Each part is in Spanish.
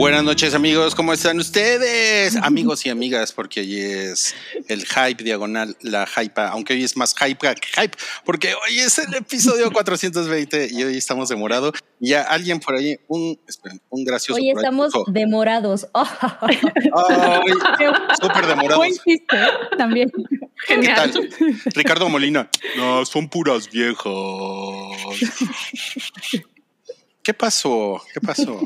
Buenas noches amigos, ¿cómo están ustedes? Amigos y amigas, porque hoy es el hype diagonal, la hype, aunque hoy es más hype que hype, porque hoy es el episodio 420 y hoy estamos demorados. Ya alguien por ahí, un, esperen, un gracioso. Hoy ahí estamos demorados. "Ay, súper demorados. Buen chiste, también. ¿Qué Genial. tal? Ricardo Molina, no, son puras viejas. ¿Qué pasó? ¿Qué pasó?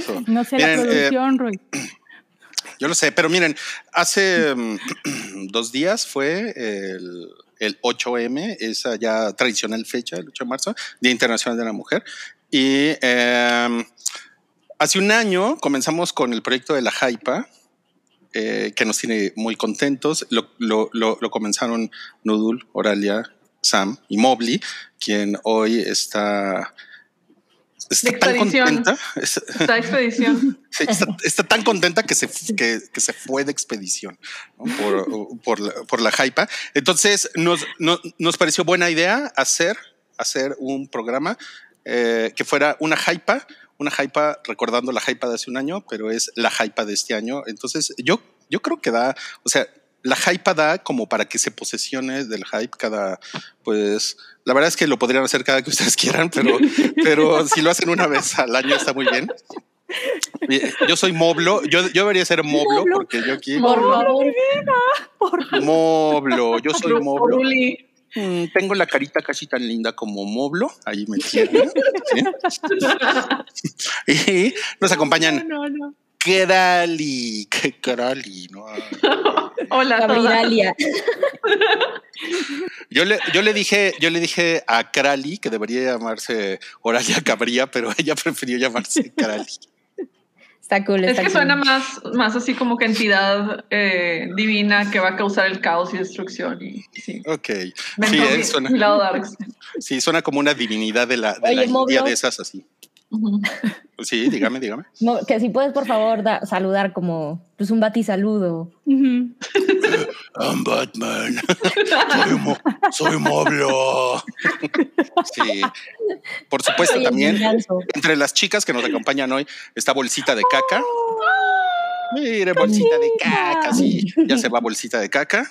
No sé la Miren, eh, producción, Roy. Yo lo sé, pero miren, hace mm, dos días fue el, el 8M, esa ya tradicional fecha, el 8 de marzo, Día Internacional de la Mujer. Y eh, hace un año comenzamos con el proyecto de la Jaipa, eh, que nos tiene muy contentos. Lo, lo- lo- lo comenzaron Nudul, Oralia, Sam y Mobley, quien hoy está, está De tan contenta. es- Esta expedición. Está, está tan contenta que se, que, que se fue de expedición ¿no? por, por la, por la hypa. Entonces nos, no- nos pareció buena idea hacer, hacer un programa eh, que fuera una hypa, una hypa recordando la hypa de hace un año, pero es la hypa de este año. Entonces yo, yo creo que da, o sea, la hypa da como para que se posesione del hype cada, pues, la verdad es que lo podrían hacer cada que ustedes quieran, pero, pero si lo hacen una vez al año está muy bien. Yo soy Moblo, yo, yo debería ser Moblo, Moblo. porque yo aquí. Por favor. Moblo, yo soy Moblo. Mm, tengo la carita casi tan linda como Moblo, ahí me tiene. ¿sí? Y nos acompañan No, no. Kerali, que Kerali, ¿no? Hola. Yo le, yo le dije, yo le dije a Kerali que debería llamarse Oralia Cabría, pero ella prefirió llamarse Kerali. Está cool. Es que cool. suena más, más así como que entidad eh, divina que va a causar el caos y destrucción. Y, sí. Ok. Ven Sí, eh, suena, mi lado dark. sí, suena como una divinidad de la, de Oye, la India de esas así. Sí, dígame, dígame. No, que si puedes, por favor, da- saludar como pues, un batisaludo. Ujú. I'm Batman. soy, mo- soy Moblo. sí. Por supuesto, también entre las chicas que nos acompañan hoy está Bolsita de Caca. Mire, Bolsita de Caca, sí. Ya se va Bolsita de Caca.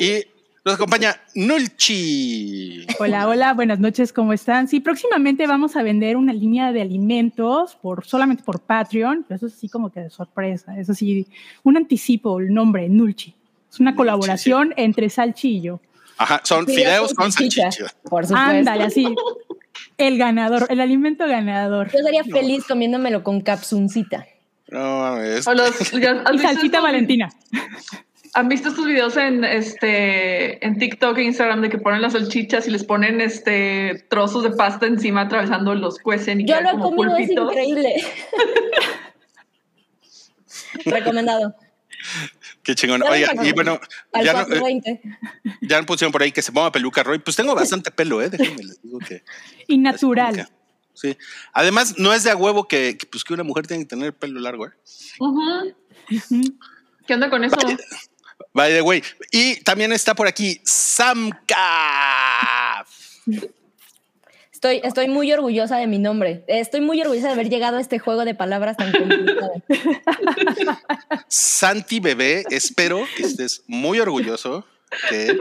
Y nos acompaña Nulchi. Hola, hola, buenas noches, ¿cómo están? Sí, próximamente vamos a vender una línea de alimentos por solamente por Patreon, pero eso es así como que de sorpresa, eso sí, un anticipo, el nombre, Nulchi. Es una Nulchi, colaboración entre Salchi y yo. Ajá, son fideos con salchicha. Por supuesto. Ándale, así. El ganador, el alimento ganador. Yo sería feliz comiéndomelo con capsuncita. No mames. O los- ya- ¿has Y salsita estos- Valentina. ¿Han visto estos videos en este en TikTok e Instagram de que ponen las salchichas y les ponen este trozos de pasta encima atravesando los cuecen y Yo lo he como comido, es increíble. Recomendado. Qué chingón. Oiga, y bueno, Al ya, no- eh, 420. ya pusieron por ahí que se ponga peluca, Roy. Pues tengo bastante pelo, ¿eh? Déjenme les digo que. Y natural. Sí. Además, no es de a huevo que, que, pues, que una mujer tiene que tener pelo largo, ¿eh? Ujú. ¿Qué onda con eso? By the way. Y también está por aquí Samka. Estoy, estoy muy orgullosa de mi nombre. Estoy muy orgullosa de haber llegado a este juego de palabras tan complicado. Santi Bebé, espero que estés muy orgulloso que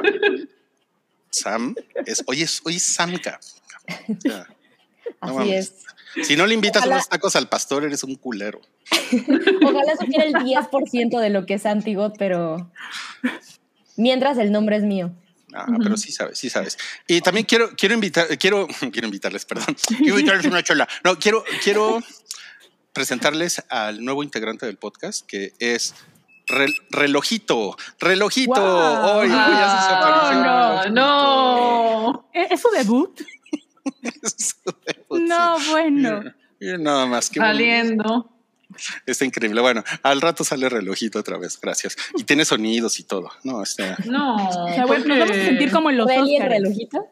Sam es, hoy es, hoy es Samka. No Así es. Si no le invitas Ojalá- unos tacos al pastor, eres un culero. Ojalá supiera el 10% de lo que es Antigot, pero mientras el nombre es mío. Ah, pero sí sabes, sí sabes. Y también quiero, quiero invitar, quiero, quiero invitarles, perdón. Quiero invitarles una chola. No, quiero, quiero presentarles al nuevo integrante del podcast, que es Rel- Relojito. Relojito. Guau. Hoy, hoy hace su aparición. Ah, Relojito. no. ¿E- ¿Es su debut? No, bueno. Mira, nada más. bonito. Saliendo. Está increíble. Bueno, al rato sale relojito otra vez. Gracias. Y tiene sonidos y todo. No, está. No. O sea, bueno, nos vamos a sentir como en los ¿Beli el relojito?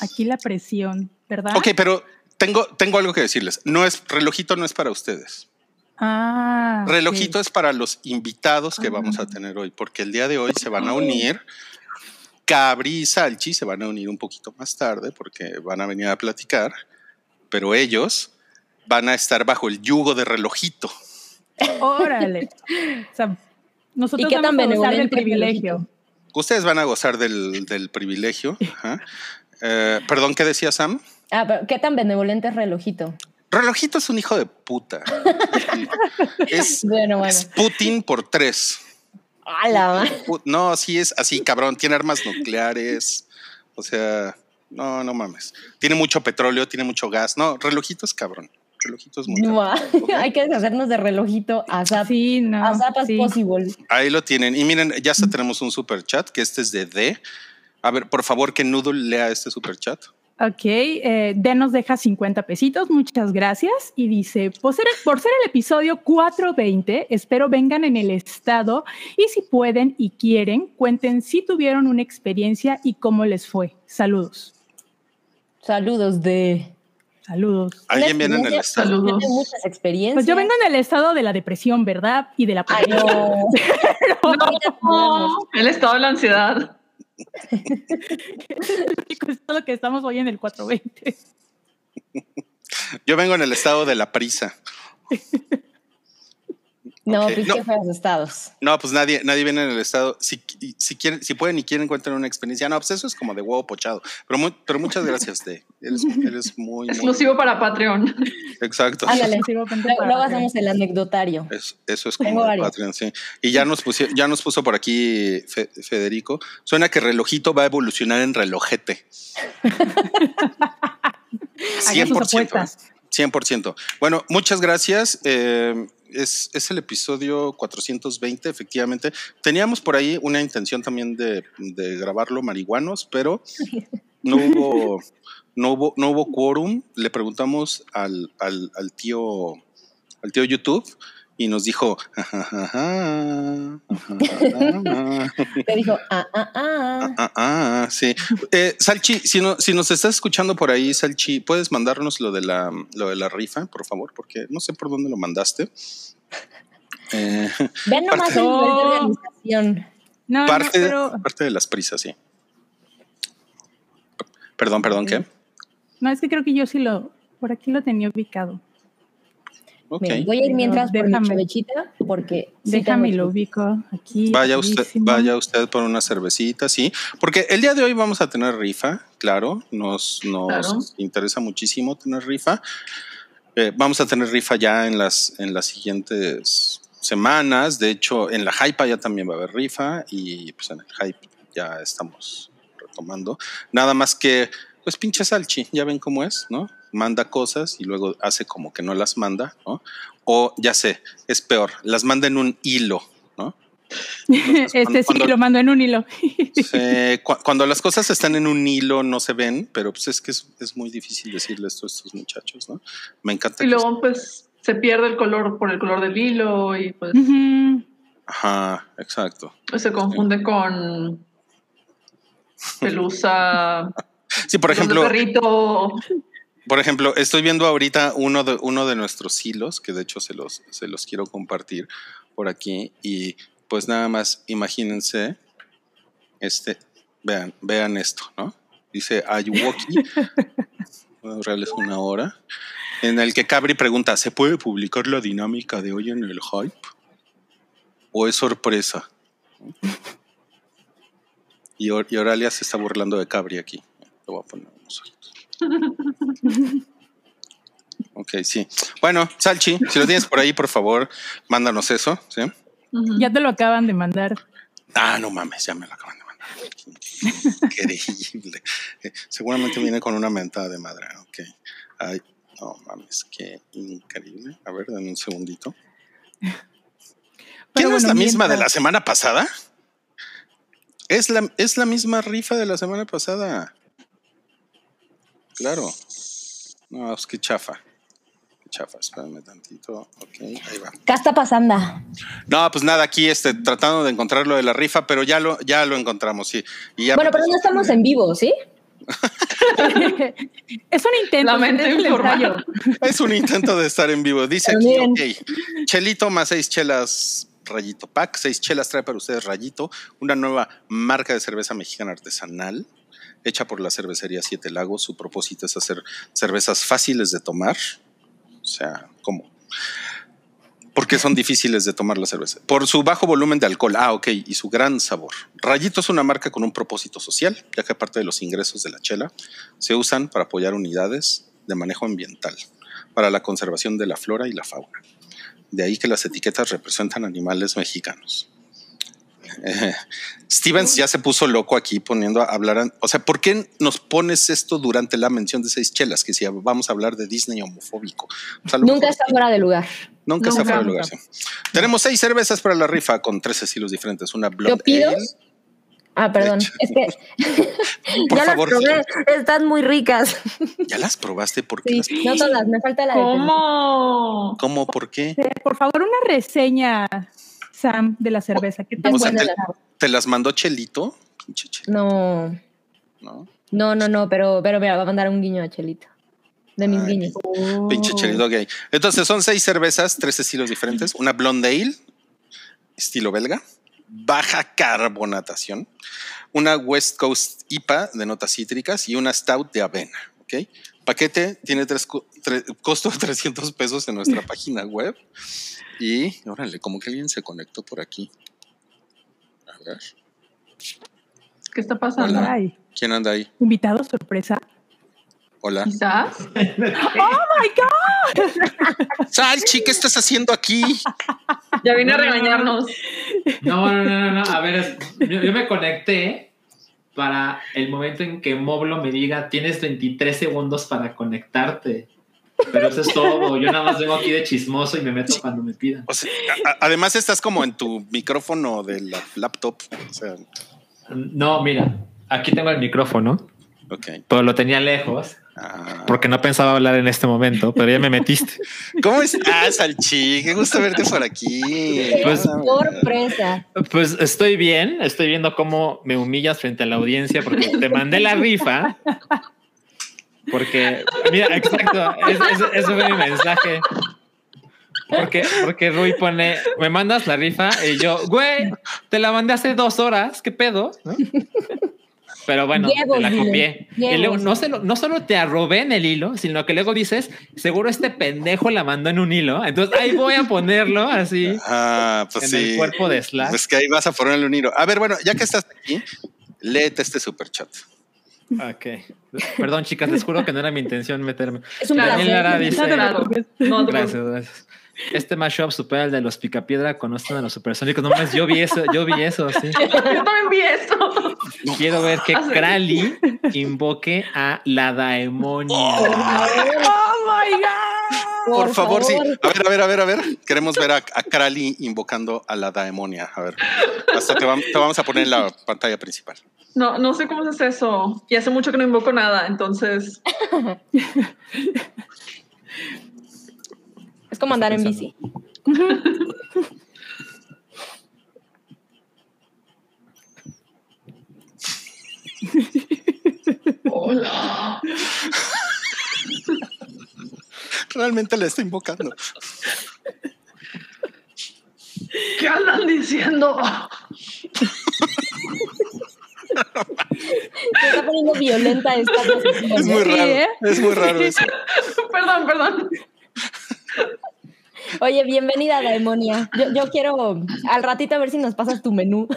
Aquí la presión, ¿verdad? Ok, pero tengo, tengo algo que decirles. No es relojito, no es para ustedes. Ah. Relojito es para los invitados que vamos a tener hoy, porque el día de hoy se van a unir. Cabri y Salchi se van a unir un poquito más tarde porque van a venir a platicar, pero ellos van a estar bajo el yugo de relojito. Órale. O sea, nosotros ¿Y qué tan vamos a gozar del benevolente privilegio. Ustedes van a gozar del, del privilegio. Ajá. Eh, Perdón, ¿qué decía Sam? Ah, pero ¿qué tan benevolente es relojito? Relojito es un hijo de puta. es, Bueno, bueno. es Putin por tres. A la ma- Pu- No, sí es así, cabrón. Tiene armas nucleares. O sea, no, no mames. Tiene mucho petróleo, tiene mucho gas. No, relojito es cabrón. Relojito es muy Ma- cabrón. Hay que deshacernos de relojito a zap. Sí, no. a zap as sí. possible. Ahí lo tienen. Y miren, ya hasta tenemos un super chat, que este es de D. A ver, por favor, que Noodle lea este super chat. Ok, eh, Den nos deja 50 pesitos, muchas gracias. Y dice, por ser, por ser el episodio 420, espero vengan en el estado y si pueden y quieren, cuenten si tuvieron una experiencia y cómo les fue. Saludos. Saludos de. Saludos. ¿Alguien viene en el estado? Saludos. Tiene muchas experiencias. Pues yo vengo en el estado de la depresión, ¿verdad? Y de la Ay, no. No, el estado de la ansiedad. Es lo que estamos hoy en el 420. Yo vengo en el estado de la prisa. No, Ok, pues no. estados. No, pues nadie, nadie viene en el estado. Si, si quieren, si pueden y quieren encuentran una experiencia. No, pues eso es como de huevo pochado. Pero, muy- pero muchas gracias, de. Eres, eres muy, muy- Exclusivo para Patreon. Exacto. Ándale. Luego, hacemos el anecdotario. Es- eso es Tengo como de varios. Patreon, sí. Y ya nos, puso, ya nos puso por aquí Fe- Federico. Suena que relojito va a evolucionar en relojete. Hagan sus 100%. apuestas. 100%. Bueno, muchas gracias. Eh, es, es el episodio 420, efectivamente. Teníamos por ahí una intención también de, de grabarlo marihuanos, pero no hubo, no hubo, no hubo quórum. Le preguntamos al, al, al tío, al tío YouTube y nos dijo. Te dijo, ah, ah, ah. Ah, ah, sí. Eh, Salchi, si, no, si nos estás escuchando por ahí, Salchi, ¿puedes mandarnos lo de la, lo de la rifa, por favor? Porque no sé por dónde lo mandaste. Eh, Ven nomás Parte- el nivel de No. organización. No, no, parte, pero parte de las prisas, sí. Perdón, perdón, ¿qué? no, es que creo que yo sí lo, por aquí lo tenía ubicado. Miren, voy a ir mientras por mi Déjame. chavechita porque sí Déjame tengo lo ubico aquí. Vaya usted, vaya usted por una cervecita, sí. Porque el día de hoy vamos a tener rifa, claro. Nos, nos Claro. interesa muchísimo tener rifa. Eh, vamos a tener rifa ya en las, en las siguientes semanas. De hecho, en la Hype ya también va a haber rifa y pues en el Hype ya estamos retomando. Nada más que, pues pinche Salchi, ya ven cómo es, ¿no? Manda cosas y luego hace como que no las manda, ¿no? O ya sé, es peor, las manda en un hilo, ¿no? Entonces, Este sí cuando- lo mando en un hilo. Cu- cuando las cosas están en un hilo no se ven, pero pues es que es, es muy difícil decirle esto a estos muchachos, ¿no? Me encanta. Y que- luego, pues, se pierde el color por el color del hilo y pues. Ajá, exacto. se confunde con pelusa, Sí, por ejemplo, perrito. Por ejemplo, estoy viendo ahorita uno de uno de nuestros hilos, que de hecho se los, se los quiero compartir por aquí. Y pues nada más imagínense, este, vean, vean esto, ¿no? Dice Ayuwoki, a ahorrarles una hora, en el que Cabri pregunta, ¿se puede publicar la dinámica de hoy en el hype? ¿O es sorpresa? Y, Or- y Oralia se está burlando de Cabri aquí. Lo voy a poner. Ok, sí. Bueno, Salchi, si lo tienes por ahí, por favor, mándanos eso, ¿sí? Ya te lo acaban de mandar. Ah, no mames, ya me lo acaban de mandar. Increíble. Eh, seguramente viene con una mentada de madre. Ok. Ay, no mames, qué increíble. A ver, dame un segundito. ¿Quién es la misma de la semana pasada? Es la, es la misma rifa de la semana pasada. Claro. No, es que chafa. Qué chafa, espérame tantito. Ok, ahí va. ¿Qué está pasando? No, pues nada, aquí este, tratando de encontrar lo de la rifa, pero ya lo, ya lo encontramos, sí. Y ya Bueno, pero no estamos en vivo, ¿sí? es un intento. Lamento es un intento de estar en vivo. Dice aquí, ok, Chelito más seis chelas Rayito Pack. Seis chelas trae para ustedes Rayito, una nueva marca de cerveza mexicana artesanal hecha por la cervecería Siete Lagos. Su propósito es hacer cervezas fáciles de tomar. O sea, ¿cómo? Porque son difíciles de tomar la cerveza. Por su bajo volumen de alcohol. Ah, ok. Y su gran sabor. Rayito es una marca con un propósito social, ya que aparte de los ingresos de la chela, se usan para apoyar unidades de manejo ambiental, para la conservación de la flora y la fauna. De ahí que las etiquetas representan animales mexicanos. Eh, Stevens ya se puso loco aquí poniendo a hablar. O sea, ¿por qué nos pones esto durante la mención de seis chelas? Que si vamos a hablar de Disney homofóbico. O sea, Nunca está fuera de lugar. Nunca está fuera de lugar. sí. Tenemos seis cervezas para la rifa con tres estilos diferentes. Una ¿Yo Blonde pido? Ale. Ah, perdón. Es que Por ya favor, las probé. Están muy ricas. ¿Ya las probaste? ¿Por qué? Sí, las- no todas. Me falta la de ¿Cómo? ¿Cómo? ¿Por qué? Eh, Por favor, una reseña, Sam, de la cerveza. ¿Qué tal? O sea, te, la- te las mandó Chelito. No, ¿no? no, no, no, pero, pero mira, va a mandar un guiño a Chelito. De mis Ay. guiños. Oh. Pinche Chelito gay. Entonces son seis cervezas, tres estilos diferentes. Una Blonde Ale, estilo belga, baja carbonatación. Una West Coast IPA de notas cítricas y una Stout de avena. ¿ok? Paquete tiene tres, co- tre- costo de 300 pesos en nuestra página web. Y órale, como que alguien se conectó por aquí. A ver, ¿Qué está pasando? Ay, ¿quién anda ahí? invitado sorpresa. Hola. Quizás. Salchi, ¿qué estás haciendo aquí? Ya vine a No, no, regañarnos. No, no, no, no, no. A ver, yo me conecté para el momento en que Moblo me diga tienes 23 segundos para conectarte. Pero eso es todo. Yo nada más vengo aquí de chismoso y me meto cuando me pidan. O sea, además estás como en tu micrófono de la laptop. O sea, No, mira, aquí tengo el micrófono, ok. pero lo tenía lejos Ah. porque no pensaba hablar en este momento, pero ya me metiste. ¿Cómo estás, Salchi? Qué gusto verte por aquí. Pues- Sorpresa. Pues estoy bien, estoy viendo cómo me humillas frente a la audiencia porque te mandé la rifa. Porque, mira, exacto, es- es- ese fue mi mensaje. Porque, porque Rui pone, me mandas la rifa y yo, güey, te la mandé hace dos horas, ¿qué pedo? ¿No? Pero bueno, te la copié. Y luego no, solo, no solo te arrobé en el hilo, sino que luego dices, seguro este pendejo la mandó en un hilo. Entonces ahí voy a ponerlo así Ah, pues en sí. el cuerpo de Slack. Pues que ahí vas a ponerle un hilo. A ver, bueno, ya que estás aquí, léete este super chat. Ok. Perdón, chicas, les juro que no era mi intención meterme. Es un. Daniel. Lara dice, No gracias, gracias. Este mashup supera el de los picapiedra, conocen a los supersónicos. No más, yo vi eso, yo vi eso, sí. Yo también vi eso. Quiero ver que. Krali invoque a la daemonia. Oh my God. Por, favor, sí. A ver, a ver, a ver, a ver. Queremos ver a, a Krali invocando a la daemonia. A ver, hasta te, vam- te vamos a poner en la pantalla principal. No, no sé cómo se hace eso. Y hace mucho que no invoco nada, entonces. Es como andar en bici. Hola. Realmente la está invocando. ¿Qué andan diciendo? Se está poniendo violenta esta posición. Es muy Sí, raro. ¿eh? Es muy raro eso. perdón, perdón. Oye, bienvenida, Daemonia. Yo, yo quiero al ratito a ver si nos pasas tu menú.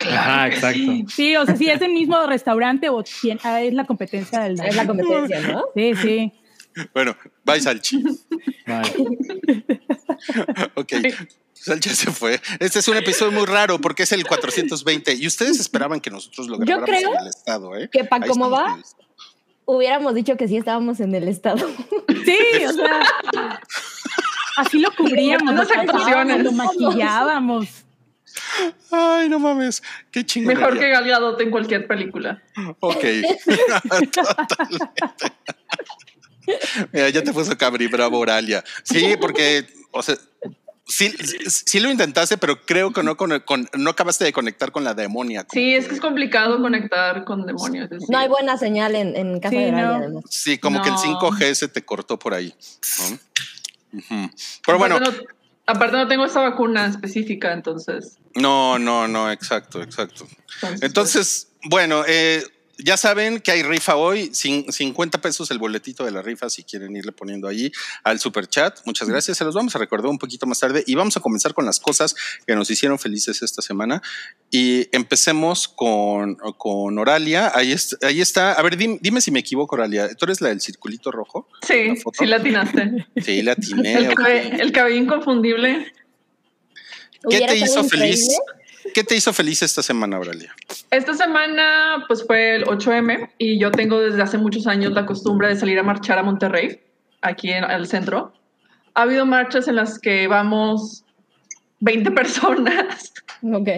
Ajá, exacto. Sí, o sea, si es el mismo restaurante o quién, ah, es la competencia del Es la competencia, ¿no? Sí, sí. Bueno, bye, Salchi. Vale. Ok. Salchi se fue. Este es un episodio muy raro porque es el 420 y ustedes esperaban que nosotros lo Yo grabáramos creo en el estado, ¿eh? que pa' Ahí cómo va. Hubiéramos dicho que sí estábamos en el estado. Sí, o sea. Así lo cubríamos, lo Unas actuaciones. lo maquillábamos. Ay, no mames. Qué chingón. Mejor que Gal Gadot en cualquier película. Ok. Totalmente. Mira, ya te puso Cabri Bravo Oralia. Sí, porque, o sea, Sí, sí lo intentaste, pero creo que no, con, con- no acabaste de conectar con la demonia. Sí, es que es complicado conectar con demonios. No hay buena señal en, en casa Sí, de no. además. Sí, como que el No. 5G se te cortó por ahí. Pero bueno, Aparte no, aparte no tengo esa vacuna específica, entonces. no, no, no, exacto, exacto. entonces, Entonces, bueno, eh, ya saben que hay rifa hoy, cin- 50 pesos el boletito de la rifa si quieren irle poniendo allí al super chat. Muchas gracias, se los vamos a recordar un poquito más tarde y vamos a comenzar con las cosas que nos hicieron felices esta semana. Y empecemos con, con Oralia. Ahí, es- ahí está. A ver, dim- dime, si me equivoco, Oralia. ¿Tú eres la del circulito rojo? Sí, la sí la atinaste. Sí, la atiné. El, ok. cabe- el cabello inconfundible. ¿Qué te hizo feliz? increíble. ¿Qué te hizo feliz esta semana, Oralia? Esta semana, pues fue el 8M y yo tengo desde hace muchos años la costumbre de salir a marchar a Monterrey, aquí en el centro. Ha habido marchas en las que vamos 20 personas. Ok.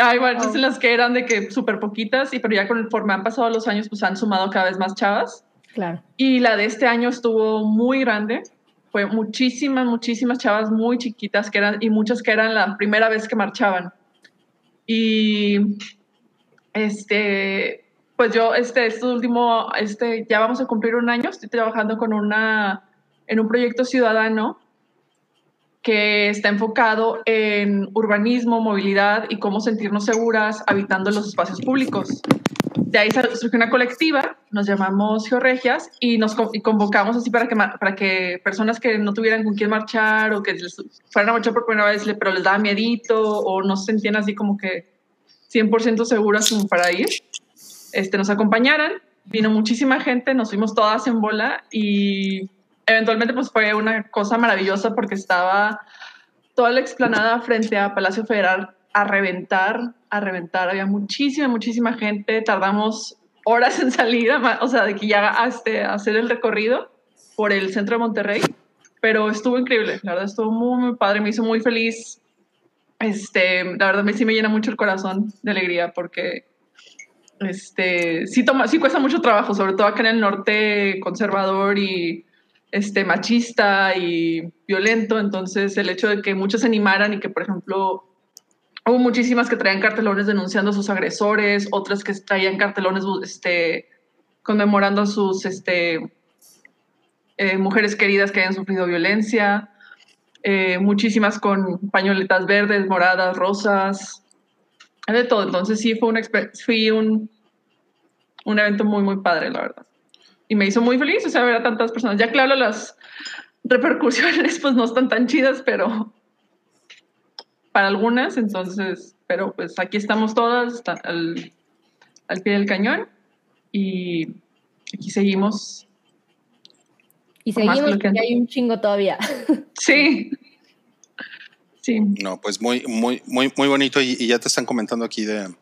Hay marchas Wow. en las que eran de que súper poquitas, y pero ya conforme han pasado los años, pues han sumado cada vez más chavas. Claro. Y la de este año estuvo muy grande. Fue muchísimas, muchísimas chavas muy chiquitas que eran, y muchas que eran la primera vez que marchaban. Y este, pues yo, este, este último, este, ya vamos a cumplir un año. Estoy trabajando con una, en un proyecto ciudadano que está enfocado en urbanismo, movilidad y cómo sentirnos seguras habitando los espacios públicos. De ahí surgió una colectiva, nos llamamos Georregias y nos convocamos así para que, para que personas que no tuvieran con quién marchar o que les fueran a marchar por primera vez, pero les daba miedito o no se sentían así como que 100% seguras como para ir, este, nos acompañaran. Vino muchísima gente, nos fuimos todas en bola y eventualmente pues fue una cosa maravillosa porque estaba toda la explanada frente a Palacio Federal a reventar, a reventar. Había muchísima, muchísima gente. Tardamos horas en salir, o sea, de que ya a, este, a hacer el recorrido por el centro de Monterrey. Pero estuvo increíble, la verdad estuvo muy, muy padre, me hizo muy feliz. Este, la verdad me, sí me llena mucho el corazón de alegría porque este, sí, toma, sí cuesta mucho trabajo, sobre todo acá en el norte conservador y este, machista y violento. Entonces, el hecho de que muchos se animaran y que, por ejemplo, hubo muchísimas que traían cartelones denunciando a sus agresores, otras que traían cartelones este, conmemorando a sus este, eh, mujeres queridas que hayan sufrido violencia. eh, muchísimas con pañoletas verdes, moradas, rosas, de todo. Entonces sí fue, exper- fui un, un evento muy, muy padre, la verdad. Y me hizo muy feliz, o sea, ver a tantas personas. Ya claro, las repercusiones pues no están tan chidas, pero para algunas, entonces, pero pues aquí estamos todas al, al pie del cañón y aquí seguimos. Y seguimos que- porque hay un chingo todavía. Sí. Sí. No, pues muy, muy, muy, muy bonito. Y, y ya te están comentando aquí de,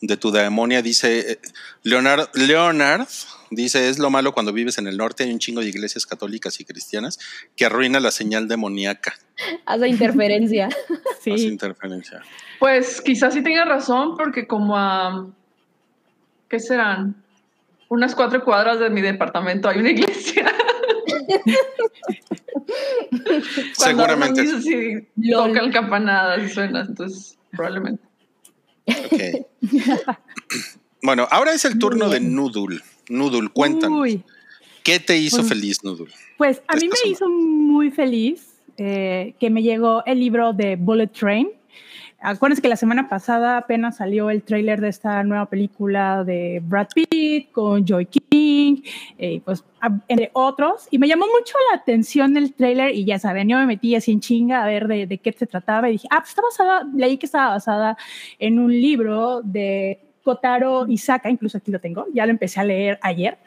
de tu demonia. Dice eh, Leonard, Leonard, dice: Es lo malo cuando vives en el norte. Hay un chingo de iglesias católicas y cristianas que arruina la señal demoníaca. Hace interferencia. Hace Sí. interferencia. Pues quizás sí tenga razón, porque como a, ¿qué serán? Unas cuatro cuadras de mi departamento hay una iglesia. Cuando Seguramente. y Lol. tocan campanadas y suena, entonces probablemente. Ok. bueno, ahora es el turno de Noodle. Noodle, cuéntanos. Uy, ¿Qué te hizo Pues- feliz, Noodle? pues a mí me hizo muy feliz eh, que me llegó el libro de Bullet Train. Acuérdense que la semana pasada apenas salió el tráiler de esta nueva película de Brad Pitt con Joy King, eh, pues entre otros. Y me llamó mucho la atención el tráiler y ya saben, yo me metí así en chinga a ver de, de qué se trataba y dije, ah, pues está basada, leí que estaba basada en un libro de Kotaro Isaka, incluso aquí lo tengo, ya lo empecé a leer ayer.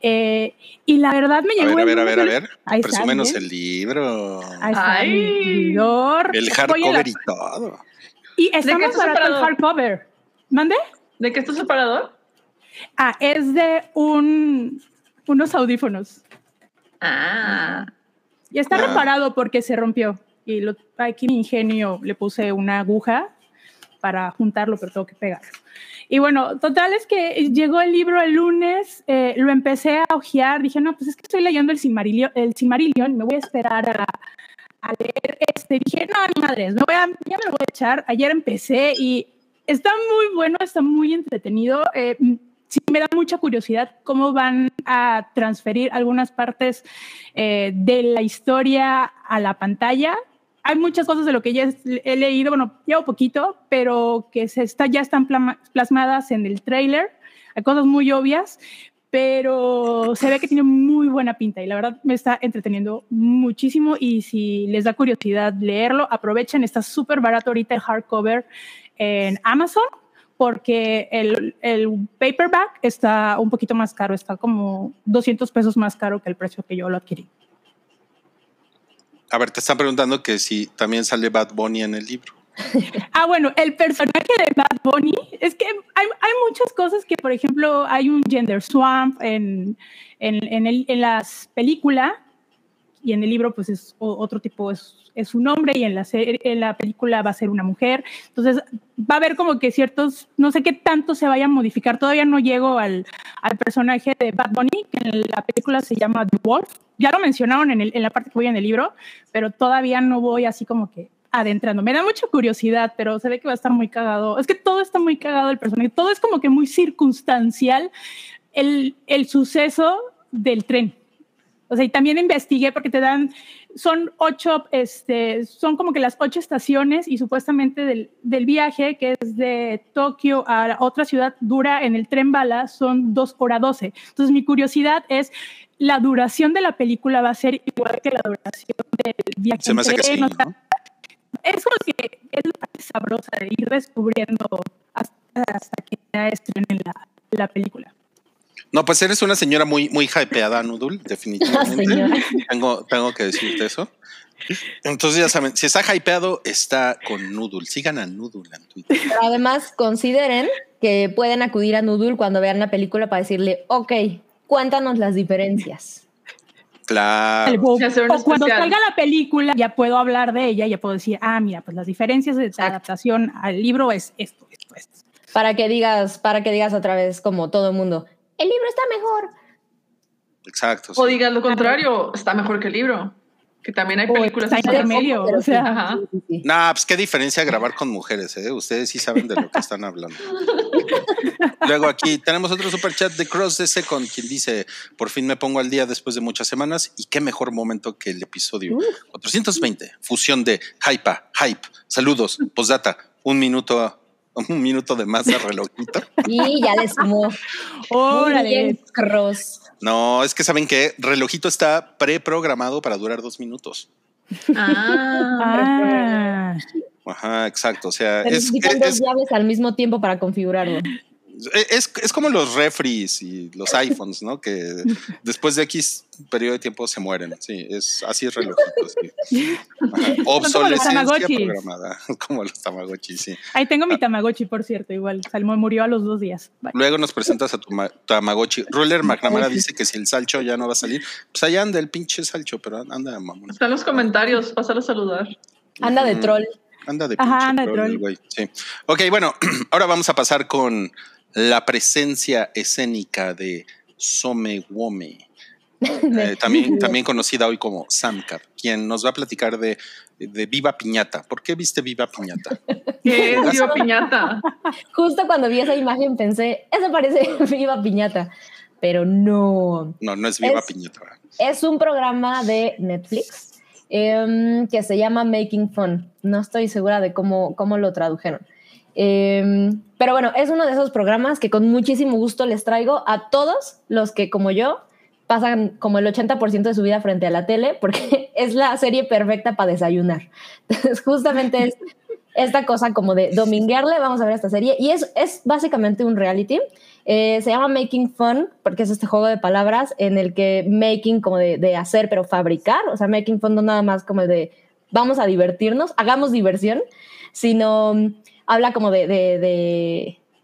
Eh, y la verdad me A llegó... ver, a ver, a ver, a ver. Ahí está, Presúmenos ¿bien? el libro. Ahí está Ay. El a hardcover la- y todo. Y está está barato el separado? hardcover. ¿Mande? ¿De qué está separador? Ah, es de un, unos audífonos. Ah, Y está Ah. reparado porque se rompió. Y lo, aquí mi ingenio le puse una aguja para juntarlo, pero tengo que pegarlo. Y bueno, total es que llegó el libro el lunes, eh, lo empecé a hojear, dije, no, pues es que estoy leyendo el Silmarillion, el me voy a esperar a, leer este, dije, no, ni madres, me voy a, ya me lo voy a echar. Ayer empecé y está muy bueno, está muy entretenido. Eh, sí me da mucha curiosidad cómo van a transferir algunas partes eh, de la historia a la pantalla. Hay muchas cosas de lo que ya he leído, bueno, llevo poquito, pero que se está, ya están plasmadas en el trailer. Hay cosas muy obvias, pero se ve que tiene muy buena pinta y la verdad me está entreteniendo muchísimo y si les da curiosidad leerlo, aprovechen, está súper barato ahorita el hardcover en Amazon porque el, el, paperback está un poquito más caro, está como 200 pesos más caro que el precio que yo lo adquirí. A ver, te están preguntando que si también sale Bad Bunny en el libro. ah, bueno, el personaje de Bad Bunny, es que hay, hay muchas cosas que, por ejemplo, hay un gender swamp en, en, en, las películas y en el libro pues es otro tipo, es, es un hombre y en la, película va a ser una mujer. Entonces va a haber como que ciertos, no sé qué tanto se vayan a modificar. Todavía no llego al, personaje de Bad Bunny, que en la película se llama The Wolf. Ya lo mencionaron en, el, en la parte que voy en el libro, pero todavía no voy así como que adentrando. Me da mucha curiosidad, pero se ve que va a estar muy cagado. Es que todo está muy cagado el personaje. Todo es como que muy circunstancial el suceso del tren. O sea, y también investigué porque te dan, son ocho, este, son como que las ocho estaciones y supuestamente del, del viaje, que es de Tokio a otra ciudad, dura en el tren bala, son dos horas doce. Entonces, mi curiosidad es, ¿la duración de la película va a ser igual que la duración del viaje? Se me hace que sí, ¿no? Eso es que es la parte sabrosa de ir descubriendo hasta, hasta que ya estrenen la, la película. No, pues eres una señora muy, muy hypeada, Nudul, definitivamente. tengo, tengo que decirte eso. Entonces ya saben, si está hypeado, está con Nudul. Sigan a Nudul en Twitter. Pero además, consideren que pueden acudir a Nudul cuando vean la película para decirle, ok, cuéntanos las diferencias. Claro. O, o cuando salga la película, ya puedo hablar de ella, ya puedo decir, ah, mira, pues las diferencias de esta adaptación al libro es esto, esto, esto. Para que digas, para que digas otra vez, como todo el mundo, el libro está mejor. Exacto. O digas lo contrario, está mejor que el libro. Que también hay películas está intermedio. O sea, Ajá. No, nah, pues qué diferencia grabar con mujeres, ¿eh? Ustedes sí saben de lo que están hablando. Luego aquí tenemos otro super chat de Cross DC con quien dice: Por fin me pongo al día después de muchas semanas y qué mejor momento que el episodio Uh. 420. Fusión de Hypa, Hype. Saludos, postdata. Un minuto, un minuto de más de relojito. Y ya le sumó. Órale. bien, Cross. No, es que saben que relojito está preprogramado para durar dos minutos. Ah, Ah, Ajá, exacto. O sea, Pero es, necesitan dos es, llaves al mismo tiempo para configurarlo. Es, es como los refries y los iPhones, ¿no? Que después de X periodo de tiempo se mueren. Sí, es así es relojito. Sí. Obsolescencia programada, como los Tamagotchi, sí. ahí tengo mi Tamagotchi, por cierto, igual. Salmo murió a los dos días. Bye. Luego nos presentas a tu ma- Tamagotchi. Ruler McNamara dice que si el Salcho ya no va a salir, pues allá anda el pinche Salcho, pero anda, mamón. está en los comentarios, pásalo a saludar. Anda de troll. Anda de Ajá, anda de troll, güey, Sí. Ok, bueno, ahora vamos a pasar con la presencia escénica de Some Wome. Eh, también, también conocida hoy como Samcar, quien nos va a platicar de, de Viva Piñata. ¿Por qué viste Viva Piñata? ¿Qué es Viva Piñata? Justo cuando vi esa imagen pensé, eso parece Viva Piñata. Pero no. No, no es Viva Es- Piñata. Es un programa de Netflix em, que se llama Making Fun. No estoy segura de cómo, cómo lo tradujeron. Em, pero bueno, es uno de esos programas que con muchísimo gusto les traigo a todos los que, como yo, pasan como el 80% de su vida frente a la tele, porque es la serie perfecta para desayunar. Entonces, justamente es esta cosa como de dominguearle, vamos a ver esta serie, y es, es básicamente un reality. Eh, se llama Making Fun, porque es este juego de palabras en el que making como de, de hacer, pero fabricar, o sea, Making Fun no nada más como de vamos a divertirnos, hagamos diversión, sino habla como de, de,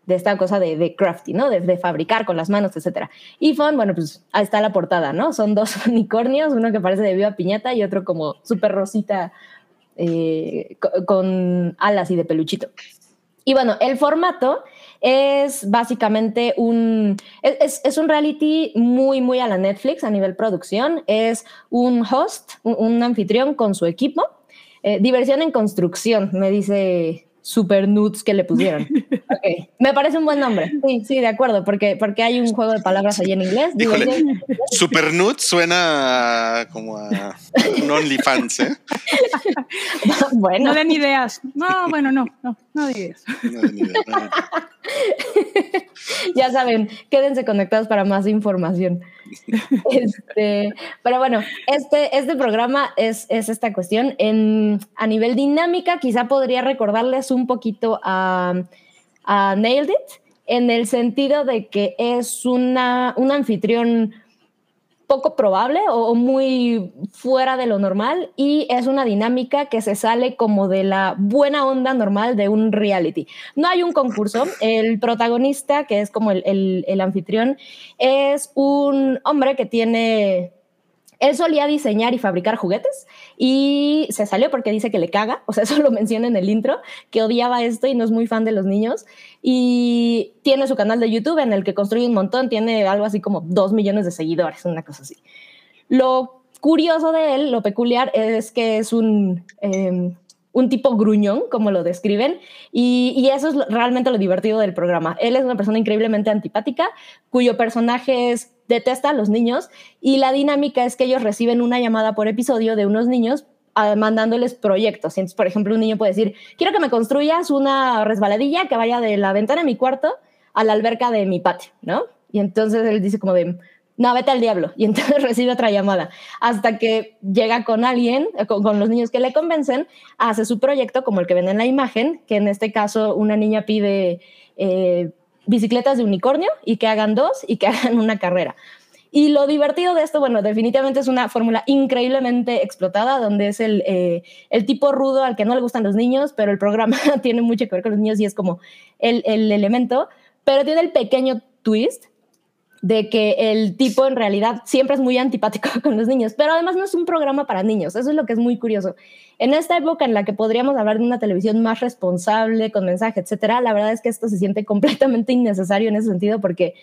de, esta cosa de, crafty, ¿no? De, fabricar con las manos, etcétera. Y Fun, bueno, pues ahí está la portada, ¿no? Son dos unicornios, uno que parece de viva piñata y otro como súper rosita eh, co- con alas y de peluchito. Y bueno, el formato Es básicamente un, es, un reality muy, muy a la Netflix a nivel producción. Es un host, un, un anfitrión con su equipo. Eh, diversión en construcción, me dice super nudes que le pusieron. Okay. Me parece un buen nombre. Sí, sí, de acuerdo, porque, porque hay un juego de palabras ahí en inglés. Híjole, Super Nude suena como a un OnlyFans, ¿eh? bueno, No den ideas. No, bueno, no, no, no de ideas. No, ni idea, no. ya saben, quédense conectados para más información. Este, pero bueno, este, este programa es, es esta cuestión. En, a nivel dinámica, quizá podría recordarles un poquito a, a Nailed It, en el sentido de que es una, un anfitrión poco probable o, muy fuera de lo normal y es una dinámica que se sale como de la buena onda normal de un reality. No hay un concurso, el protagonista, que es como el- el anfitrión, es un hombre que tiene... Él solía diseñar y fabricar juguetes y se salió porque dice que le caga, o sea, eso lo menciona en el intro, que odiaba esto y no es muy fan de los niños. Y tiene su canal de YouTube en el que construye un montón, tiene algo así como dos millones de seguidores, una cosa así. Lo curioso de él, lo peculiar, es que es un, eh, un tipo gruñón, como lo describen, y, y eso es realmente lo divertido del programa. Él es una persona increíblemente antipática, cuyo personaje es detesta a los niños, y la dinámica es que ellos reciben una llamada por episodio de unos niños mandándoles proyectos. Entonces, por ejemplo, un niño puede decir, quiero que me construyas una resbaladilla que vaya de la ventana de mi cuarto a la alberca de mi patio, ¿no? Y entonces él dice como de, no, vete al diablo. Y entonces recibe otra llamada hasta que llega con alguien, eh, con, con los niños que le convencen, hace su proyecto como el que ven en la imagen, que en este caso una niña pide eh, bicicletas de unicornio y que hagan dos y que hagan una carrera. Y lo divertido de esto, bueno, definitivamente es una fórmula increíblemente explotada, donde es el, eh, el tipo rudo al que no le gustan los niños, pero el programa tiene mucho que ver con los niños y es como el, el elemento, pero tiene el pequeño twist de que el tipo en realidad siempre es muy antipático con los niños, pero además no es un programa para niños, eso es lo que es muy curioso. En esta época en la que podríamos hablar de una televisión más responsable, con mensaje, etcétera, la verdad es que esto se siente completamente innecesario en ese sentido, porque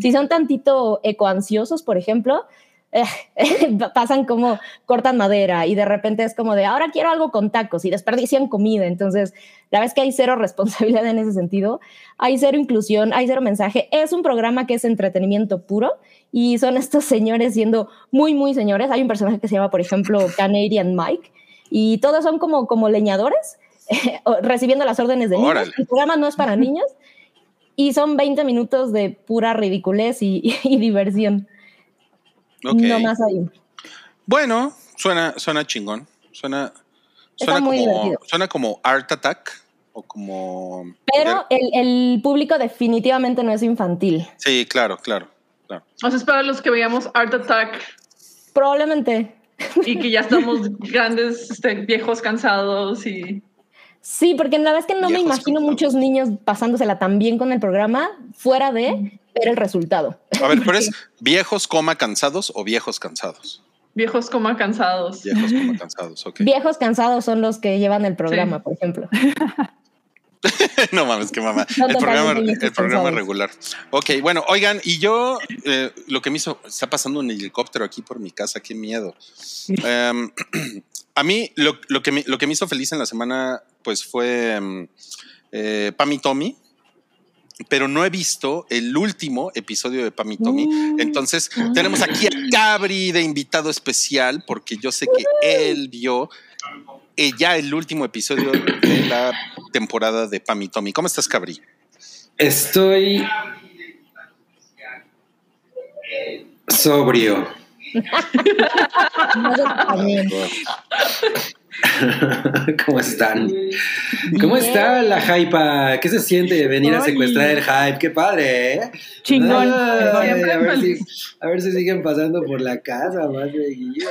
si son tantito ecoansiosos, por ejemplo, eh, pasan como cortan madera y de repente es como de ahora quiero algo con tacos y desperdician comida. Entonces, la es que hay cero responsabilidad en ese sentido, hay cero inclusión, hay cero mensaje. Es un programa que es entretenimiento puro y son estos señores siendo muy, muy señores. Hay un personaje que se llama, por ejemplo, Canadian Mike y todos son como, como leñadores recibiendo las órdenes de niños. El programa no es para niños y son 20 minutos de pura ridiculez y, y diversión. Ok. No más ahí. Bueno, suena, suena chingón. Suena, suena muy como, divertido. suena como Art Attack o como. Pero el, el público definitivamente no es infantil. Sí, claro, claro, claro. O sea, es para los que veíamos Art Attack Probablemente. y que ya estamos grandes, este, viejos, cansados y... Sí, porque la verdad es que no me imagino cansados. muchos niños pasándosela tan bien con el programa fuera de ver el resultado. A ver, pero es viejos, coma cansados o viejos cansados. Viejos como cansados. Viejos, coma cansados, ok. Viejos cansados son los que llevan el programa, Sí. por ejemplo. no mames, qué mamá. No el programa, el programa regular. Ok, bueno, oigan, y yo eh, lo que me hizo, está pasando un helicóptero aquí por mi casa, qué miedo. Em, a mí lo, lo que me, lo que me hizo feliz en la semana, pues fue eh, Pam y Tommy, pero no he visto el último episodio de Pam y Tommy. Mm. Entonces, tenemos aquí a Cabri de invitado especial, porque yo sé que él vio eh, ya el último episodio de la temporada de Pam y Tommy. ¿Cómo estás, Cabri? Estoy sobrio. ¿Cómo están? ¿Cómo está la hype? ¿Qué se siente de venir a secuestrar el hype? ¡Qué padre! ¿eh? Chingón. Ay, a, ver si, a ver si siguen pasando por la casa más seguido.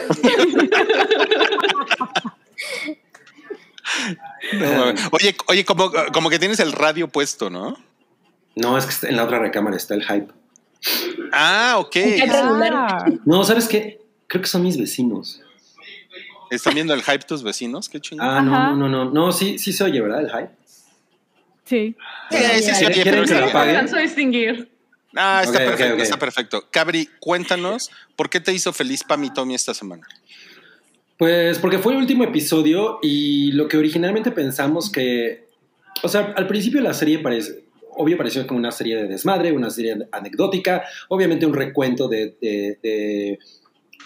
Oye, oye, como, como que tienes el radio puesto, ¿no? No, es que está- en la otra recámara está el hype. Ah, ok. Ah, No, ¿sabes qué? Creo que son mis vecinos. ¿Están viendo el hype tus vecinos? Qué chingón. Ah, no, no, no, no. No, sí, sí se oye, ¿verdad? El hype. Sí. Sí, sí, sí, oye, ¿Quieren que pague? alcanzo a distinguir. Ah, está perfecto, está perfecto. Cabri, cuéntanos, ¿por qué te hizo feliz Pam y Tommy esta semana? Pues porque fue el último episodio y lo que originalmente pensamos que, o sea, al principio la serie parece, obvio pareció como una serie de desmadre, una serie anecdótica, obviamente un recuento de, de- de,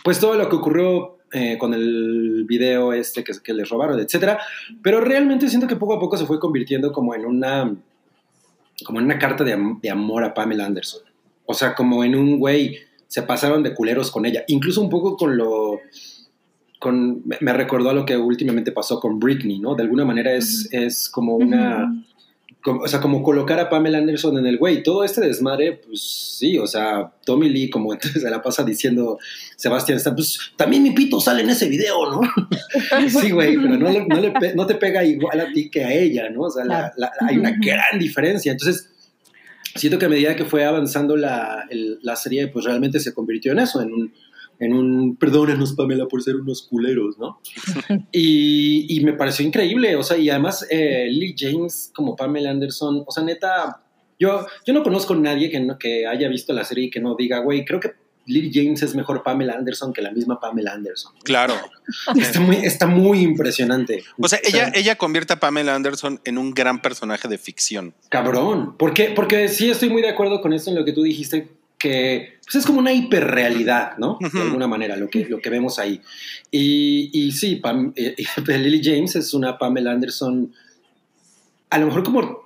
pues todo lo que ocurrió eh, con el video este que, que les robaron, etcétera, pero realmente siento que poco a poco se fue convirtiendo como en una, como en una carta de, am- de amor a Pamela Anderson, o sea, como en un güey, se pasaron de culeros con ella, incluso un poco con lo con, me- me recordó a lo que últimamente pasó con Britney, ¿no? De alguna manera es, es como una, como- o sea, como colocar a Pamela Anderson en el güey. Todo este desmadre, pues sí, o sea, Tommy Lee como entonces se la pasa diciendo Sebastián Stan, pues también mi pito sale en ese video, ¿no? sí, güey, pero no, le- no, le pe- no te pega igual a ti que a ella, ¿no? O sea, la- la- hay una gran diferencia. Entonces, siento que a medida que fue avanzando la, el- la serie, pues realmente se convirtió en eso, en un, en un perdónanos Pamela por ser unos culeros, ¿no? y, y me pareció increíble, o sea, y además eh, Lily James como Pamela Anderson, o sea, neta, yo, yo no conozco a nadie que, no- que haya visto la serie y que no diga, güey, creo que Lily James es mejor Pamela Anderson que la misma Pamela Anderson. Claro. Está muy, está muy impresionante. O sea, ella, ella convierte a Pamela Anderson en un gran personaje de ficción. Cabrón. ¿Por qué? Porque sí estoy muy de acuerdo con esto en lo que tú dijiste, que pues es como una hiperrealidad, ¿no? De alguna manera, lo que, lo que vemos ahí. Y, y sí, Pam- eh, Lily James es una Pamela Anderson, a lo mejor como...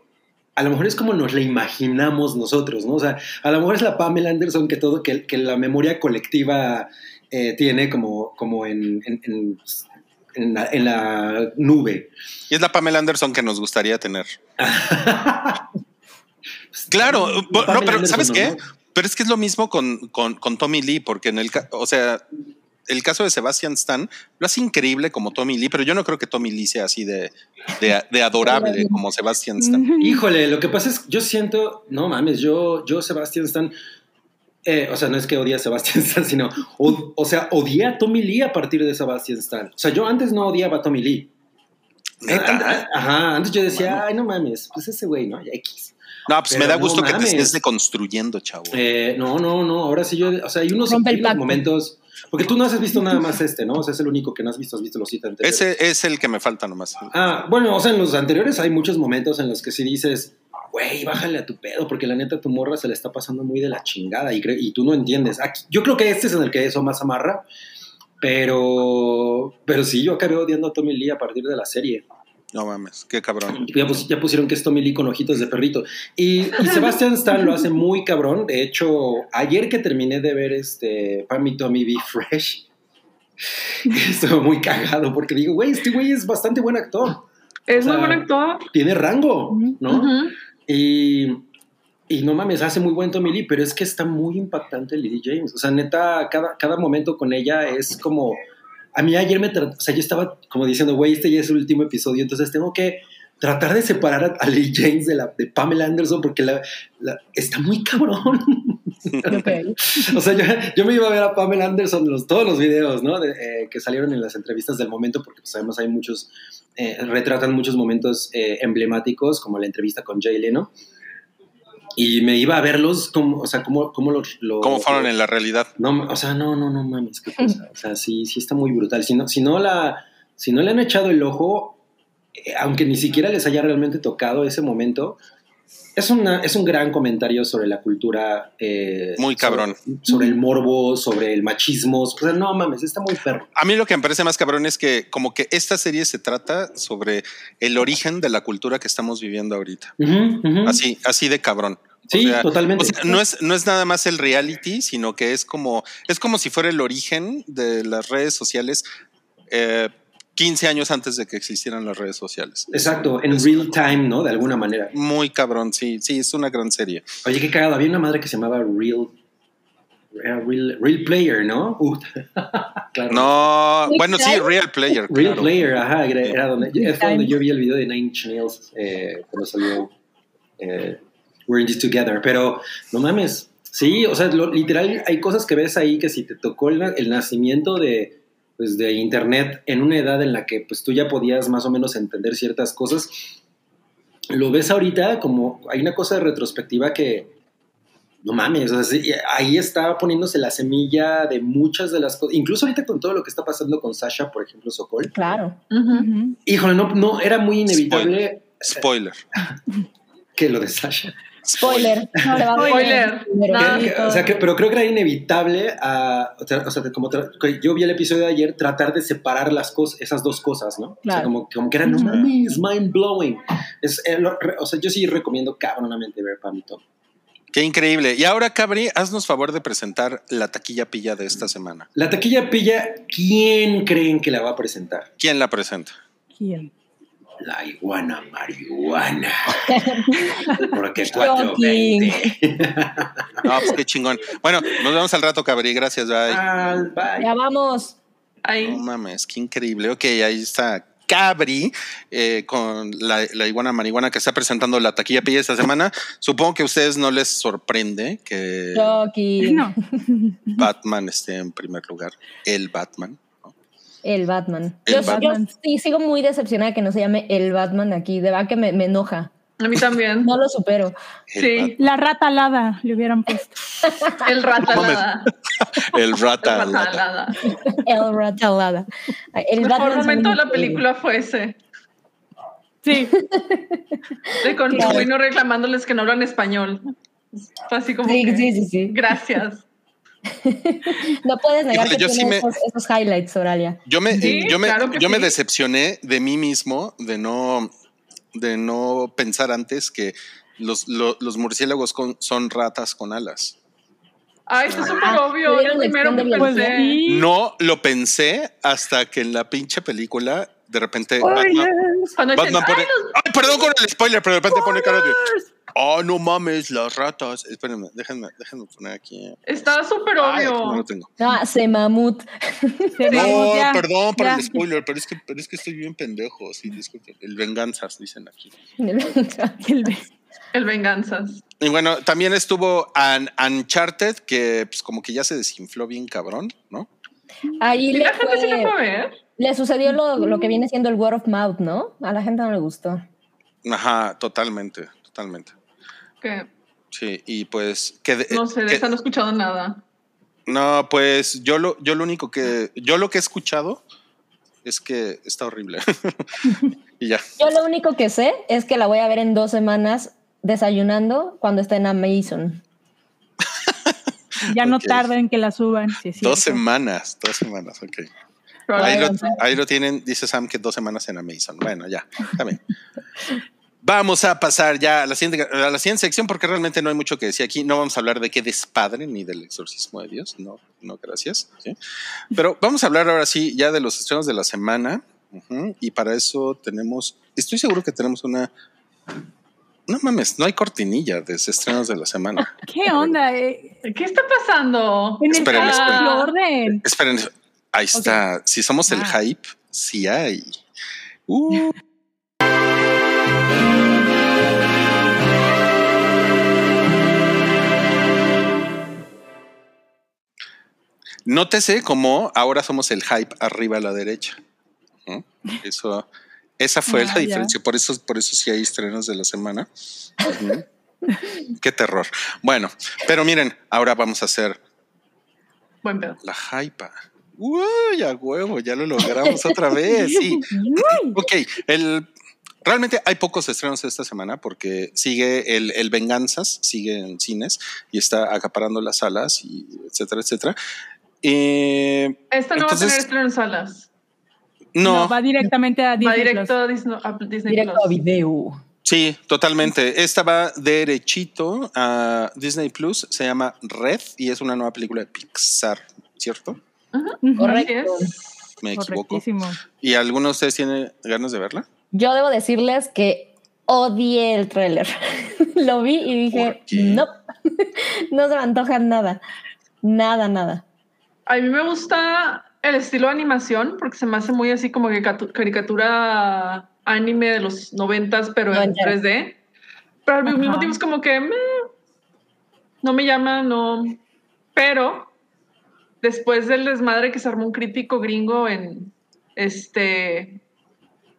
A lo mejor es como nos la imaginamos nosotros, ¿no? O sea, a lo mejor es la Pamela Anderson que todo, que, que la memoria colectiva eh, tiene como, como en, en, en- en la, en la nube. Y es la Pamela Anderson que nos gustaría tener. Claro, La no, pero Anderson, ¿sabes qué? ¿no? Pero es que es lo mismo con, con, con Tommy Lee, porque en el, ca- o sea, el caso de Sebastian Stan lo hace increíble como Tommy Lee, pero yo no creo que Tommy Lee sea así de, de, de adorable como Sebastian Stan. Híjole, lo que pasa es que yo siento, no mames, yo, yo Sebastián Stan, eh, o sea, no es que odie a Sebastián Stan, sino, o, o sea, odié a Tommy Lee a partir de Sebastián Stan. O sea, yo antes no odiaba a Tommy Lee. Neta. Ajá, antes yo decía, ay, no mames, pues ese güey, ¿no? Ya X. No, pues me da gusto no que te estés deconstruyendo, chavo. Eh, no, no, no, ahora sí yo, o sea, hay unos, hay momentos, porque tú no has visto nada más este, ¿no? O sea, es el único que no has visto, has visto los siete anteriores. Ese es el que me falta nomás. Ah, bueno, o sea, en los anteriores hay muchos momentos en los que sí dices, güey, bájale a tu pedo, porque la neta tu morra se le está pasando muy de la chingada y, y tú no entiendes. Aquí- yo creo que este es en el que eso más amarra, pero, pero sí, yo acabé odiando a Tommy Lee a partir de la serie. No mames, qué cabrón. Ya, pus- ya pusieron que es Tommy Lee con ojitos de perrito. Y, y Sebastian Stan lo hace muy cabrón. De hecho, ayer que terminé de ver este Pam y Tommy Be Fresh, estuve muy cagado porque digo, güey, este güey es bastante buen actor. Es O sea, muy buen actor. Tiene rango, ¿no? Y, y no mames, hace muy buen Tommy Lee, pero es que está muy impactante Lily James. O sea, neta, cada, cada momento con ella es como. A mí ayer me. tra- O sea, yo estaba como diciendo, güey, este ya es el último episodio, entonces tengo que tratar de separar a, a Lily James de, la, de Pamela Anderson porque la, la- está muy cabrón. Ok. O sea, yo, yo me iba a ver a Pamela Anderson los, todos los videos, ¿no? De, eh, que salieron en las entrevistas del momento, porque pues además hay muchos, eh, retratan muchos momentos eh, emblemáticos, como la entrevista con Jay Leno. Y me iba a verlos, como, o sea, cómo, cómo los... los- ¿Cómo fueron en la realidad? No, o sea, no, no, no mames, qué cosa. O sea, sí, sí está muy brutal. Si no, si no, la, si no le han echado el ojo, eh, aunque ni siquiera les haya realmente tocado ese momento, es, una, es un gran comentario sobre la cultura. eh, Muy cabrón. Sobre, sobre el morbo, sobre el machismo. O sea, no mames, está muy perro. A mí lo que me parece más cabrón es que como que esta serie se trata sobre el origen de la cultura que estamos viviendo ahorita. Así, así de cabrón. O Sí, sea, totalmente. O sea, no es, no es nada más el reality, sino que es como, es como si fuera el origen de las redes sociales eh, 15 años antes de que existieran las redes sociales. Exacto, en real time, ¿no? De alguna manera. Muy cabrón, sí, sí, es una gran serie. Oye, qué cagado. Había una madre que se llamaba Real. Real, Real Player, ¿no? Uh, claro. No, bueno, sí, Real Player. Real. Player, ajá, era, era donde, fue donde yo vi el video de Nine Inch Nails eh, cuando salió eh, We're in This Together. Pero no mames, sí, o sea, lo- literal hay cosas que ves ahí que si te tocó el, na- el nacimiento de, pues, de Internet en una edad en la que pues tú ya podías más o menos entender ciertas cosas, lo ves ahorita como hay una cosa de retrospectiva que no mames, o sea, ahí está poniéndose la semilla de muchas de las cosas, incluso ahorita con todo lo que está pasando con Sasha, por ejemplo, Sokol. Claro. Ujú. Ujú. Híjole, no, no, era muy inevitable Spoiler. que lo de Sasha. Spoiler. Va a Spoiler. Que- o sea, que, pero creo que era inevitable, a, o sea, como yo vi el episodio de ayer, tratar de separar las cosas, esas dos cosas, ¿no? O sea, como, como que era, no mames, mind blowing. Es, eh, lo- re- o sea, yo sí recomiendo cabronamente ver Pam y Tom. Qué increíble. Y ahora, Cabri, haznos favor de presentar la taquilla pilla de esta semana. La taquilla pilla, ¿quién creen que la va a presentar? ¿Quién la presenta? ¿Quién? La iguana marihuana. Porque Shocking. 420. No, pues qué chingón. Bueno, nos vemos al rato, Cabri. Gracias, bye. Ah, bye. Ya vamos. No mames, qué increíble. Ok, ahí está Cabri eh, con la, la iguana marihuana que está presentando la taquilla pilla esta semana. Supongo que a ustedes no les sorprende que Chucky. No. Batman esté en primer lugar. El Batman. El Batman. El yo, Batman. yo sí sigo muy decepcionada que no se llame el Batman aquí. De verdad que me, me enoja. A mí también. No lo supero. El, Sí. La rata alada le hubieran puesto. El ratalada. el El rata. ratalada. El Ratalada. El El mejor momento de la película fue ese. Sí. De con Claro. Reclamándoles que no hablan español. Fue así como Sí, que, sí, sí, sí. Gracias. No puedes negar Híjole, que yo sí tiene me- esos, esos highlights, Oralia. Yo me, Sí, yo me, claro yo me decepcioné de mí mismo de no, de no pensar antes que los, lo- los murciélagos con- son ratas con alas. Ay, está súper Ah, obvio. Lo primero Pues pensé. No lo pensé hasta que en la pinche película de repente Batman, Cuando dicen, Batman pone. "Ay, los- Ay, perdón con el spoiler, pero de repente pone cara de. Oh, no mames, las ratas. Espérenme, déjenme, déjenme poner aquí. Está súper aquí no obvio. lo tengo. Ah, se mamut. Se No, ya, perdón por ya. el spoiler, pero es que, pero es que estoy bien pendejo. Sí, disculpen. El venganzas, dicen aquí. El be- El venganzas. Y bueno, también estuvo An- Uncharted, que pues como que ya se desinfló bien cabrón, ¿no? Ahí ¿Y le, la gente sí lo fue- fue a ver? le sucedió lo, lo que viene siendo el word of mouth, ¿no? A la gente no le gustó. Ajá, totalmente, totalmente. Que Sí, y pues que, de- no sé, de que- esa no he escuchado nada. no, pues yo lo, yo lo único que, yo lo que he escuchado es que está horrible. y ya. Yo lo único que sé es que la voy a ver en dos semanas desayunando cuando esté en Amazon. Ya no Ok. tarda en que la suban. sí, Dos semanas, dos semanas, ok. Ahí lo, ahí lo tienen, dice Sam que dos semanas en Amazon. Bueno, ya, bien. Vamos a pasar ya a la, siguiente, a la siguiente sección porque realmente no hay mucho que decir aquí. No vamos a hablar de qué despadre ni del exorcismo de Dios. No, no, gracias. ¿sí? Pero vamos a hablar ahora sí ya de los estrenos de la semana. Ujú, Y para eso tenemos, estoy seguro que tenemos una... No mames, no hay cortinilla de estrenos de la semana. ¿Qué onda? eh? ¿Qué está pasando? En el Esperen, esperen. orden. Esperen, ahí está. Si somos el Ah. hype, sí hay. Uh. Nótese cómo ahora somos el hype arriba a la derecha. Eso, esa fue Ah, la ya. diferencia. Por eso, por eso sí hay estrenos de la semana. Qué terror. Bueno, pero miren, ahora vamos a hacer Buen pedo. la hypa. Uy, a huevo, ya lo logramos otra vez. Sí. Ok, el, realmente hay pocos estrenos esta semana porque sigue el, el Venganzas, sigue en cines y está acaparando las salas y etcétera, etcétera. Eh, Esta no va a tener estreno en salas. No, no, va directamente a Va Disney directo Plus. a Disney, a Disney Directo Plus. a video. sí, totalmente. Esta va derechito a Disney Plus, se llama Red y es una nueva película de Pixar, ¿cierto? Correcto. Me equivoco. ¿Y alguno de ustedes tiene ganas de verla? Yo debo decirles que odié el tráiler. Lo vi y dije, no, no se me antoja nada. Nada, nada. A mí me gusta el estilo de animación porque se me hace muy así como que catu- caricatura anime de los noventas, pero en Noventera. 3D. Pero al mismo tiempo es como que no me llama, no. Pero después del desmadre que se armó un crítico gringo en este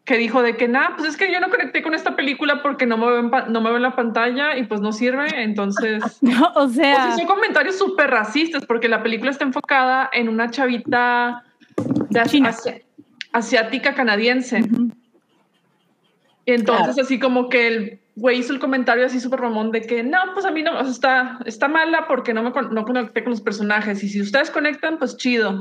que dijo de que, nada, pues es que yo no conecté con esta película porque no me veo en, no me veo en la pantalla y pues no sirve, entonces... No, o O sea, sea, son comentarios súper racistas porque la película está enfocada en una chavita de China. asi- asiática canadiense. Ujú. Y entonces Claro. así como que el güey hizo el comentario así súper ramón de que no, pues a mí no, o sea, está, está mala porque no me no conecté con los personajes y si ustedes conectan, pues chido.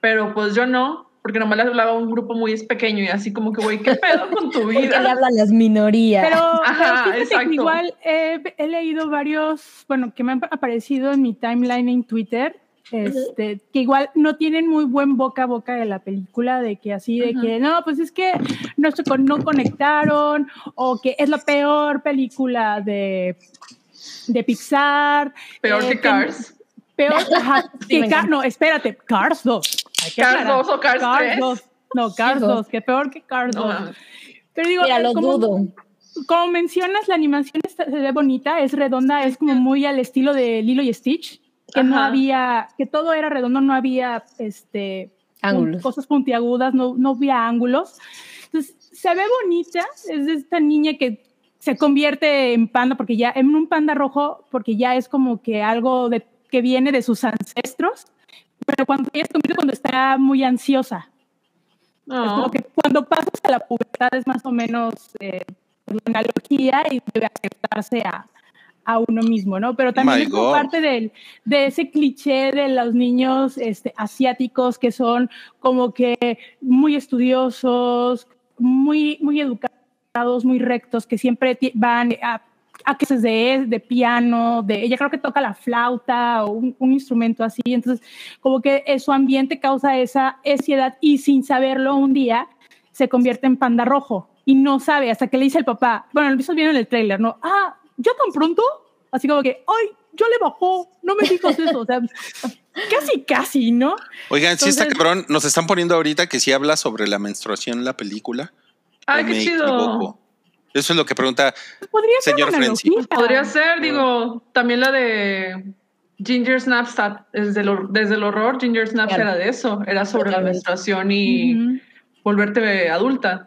Pero pues yo no, porque nomás le hablaba a un grupo muy pequeño y así como que güey, ¿qué pedo con tu Porque le vida? hablan las minorías. Pero, Ajá, pero fíjate que exacto. igual he, he leído varios, bueno, que me han aparecido en mi timeline en Twitter, este, que igual no tienen muy buen boca a boca de la película, de que así, de Ajá. que no, pues es que no, se con- no conectaron, o que es la peor película de, de Pixar. Peor eh, que Cars. Peor, ajá, que Car- no, espérate, Cars 2. Cars aclarar. 2 o Cars 3. 2. No, Cars Sí, 2, que peor que Cars No 2. mames. Pero digo, Mira, lo como- dudo. como mencionas, la animación está- se ve bonita, es redonda, es como muy al estilo de Lilo y Stitch, que no Ajá. había, que todo era redondo, no había este, Ángulos. cosas puntiagudas, no, no había ángulos. Entonces, se ve bonita, es de esta niña que se convierte en panda, porque ya, en un panda rojo, porque ya es como que algo de, que viene de sus ancestros, pero cuando ella se convierte cuando está muy ansiosa. Es No. como que cuando pasas a la pubertad es más o menos eh, la analogía y debe aceptarse a, a uno mismo, ¿no? Pero también My es como parte del, de ese cliché de los niños este, asiáticos que son como que muy estudiosos, muy, muy educados, muy rectos, que siempre van a, a clases de, de piano, de ella creo que toca la flauta o un, un instrumento así, entonces como que eh, su ambiente causa esa ansiedad y sin saberlo un día se convierte en panda rojo y no sabe hasta que le dice el papá, bueno, lo hizo bien en el tráiler, ¿no? Ah, ¿ya tan pronto? Así como que, ay, yo le bajó, no me digas eso, o sea, casi, casi, ¿no? Oigan, si está Entonces- cabrón, nos están poniendo ahorita que si habla sobre la menstruación en la película. Ay, ¿O qué me chido. equivoco? Eso es lo que pregunta. Podría ser Señor Frenzy. Podría ser, digo, también la de Ginger Snaps está- desde el, desde el horror, Ginger Snaps Claro. era de eso, era sobre la menstruación y volverte adulta.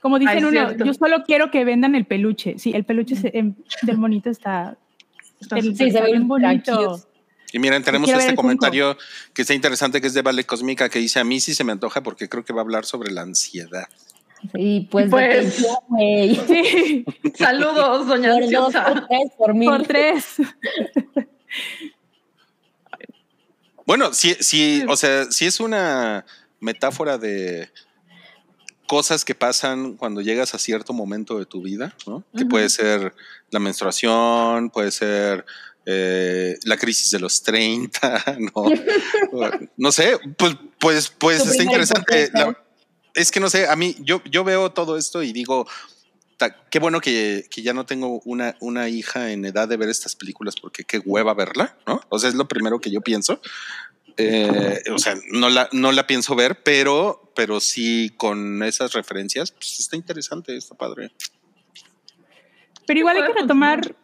Como dicen Ay, uno, cierto. yo solo quiero que vendan el peluche. Sí, el peluche se- em, del monito está, Está el- súper- Sí, se está ve bien bonito. Y miren, tenemos quiero este comentario que está interesante, que es de Vale Cósmica, que dice: A mí sí se me antoja porque creo que va a hablar sobre la ansiedad. Y pues, Pues- de que yo, güey. Sí, Saludos, doña Por dos, por tres, por mil. por tres. Bueno, sí, sí, o sea, sí es una metáfora de cosas que pasan cuando llegas a cierto momento de tu vida, ¿no? Que puede ser la menstruación, puede ser eh, la crisis de los 30, ¿no? no sé, pues, pues, pues está interesante. La- es que no sé, a mí, yo, yo veo todo esto y digo, ta- qué bueno que, que ya no tengo una, una hija en edad de ver estas películas porque qué hueva verla, ¿no? O sea, es lo primero que yo pienso. Eh, o sea, no la, no la pienso ver, pero, pero sí con esas referencias, pues está interesante, está padre. Pero igual hay que retomar.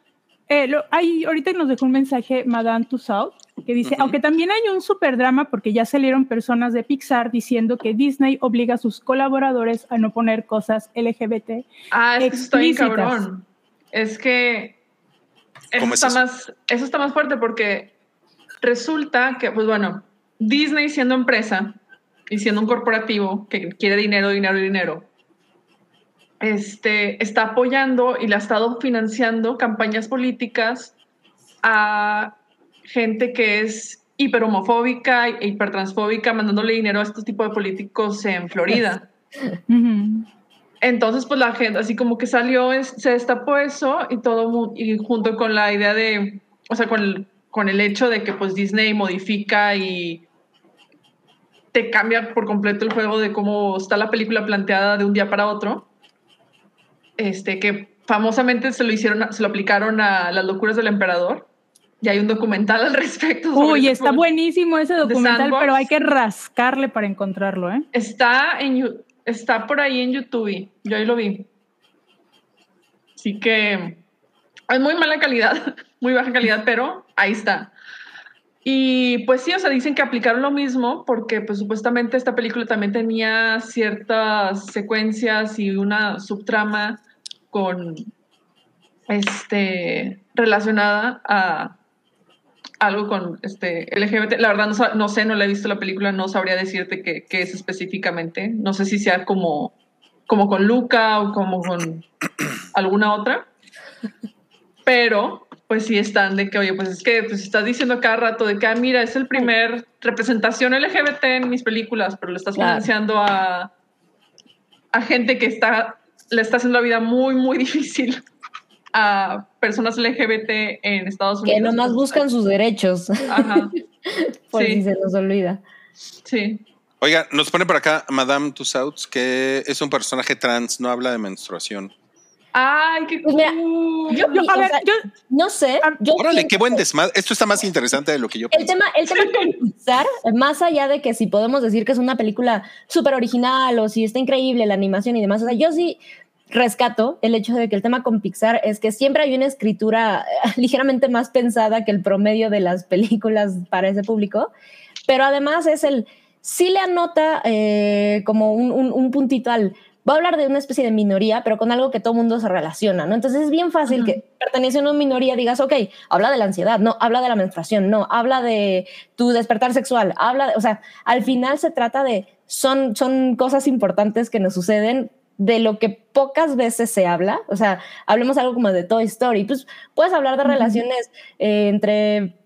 Eh, lo- hay, ahorita nos dejó un mensaje Madame Tussauds que dice, aunque también hay un super drama porque ya salieron personas de Pixar diciendo que Disney obliga a sus colaboradores a no poner cosas LGBT. Ah, es que eso está cabrón. Es que eso ¿Cómo es está eso? más, eso está más fuerte porque resulta que, pues bueno, Disney siendo empresa y siendo un corporativo que quiere dinero, dinero, dinero, este, está apoyando y le ha estado financiando campañas políticas a gente que es hiperhomofóbica e hipertransfóbica, mandándole dinero a este tipo de políticos en Florida. Entonces, pues la gente, así como que salió, es- se destapó eso y todo, y junto con la idea de, o sea, con el, con el hecho de que pues Disney modifica y te cambia por completo el juego de cómo está la película planteada de un día para otro, este, que famosamente se lo hicieron, se lo aplicaron a las locuras del emperador. Y hay un documental al respecto. Uy, está buenísimo ese documental, pero hay que rascarle para encontrarlo, ¿eh? Está, en, está por ahí en YouTube. Yo ahí lo vi. Así que es muy mala calidad, muy baja calidad, pero ahí está. Y pues sí, o sea, dicen que aplicaron lo mismo porque pues supuestamente esta película también tenía ciertas secuencias y una subtrama con este relacionada a algo con este LGBT. La verdad no, no sé, no la he visto la película, no sabría decirte qué, qué es específicamente. No sé si sea como, como con Luca o como con alguna otra. Pero pues sí están de que, oye, pues es que pues estás diciendo cada rato de que, ah, mira, es el primer representación LGBT en mis películas, pero le estás Claro. financiando a, a gente que está, le está haciendo la vida muy, muy difícil a personas LGBT en Estados Unidos. Que nomás buscan sus derechos, Ajá, por Sí. si se nos olvida. sí. Oiga, nos pone por acá Madame Tussauds que es un personaje trans, no habla de menstruación. Ay, qué Pues mira, cool. Yo, a o ver, sea, yo, No sé. Yo Órale, pienso qué buen desmadre. Esto está más interesante de lo que yo El pensé. tema, el tema Pixar, más allá de que si podemos decir que es una película súper original o si está increíble la animación y demás, o sea, yo sí rescato el hecho de que el tema con Pixar es que siempre hay una escritura eh, ligeramente más pensada que el promedio de las películas para ese público, pero además es el, sí le anota eh, como un, un- un puntito al, va a hablar de una especie de minoría, pero con algo que todo mundo se relaciona, ¿no? Entonces es bien fácil que perteneciendo a una minoría digas, ok, habla de la ansiedad, no, habla de la menstruación, no, habla de tu despertar sexual, habla de, o sea, al final se trata de, son, son cosas importantes que nos suceden de lo que pocas veces se habla, o sea, hablemos algo como de Toy Story, pues puedes hablar de relaciones eh, entre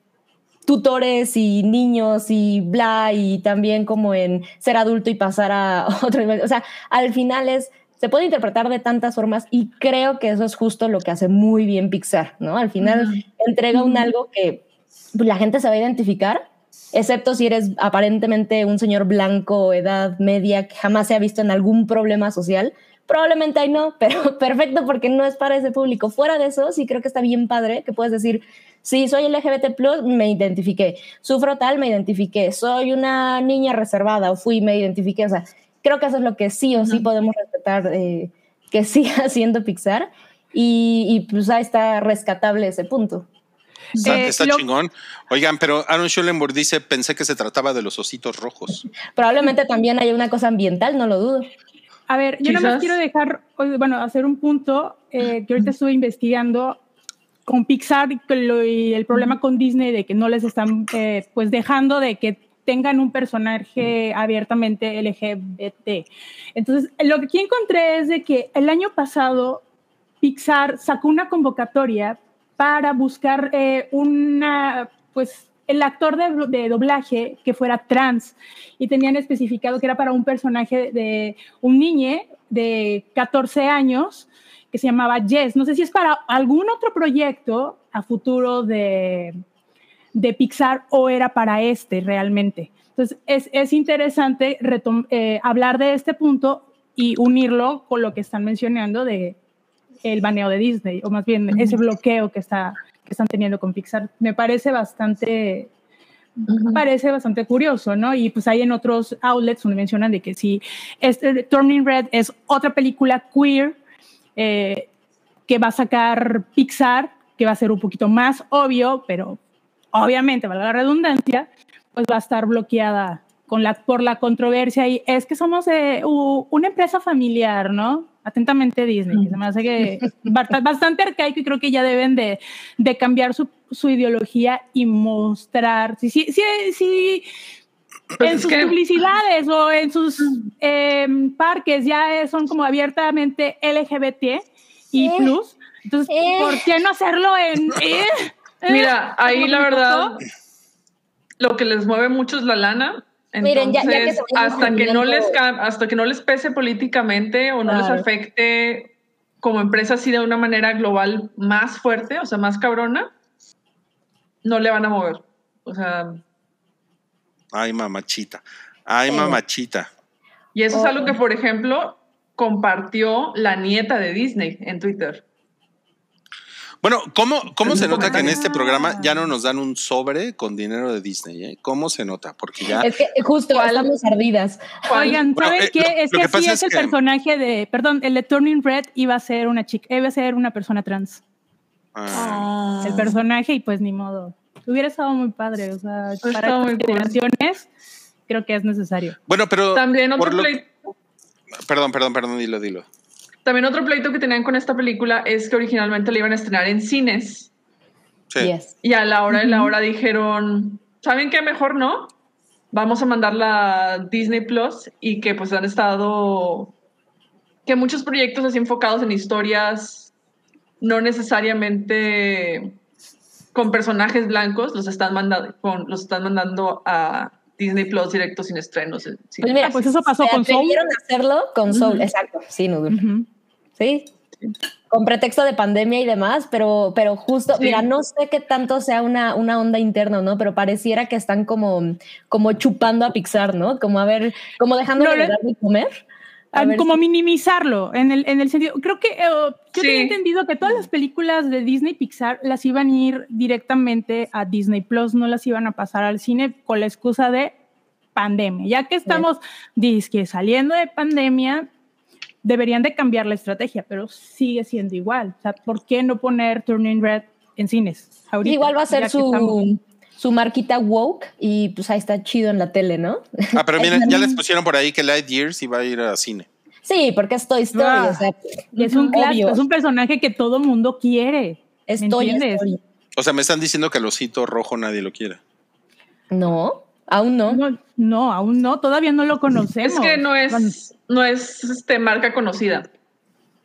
tutores y niños y bla, y también como en ser adulto y pasar a otro nivel. O sea, al final es, se puede interpretar de tantas formas y creo que eso es justo lo que hace muy bien Pixar, ¿no? Al final entrega un algo que pues, la gente se va a identificar, excepto si eres aparentemente un señor blanco, edad media, que jamás se ha visto en algún problema social. Probablemente ahí no, pero perfecto porque no es para ese público. Fuera de eso, sí creo que está bien padre que puedes decir, sí, soy LGBT+, me identifiqué. Sufro tal, me identifiqué. Soy una niña reservada o fui, me identifiqué. O sea, creo que eso es lo que sí o sí podemos respetar eh, que siga haciendo Pixar. Y, y pues ahí está rescatable ese punto. Está, Eh, está lo- chingón. Oigan, pero Aaron Schulenburg dice, pensé que se trataba de los ositos rojos. Probablemente también haya una cosa ambiental, no lo dudo. A ver, yo nada más Quizás. quiero dejar, bueno, hacer un punto eh, que ahorita estuve investigando con Pixar y el problema con Disney de que no les están eh, pues dejando de que tengan un personaje abiertamente LGBT. Entonces, lo que aquí encontré es de que el año pasado Pixar sacó una convocatoria para buscar eh, una, pues, el actor de, de doblaje que fuera trans y tenían especificado que era para un personaje de un niñe de 14 años que se llamaba Jess. No sé si es para algún otro proyecto a futuro de, de Pixar o era para este realmente. Entonces, es, es interesante eh, hablar de este punto y unirlo con lo que están mencionando de el baneo de Disney, o más bien ese bloqueo que, está, que están teniendo con Pixar. Me parece bastante parece bastante curioso, ¿no? Y pues hay en otros outlets donde mencionan de que si este Turning Red es otra película queer eh, que va a sacar Pixar, que va a ser un poquito más obvio, pero obviamente, valga la redundancia, pues va a estar bloqueada con la, por la controversia y es que somos eh, una empresa familiar, ¿no? Atentamente Disney, que se me hace que bast- bastante arcaico y creo que ya deben de, de cambiar su, su ideología y mostrar, si, si, si, si Pues en sus que- publicidades o en sus em, parques ya son como abiertamente LGBT y Eh, plus, entonces, eh. ¿por qué no hacerlo en... eh? Eh, Mira, ahí ¿cómo la verdad, lo que les mueve mucho es la lana. Miren, ya- ya que Entonces, se vayan hasta que no les hasta que no les pese políticamente o no les afecte como empresa así de una manera global más fuerte, o sea, más cabrona, no le van a mover. O sea, Ay, mamachita. Ay, mamachita. y eso es Oh. algo que, por ejemplo, compartió la nieta de Disney en Twitter. Bueno, ¿cómo, cómo se nota que en este programa ya no nos dan un sobre con dinero de Disney? eh? ¿Cómo se nota? Porque ya... Es que eh, justo ¿Cuál? estamos ardidas. Oigan, ¿saben eh, qué? lo- es que, que sí es es el que- personaje de, perdón, el de Turning Red iba a ser una chica, iba a ser una persona trans. Ah, El personaje y pues ni modo. Hubiera estado muy padre, o sea, Hubiera para muy generaciones creo que es necesario. Bueno, pero. También por otro, lo- Perdón, perdón, perdón, dilo, dilo. También otro pleito que tenían con esta película es que originalmente la iban a estrenar en cines. Sí. Yes. Y a la hora de la hora dijeron, ¿saben qué? Mejor no. Vamos a mandarla a Disney Plus y que pues han estado, que muchos proyectos así enfocados en historias no necesariamente con personajes blancos los están mandando, con, los están mandando a Disney Plus directo sin estrenos. en Pues mira, pues eso pasó con Soul. hacerlo con Soul, exacto, sí, Nudur. Ujú. Sí. Con pretexto de pandemia y demás, pero, pero justo, Sí. mira, no sé qué tanto sea una, una onda interna, ¿no? Pero pareciera que están como, como chupando a Pixar, ¿no? Como a ver, como No, le- de comer. A como si- minimizarlo en el, en el sentido, creo que eh, yo Sí. tenía entendido que todas las películas de Disney Pixar las iban a ir directamente a Disney Plus, no las iban a pasar al cine con la excusa de pandemia. Ya que estamos dizque saliendo de pandemia, deberían de cambiar la estrategia, pero sigue siendo igual. O sea, ¿por qué no poner Turning Red en cines? ahorita, Igual va a ser su, su marquita woke y pues ahí está chido en la tele, ¿no? Ah, pero miren, ya les pusieron por ahí que Light Years iba a ir a cine. Sí, porque es Toy Story, Ah, o sea, Y es un clásico, es un personaje que todo mundo quiere. es ¿me Toy entiendes? Story. O sea, me están diciendo que el osito rojo nadie lo quiere. No, aún no. No, no, aún no, todavía no lo conocemos. Es que no es, no es este, marca conocida.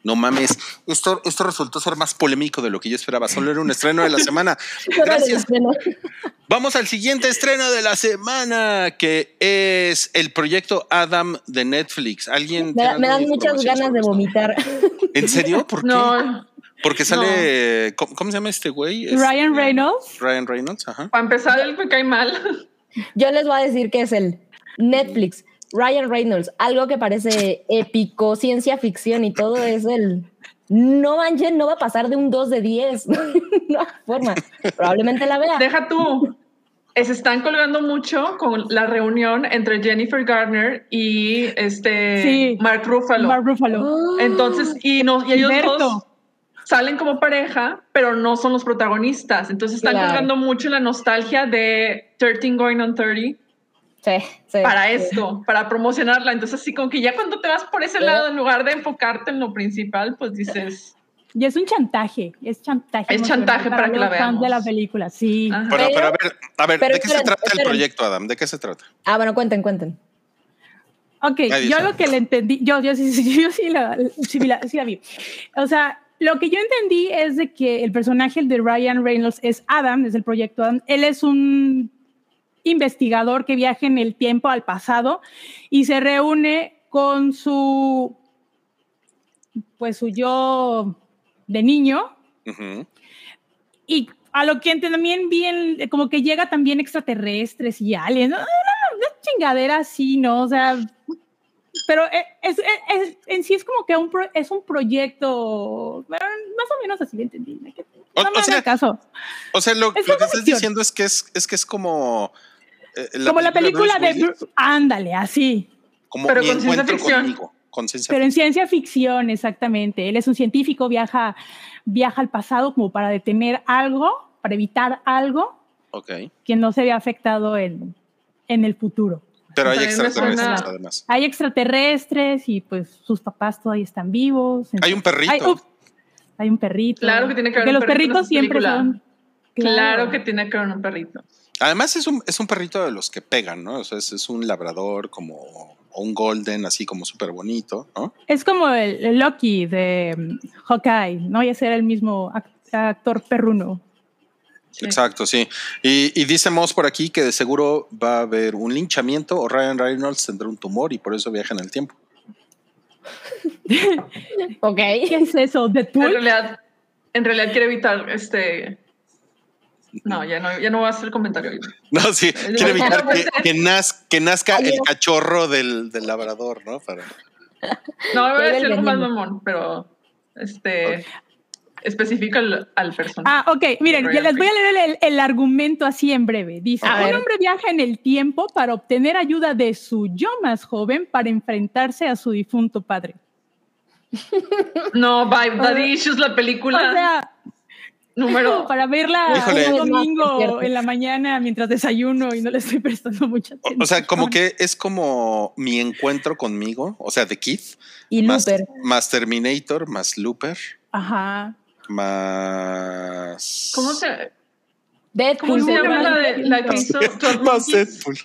No mames, esto, esto resultó ser más polémico de lo que yo esperaba. Solo era un estreno de la semana. Gracias. Vamos al siguiente estreno de la semana, que es el proyecto Adam de Netflix. ¿Alguien Me, da- me dan muchas ganas de vomitar. ¿En serio? ¿Por qué? No, Porque sale. ¿cómo, cómo se llama este güey? Ryan Reynolds. Ryan Reynolds, ajá. para empezar, él me cae mal. Yo les voy a decir que es el Netflix, Ryan Reynolds, algo que parece épico, ciencia ficción y todo es el... No manchen, no va a pasar de un 2 de 10. no hay forma. Probablemente la vea. Deja tú. Se están colgando mucho con la reunión entre Jennifer Garner y este Sí. Mark Ruffalo. Mark Ruffalo. Entonces, y, no, y ellos Berto. dos salen como pareja, pero no son los protagonistas. Entonces están Claro. colgando mucho la nostalgia de 13 Going on 30 sí, sí, para sí. esto, para promocionarla. Entonces, así como que ya cuando te vas por ese Sí. lado, en lugar de enfocarte en lo principal, pues dices, Y es un chantaje, es chantaje. Es chantaje para que la los fans veamos. de la película, sí. Pero- pero a ver, a ver, pero ¿de qué se esperen, trata el proyecto, Adam? ¿De qué se trata? Ah, bueno, cuenten, cuenten. Ok, Ahí yo está. lo que le entendí, yo, yo, sí, sí, yo sí, la, sí, la, sí la vi. O sea, lo que yo entendí es de que el personaje el de Ryan Reynolds es Adam, es el proyecto Adam. Él es un investigador que viaja en el tiempo al pasado y se reúne con su, pues su yo de niño y a lo que también bien, como que llega también extraterrestres y aliens, no, no, no, una chingadera así, ¿no? O sea, pero e, es, es- es- en sí es como que un pro- es un proyecto, más o menos así lo entendí. ¿no? O- o me hagan sea, caso. O sea, lo, Es lo que estás diciendo es que es, es que es como. eh, como la película de... Ándale, así. Como Pero con ciencia ficción. conmigo. Con ciencia Pero en ciencia ficción, exactamente. Él es un científico, viaja, viaja al pasado como para detener algo, para evitar algo Ok. que no se vea afectado en, en el futuro. Pero hay extraterrestres suena- además. Hay extraterrestres y pues sus papás todavía están vivos. Hay un perrito. Hay, ups, hay un perrito. Claro que tiene que haber un los perrito perritos siempre película. son. claro que tiene que haber un perrito. Además es un, es un perrito de los que pegan, ¿no? O sea, es, es un labrador como o un golden, así como súper bonito, ¿no? Es como el, el Loki de mm, Hawkeye, ¿no? Ya ser el mismo act- actor perruno. Sí. Exacto, sí. Y, y dice Moss por aquí que de seguro va a haber un linchamiento o Ryan Reynolds tendrá un tumor y por eso viaja en el tiempo. Ok. ¿Qué es eso? En realidad, en realidad quiere evitar este. No, ya no, ya no voy a hacer el comentario. No, sí, quiere evitar que, que naz- que nazca Ay, el cachorro del, del labrador, ¿no? Para- No, voy a decir algo más mamón, pero este especifica al, al personaje. Ah, ok, miren, ya les voy a leer el, el argumento así en breve. Dice, A un ver. hombre viaja en el tiempo para obtener ayuda de su yo más joven para enfrentarse a su difunto padre. No, by Daddy Issues, la película. O sea, Número. Para verla Híjole. un domingo en la mañana mientras desayuno y no le estoy prestando mucha O, atención. o sea, como que es como mi encuentro conmigo, o sea, de Keith, Y más, Looper. más Terminator, más Looper, Ajá. Más. ¿Cómo se, Deadpool. cómo se llama la, de, la que hizo Más Monkeys? Deadpool.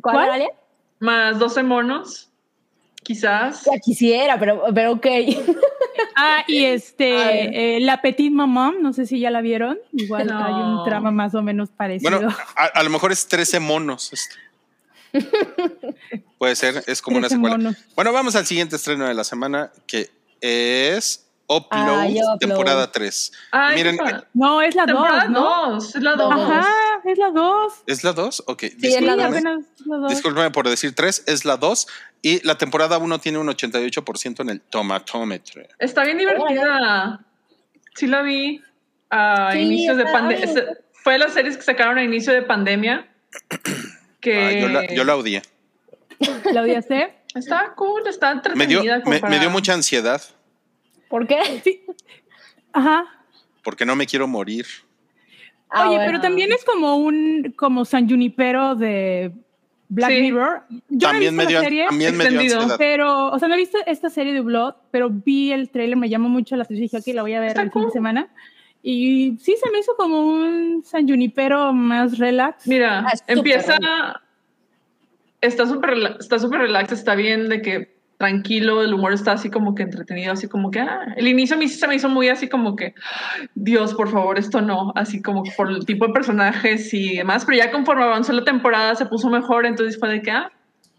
¿Cuál, ¿Cuál? Más 12 monos, quizás. Ya quisiera, pero, pero ok. Ah, y este, eh, La Petite Maman, no sé si ya la vieron. Igual No. hay un trama más o menos parecido. Bueno, a, a lo mejor es 13 monos. esto. Puede ser, es como una 13 secuela. monos. Bueno, vamos al siguiente estreno de la semana, que es Upload, Ay, Upload. temporada 3. Ay, Miren, temporada- No, es la temporada 2, ¿no? dos, es la 2. Ajá, es la 2. ¿Es la 2? Ok, Sí, es la 2. Discúlpeme por decir 3, es la 2. Y la temporada 1 tiene un 88% en el tomatómetro. Está bien divertida. Sí la vi a Sí, inicios de pandemia. Fue de las series que sacaron a inicio de pandemia. Que Ah, yo, la, yo la odié. ¿La odiaste? Está cool, está Me dio, entretenida. me, me dio mucha ansiedad ¿Por qué? Sí. Ajá. porque no me quiero morir. Ah, Oye, bueno. pero también es como un como San Junipero de Black Sí. Mirror. Yo también no he me visto dio, la serie, también me dio pero, o sea, no he visto esta serie de Blood, pero vi el trailer, me llamó mucho la atención, dije, ok, la voy a ver Está el fin de semana. Y sí, se me hizo como un San Junipero más relax. Mira, Ah, empieza. Está súper está súper relax, está bien de que tranquilo, el humor está así como que entretenido, así como que ah, el inicio a mí se me hizo muy así como que Dios, por favor, esto no, así como por el tipo de personajes y demás, pero ya conforme avanzó la temporada se puso mejor, entonces fue de que ah,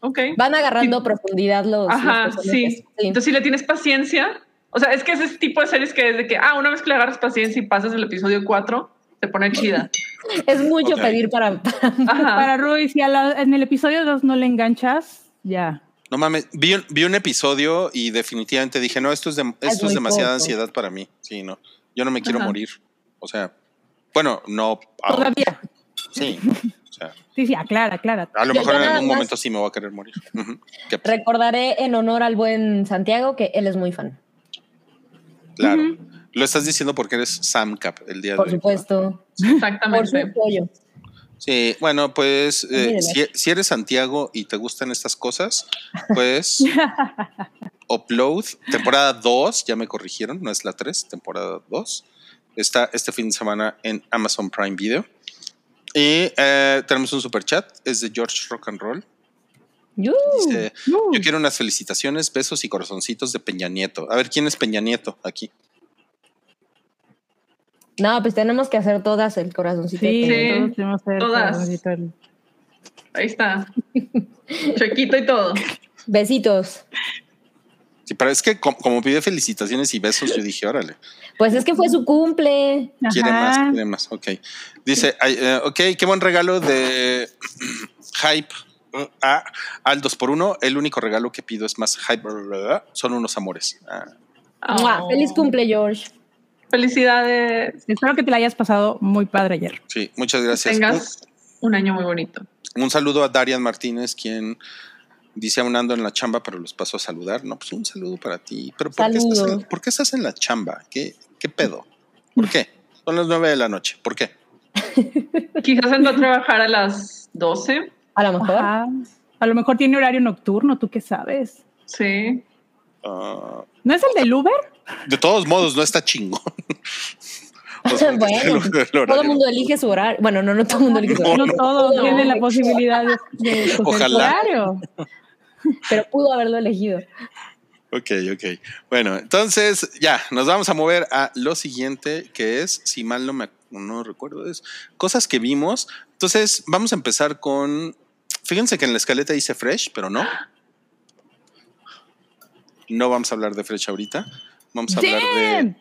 ok. Van agarrando Sí. profundidad los. Ajá, los sí. Sí. Entonces si le tienes paciencia, o sea, es que es ese tipo de series que es de que ah, una vez que le agarras paciencia y pasas el episodio 4, se pone chida. Es mucho Ok. pedir para. para-. Para Rui, si a la- en el episodio 2 no le enganchas, ya. No mames, vi un, vi un episodio y definitivamente dije, no, esto es, de- esto es demasiada poco. ansiedad para mí. Sí, no. Yo no me quiero Ajá. morir. O sea, bueno, no. ahora. Todavía. Sí. O sea, Sí, sí, aclara, aclara. a lo Yo- mejor en algún más- momento sí me voy a querer morir. Recordaré en honor al buen Santiago que él es muy fan. claro. Lo estás diciendo porque eres Sam Cap el día Por de hoy. supuesto. Por su Exactamente. pollo. Sí, bueno, pues eh, Mírenla. si, si eres Santiago y te gustan estas cosas, pues Upload, temporada 2, ya me corrigieron, no es la 3, temporada 2. Está este fin de semana en Amazon Prime Video. Y eh, tenemos un super chat, es de George Rock and Roll. Dice, yo quiero unas felicitaciones, besos y corazoncitos de Peña Nieto. A ver, ¿quién es Peña Nieto aquí? No, pues tenemos que hacer todas el corazoncito. de sí, todos tenemos que ver Todas. el- Ahí está. Chequito y todo. Besitos. Sí, pero es que com- como pide felicitaciones y besos, yo dije, órale. Pues es que fue su cumple. Quiere más, quiere más. Ok. Dice, eh, ok, qué buen regalo de Hype uh, a, al 2x1. El único regalo que pido es más Hype. Son unos amores. Ah, Oh. Feliz cumple, George. Felicidades. Espero que te la hayas pasado muy padre ayer. sí, muchas gracias. Tengas un año muy bonito. un saludo a Darian Martínez, quien dice aún ando en la chamba, pero los paso a saludar. No, pues un saludo para ti. Pero ¿por, qué estás, en, por qué estás en la chamba? ¿Qué, ¿Qué pedo? ¿Por qué? Son las 9 de la noche. ¿Por qué? Quizás entró a trabajar a las 12. A lo mejor. Ajá. A lo mejor tiene horario nocturno, ¿tú qué sabes? Sí. Ah, ¿No es el del Uber? de todos modos, no está chingón. Sea, bueno, el- el todo el mundo elige su horario. Bueno, no, no todo el mundo elige su No, horario. No, todos no. tienen la posibilidad de, de escoger su Ojalá. horario. Pero pudo haberlo elegido. Ok, ok. Bueno, entonces ya, nos vamos a mover a lo siguiente, que es, si mal no me no recuerdo, es cosas que vimos. Entonces, vamos a empezar con. Fíjense que en la escaleta dice Fresh, pero no. No vamos a hablar de Fresh ahorita. Vamos a hablar de.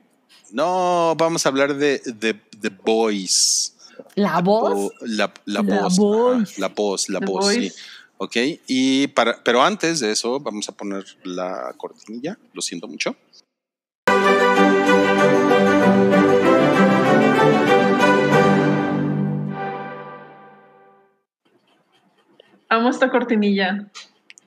No, vamos a hablar de The, The Boys. La voz. La, la La voz. voz. La voz, la The voz, sí. Ok, y para, pero antes de eso, vamos a poner la cortinilla. Lo siento mucho. Amo esta cortinilla.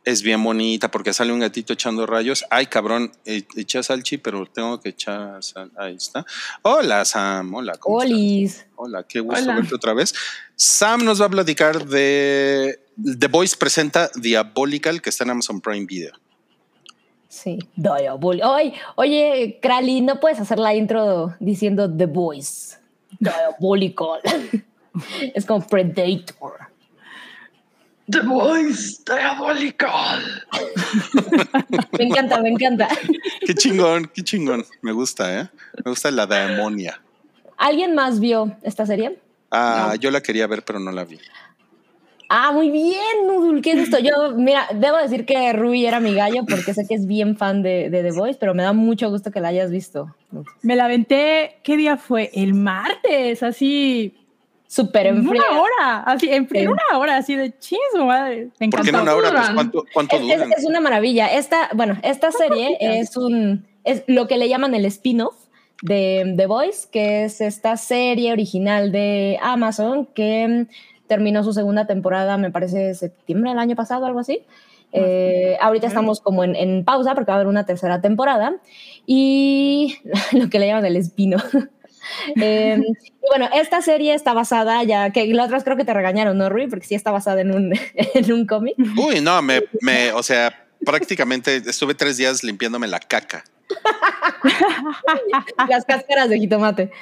Es bien bonita porque sale un gatito echando rayos. Ay, cabrón, e- echa salchi, pero tengo que echar sal. Ahí está. Hola, Sam. Hola, ¿cómo estás? Olis. Hola, qué gusto Hola. verte otra vez. Sam nos va a platicar de The Voice presenta Diabolical, que está en Amazon Prime Video. Sí, diabólico. Oye, oye, Krali, ¿no puedes hacer la intro diciendo The Voice? Diabolical. es como Predator. The Voice Diabolical. Me encanta, me encanta. Qué chingón, qué chingón. Me gusta, ¿eh? Me gusta la demonia. ¿Alguien más vio esta serie? Ah, yo la quería ver, pero no la vi. Ah, muy bien, Nudul, qué gusto. Yo, mira, debo decir que Rui era mi gallo porque sé que es bien fan de, de The Voice, pero me da mucho gusto que la hayas visto. Me la aventé, ¿qué día fue? El martes, así, Súper en en una hora, así, en, en Sí. una hora, así de chingo, madre. Me ¿Por qué encantó. una hora? Pues? ¿cuánto, cuánto Es, es- duran? es una maravilla. Esta, bueno, esta serie es un es lo que le llaman el spin-off de The Voice, que es esta serie original de Amazon que mm, terminó su segunda temporada, me parece septiembre del año pasado, algo así. Eh, ahorita estamos como en, en pausa porque va a haber una tercera temporada y lo que le llaman el spin-off. Eh, y bueno, esta serie está basada ya, que la otra creo que te regañaron, ¿no, Rui? Porque sí está basada en un, en un cómic. Uy, no, me, me, o sea, prácticamente estuve tres días limpiándome la caca. Las cáscaras de jitomate.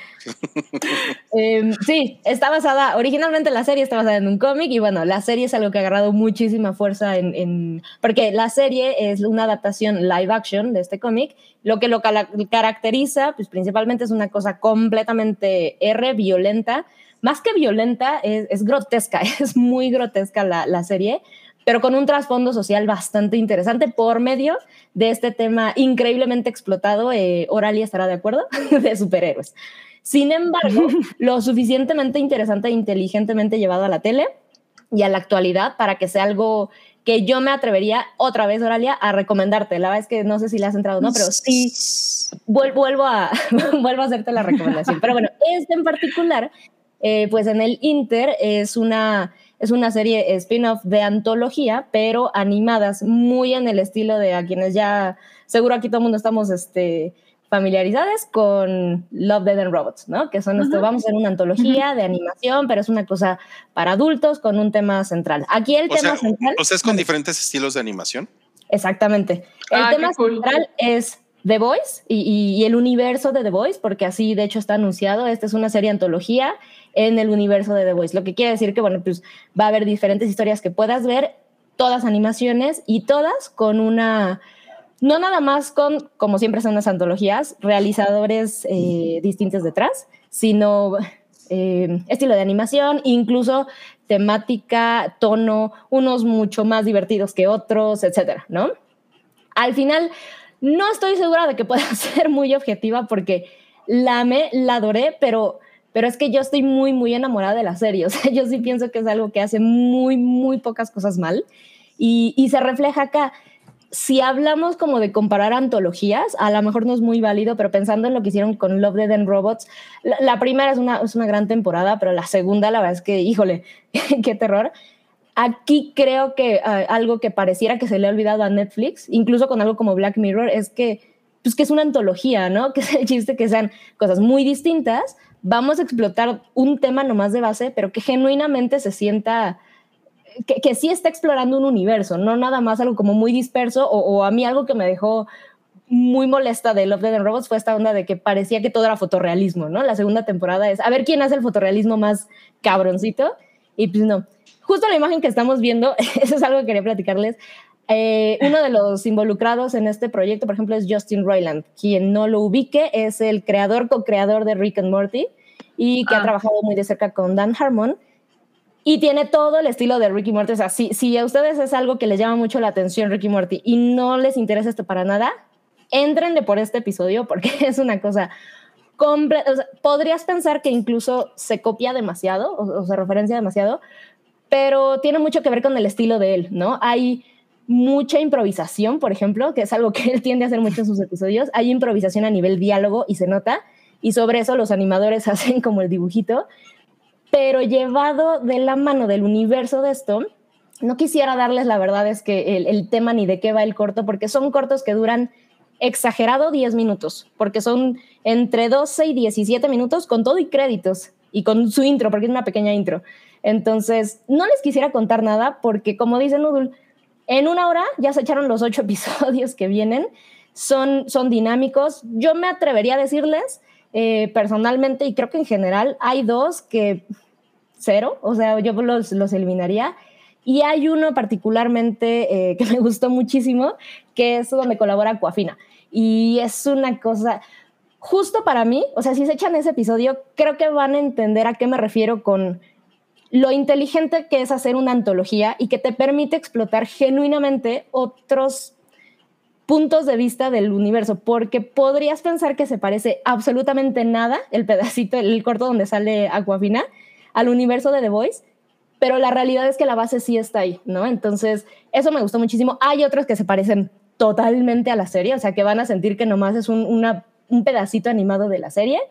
Eh, sí, está basada, originalmente la serie está basada en un cómic y bueno, la serie es algo que ha agarrado muchísima fuerza en, en- porque la serie es una adaptación live action de este cómic. Lo que lo caracteriza, pues principalmente es una cosa completamente R, violenta. Más que violenta, es, es grotesca, es muy grotesca la, la serie pero con un trasfondo social bastante interesante por medio de este tema increíblemente explotado, eh, Oralia estará de acuerdo, de superhéroes. Sin embargo, lo suficientemente interesante e inteligentemente llevado a la tele y a la actualidad para que sea algo que yo me atrevería otra vez, Oralia, a recomendarte. La verdad es que no sé si le has entrado o no, pero sí vuel- vuelvo a, vuelvo a hacerte la recomendación. Pero bueno, este en particular, eh, pues en el Inter es una, es una serie spin-off de antología, pero animadas muy en el estilo de a quienes ya, seguro aquí todo el mundo estamos este, familiarizados con Love, Dead and Robots, ¿no? Que son esto, vamos a hacer una antología de animación, pero es una cosa para adultos con un tema central. Aquí el O tema sea, central... o sea, es con diferentes estilos de animación. Exactamente. El Ah, tema cool. central es The Voice y, y- y el universo de The Voice, porque así de hecho está anunciado. Esta es una serie antología en el universo de The Voice, lo que quiere decir que, bueno, pues va a haber diferentes historias que puedas ver, todas animaciones y todas con una, no nada más con, como siempre son las antologías, realizadores eh, distintos detrás, sino eh, estilo de animación, incluso temática, tono, unos mucho más divertidos que otros, etcétera, ¿no? Al final, no estoy segura de que pueda ser muy objetiva porque la amé, la adoré, pero, pero es que yo estoy muy, muy enamorada de la serie. O sea, yo sí pienso que es algo que hace muy, muy pocas cosas mal y, y se refleja acá. Si hablamos como de comparar antologías, a lo mejor no es muy válido, pero pensando en lo que hicieron con Love, Dead and Robots, la, la primera es una, es una gran temporada, pero la segunda, la verdad es que, híjole, qué terror. Aquí creo que uh, algo que pareciera que se le ha olvidado a Netflix, incluso con algo como Black Mirror, es que, pues que es una antología, ¿no? Que es el chiste que sean cosas muy distintas. Vamos a explotar un tema nomás de base, pero que genuinamente se sienta que, que sí está explorando un universo, no nada más algo como muy disperso o, o a mí algo que me dejó muy molesta de Love, Dead and Robots fue esta onda de que parecía que todo era fotorrealismo, ¿no? La segunda temporada es a ver quién hace el fotorrealismo más cabroncito y pues no. Justo la imagen que estamos viendo, eso es algo que quería platicarles. Eh, uno de los involucrados en este proyecto, por ejemplo, es Justin Roiland. Quien no lo ubique es el creador, co-creador de Rick and Morty y que Ah. ha trabajado muy de cerca con Dan Harmon. Y tiene todo el estilo de Ricky Morty. O sea, si, si a ustedes es algo que les llama mucho la atención Ricky Morty y no les interesa esto para nada, entrenle por este episodio porque es una cosa completa. O sea, podrías pensar que incluso se copia demasiado o, o se referencia demasiado, pero tiene mucho que ver con el estilo de él, ¿no? Hay mucha improvisación, por ejemplo, que es algo que él tiende a hacer mucho en sus episodios. Hay improvisación a nivel diálogo y se nota. Y sobre eso los animadores hacen como el dibujito pero llevado de la mano del universo de esto, no quisiera darles la verdad es que el, tema ni de qué va el corto, porque son cortos que duran exagerado 10 minutos, porque son entre 12 y 17 minutos con todo y créditos y con su intro, porque es una pequeña intro. Entonces, no les quisiera contar nada porque, como dice Noodle, en una hora ya se echaron los ocho episodios que vienen, son, son dinámicos. Yo me atrevería a decirles eh, personalmente, y creo que en general, hay dos que cero, o sea, yo los, los eliminaría. Y hay uno particularmente eh, que me gustó muchísimo, que es donde colabora Coafina. Y es una cosa, justo para mí, o sea, si se echan ese episodio, creo que van a entender a qué me refiero con lo inteligente que es hacer una antología y que te permite explotar genuinamente otros puntos de vista del universo, porque podrías pensar que se parece absolutamente nada, el pedacito, el corto donde sale Aquafina, al universo de The Voice, pero la realidad es que la base sí está ahí, ¿no? Entonces, eso me gustó muchísimo. Hay otros que se parecen totalmente a la serie, o sea, que van a sentir que nomás es un, una, un pedacito animado de la serie.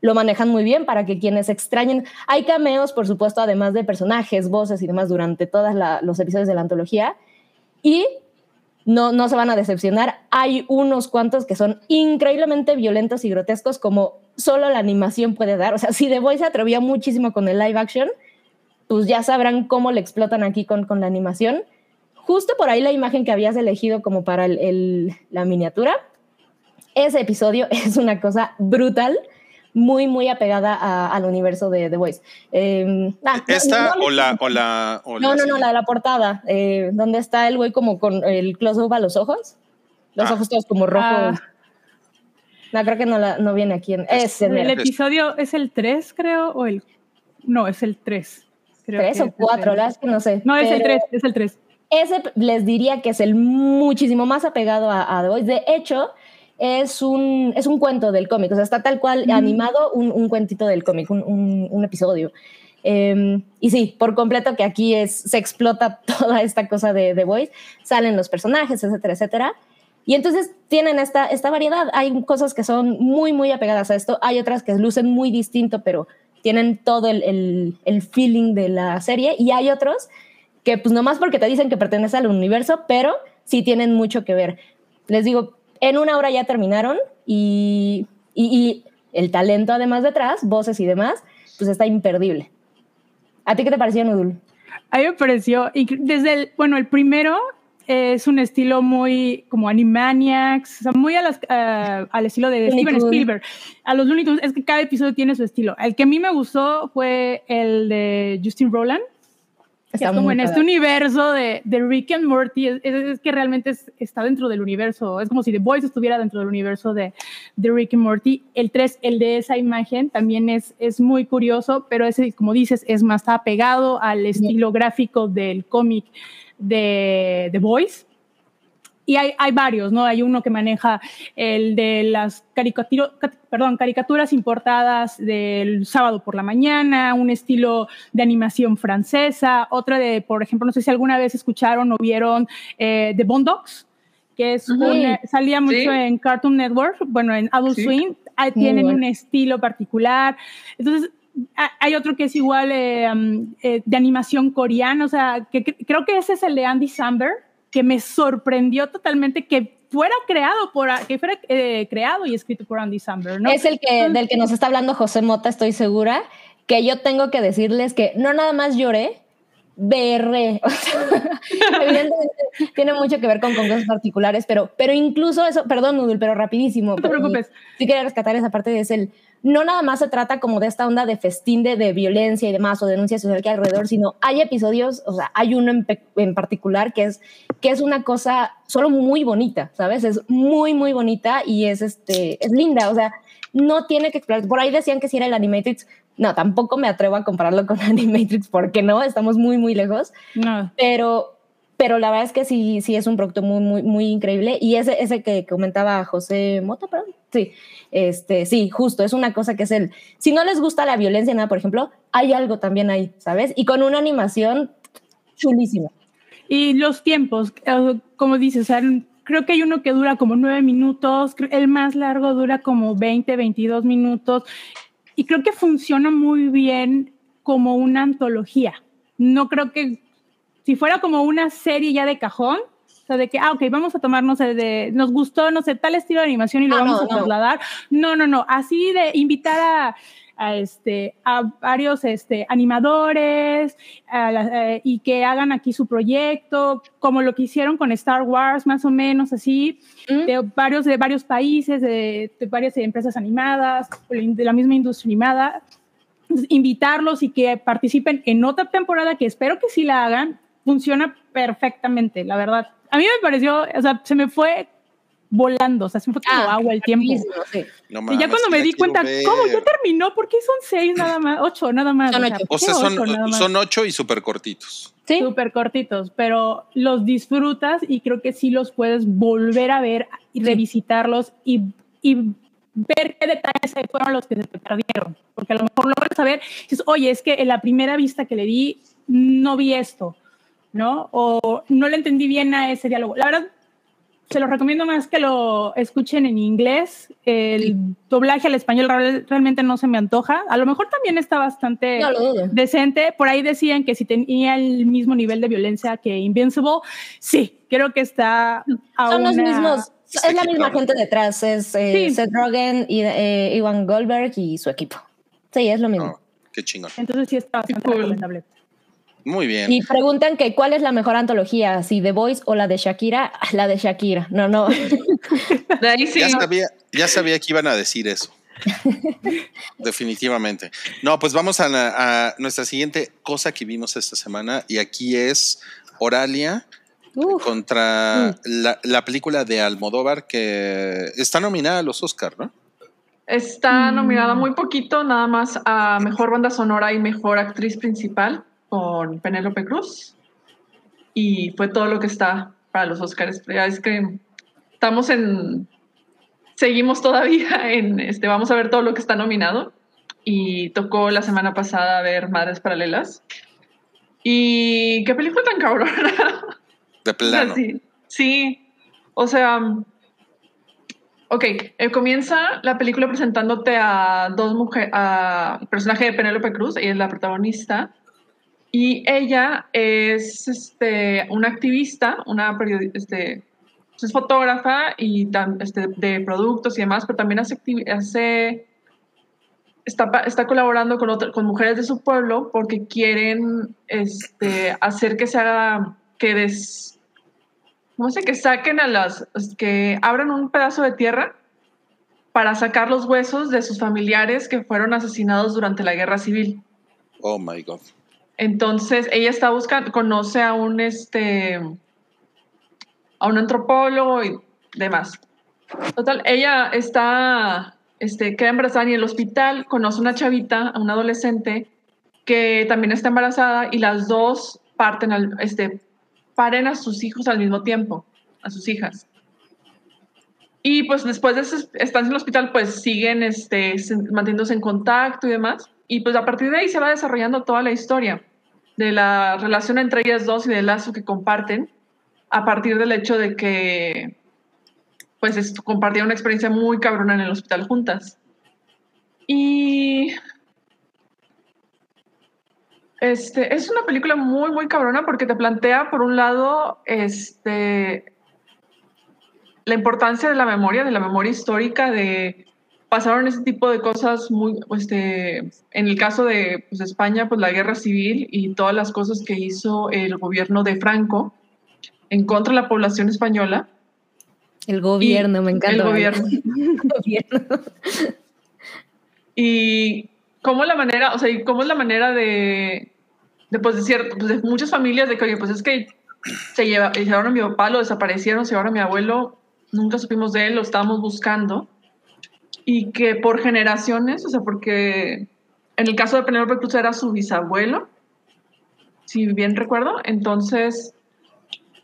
Lo manejan muy bien para que quienes extrañen. Hay cameos, por supuesto, además de personajes, voces y demás durante todos los episodios de la antología. Y no, no se van a decepcionar. Hay unos cuantos que son increíblemente violentos y grotescos, como solo la animación puede dar. O sea, si The Voice se atrevía muchísimo con el live action, pues ya sabrán cómo le explotan aquí con, con la animación. Justo por ahí la imagen que habías elegido como para el, la miniatura, ese episodio es una cosa brutal muy, muy apegada al universo de The Voice. Eh, ¿Esta o, la, o, la, no, no, no, la de la portada, eh, donde está el güey como con el close-up a los ojos, los ah. ojos todos como rojos. Ah. No, creo que no, la, no viene aquí. En, es, el episodio es el 3, creo, o el... No, es el 3. Creo 3 o 4, la que no sé. No, es el 3, es el 3. Ese les diría que es el muchísimo más apegado a, a The Voice. De hecho, es un, es un cuento del cómic, o sea, está tal cual animado un, un, cuentito del cómic, un, un episodio. Eh, y sí, por completo que aquí es, se explota toda esta cosa de The Voice, salen los personajes, etcétera, etcétera. Y entonces tienen esta, esta variedad. Hay cosas que son muy, muy apegadas a esto, hay otras que lucen muy distinto, pero tienen todo el, el, el feeling de la serie, y hay otros que pues nomás porque te dicen que pertenece al universo, pero sí tienen mucho que ver. Les digo, en una hora ya terminaron y, y, el talento además detrás, voces y demás, pues está imperdible. ¿A ti qué te pareció, Nudul? A mí me pareció, desde el, bueno, el primero es un estilo muy como Animaniacs, o sea, muy a las, uh, al estilo de Steven Spielberg. A los Looney Tunes es que cada episodio tiene su estilo. El que a mí me gustó fue el de Justin Roland, Está como en este universo de, de, Rick and Morty, es, que realmente está dentro del universo, es como si The Boys estuviera dentro del universo de, de Rick and Morty. El 3, el de esa imagen, también es, es muy curioso, pero ese, como dices, es más apegado al estilo gráfico del cómic de The Boys y hay, hay, varios, ¿no? Hay uno que maneja el de las perdón, caricaturas importadas del sábado por la mañana, un estilo de animación francesa, otra de, por ejemplo, no sé si alguna vez escucharon o vieron eh, The Bondogs, que es salía mucho en Cartoon Network, bueno, en Adult Swim, tienen un estilo particular. Entonces, hay otro que es igual eh, um, eh, de animación coreana, o sea, que, creo que ese es el de Andy Samberg, que me sorprendió totalmente que fuera creado por que fuera eh, creado y escrito por Andy Samberg, ¿no? Es el que del que nos está hablando José Mota, estoy segura, que yo tengo que decirles que no nada más lloré, berré. evidentemente tiene mucho que ver con, cosas particulares, pero, pero incluso eso, perdón, Nudul, pero rapidísimo. No te preocupes. Sí quería rescatar esa parte de ese no nada más se trata como de esta onda de festín de, de, violencia y demás o denuncia social que hay alrededor, sino hay episodios, o sea, hay uno en, en, particular que es, que es una cosa solo muy bonita, ¿sabes? Es muy, muy bonita y es, este, es linda, o sea, no tiene que explorar. Por ahí decían que si era el Animatrix, no, tampoco me atrevo a compararlo con Animatrix porque no, estamos muy, muy lejos. No. Pero, pero la verdad es que sí, sí es un producto muy, muy, muy increíble. Y ese, ese que comentaba José Mota, perdón, sí, este, sí, justo, es una cosa que es el, si no les gusta la violencia, nada, por ejemplo, hay algo también ahí, ¿sabes? Y con una animación chulísima. Y los tiempos, eh, como dices, creo que hay uno que dura como nueve minutos, el más largo dura como 20, 22 minutos, y creo que funciona muy bien como una antología. No creo que si fuera como una serie ya de cajón, sea, de que, ah, ok, vamos a tomarnos de, nos gustó, no sé, tal estilo de animación y lo Ah, vamos no, a trasladar. No, no, no, así de invitar a, a, este, a varios este, animadores a la- eh, y que hagan aquí su proyecto, como lo que hicieron con Star Wars, más o menos así, ¿Mm? de varios, de varios países, de, de varias empresas animadas, de la misma industria animada, invitarlos y que participen en otra temporada que espero que sí la hagan, funciona perfectamente, la verdad. A mí me pareció, o sea, se me fue volando, o sea, se me fue como Ah, agua el tiempo. sí. No Y mames, ya cuando me di cuenta, ver. ¿cómo? ¿Ya terminó? ¿Por qué son seis nada más? Ocho nada más. Son ocho. O ¿por qué sea, son, ocho son ocho y súper cortitos. Sí, súper cortitos, pero los disfrutas y creo que sí los puedes volver a ver y revisitarlos y, y ver qué detalles fueron los que se te perdieron. Porque a lo mejor lo vuelves a ver y dices, oye, es que en la primera vista que le di no vi esto, ¿no? O no le entendí bien a ese diálogo. La verdad, se los recomiendo más que lo escuchen en inglés. El doblaje al español real- realmente no se me antoja. A lo mejor también está bastante no decente. Por ahí decían que si tenía el mismo nivel de violencia que Invincible, sí, creo que está a Son los una- mismos, Está es la misma gente detrás, es eh, Sí. Seth Rogen, y, eh, Ivan Goldberg y su equipo. Sí, es lo mismo. No, qué chingón. Entonces sí está bastante cool. recomendable. Muy bien. Y preguntan que cuál es la mejor antología, si The Voice o la de Shakira. Ah, La de Shakira. No, no. De ahí sí. Ya sabía, ya sabía que iban a decir eso. Definitivamente. No, pues vamos a, la- a nuestra siguiente cosa que vimos esta semana y aquí es Oralia contra la, la película de Almodóvar que está nominada a los Oscar, ¿no? Está Mm. nominada muy poquito, nada más a Mejor Banda Sonora y Mejor Actriz Principal con Penélope Cruz. Y fue todo lo que está para los Oscars. Pero ya es que estamos en... Seguimos todavía en... Este, vamos a ver todo lo que está nominado. Y tocó la semana pasada ver Madres Paralelas. Y qué película tan cabrona. De O sea, plano. sí, sí. O sea, ok, eh, comienza la película presentándote a dos mujeres, a el personaje de Penélope Cruz, ella es la protagonista, y ella es este, una activista, una este, es fotógrafa y este, de productos y demás, pero también hace, hace está, está colaborando con, otra- con mujeres de su pueblo porque quieren este, hacer que se haga, que des, no sé, que saquen a las, que abran un pedazo de tierra para sacar los huesos de sus familiares que fueron asesinados durante la guerra civil. Oh my God. Entonces ella está buscando, conoce a un este a un antropólogo y demás. Total, ella está, este, queda embarazada y en el hospital conoce una chavita, a una adolescente, que también está embarazada y las dos parten este, paren a sus hijos al mismo tiempo, a sus hijas. Y pues después de esa estancia en el hospital, pues siguen este, se- manteniéndose en contacto y demás. Y pues a partir de ahí se va desarrollando toda la historia de la relación entre ellas dos y del lazo que comparten a partir del hecho de que pues es- compartieron una experiencia muy cabrona en el hospital juntas. Y este, es una película muy, muy cabrona porque te plantea, por un lado, este, la importancia de la memoria, de la memoria histórica, de pasaron ese tipo de cosas muy, este, en el caso de pues, España, pues la guerra civil y todas las cosas que hizo el gobierno de Franco en contra de la población española. el gobierno, me encanta. El gobierno. El gobierno. Y cómo la manera, o sea, y cómo es la manera de, de pues, de, cierto, pues, de muchas familias de que, oye, pues es que se lleva, llevaron a mi papá, lo desaparecieron, se llevaron a mi abuelo, nunca supimos de él, lo estábamos buscando. Y que por generaciones, o sea, porque en el caso de Penélope Cruz era su bisabuelo, si bien recuerdo, entonces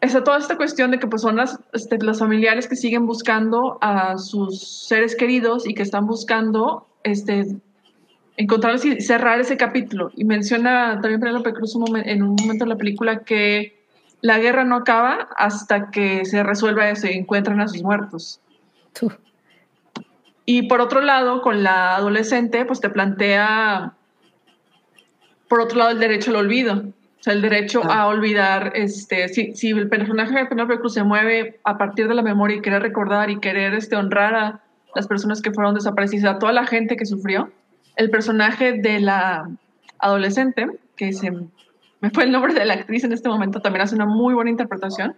está toda esta cuestión de que pues son las, este, los familiares que siguen buscando a sus seres queridos y que están buscando este, encontrarlos y cerrar ese capítulo. Y menciona también Penélope Cruz un momen- en un momento de la película que la guerra no acaba hasta que se resuelva eso y encuentran a sus muertos. Y por otro lado, con la adolescente, pues te plantea, por otro lado, el derecho al olvido. O sea, el derecho a olvidar, este, si, si el personaje de Penélope Cruz se mueve a partir de la memoria y querer recordar y querer este, honrar a las personas que fueron desaparecidas, a toda la gente que sufrió, el personaje de la adolescente, que se me fue el nombre de la actriz en este momento, también hace una muy buena interpretación,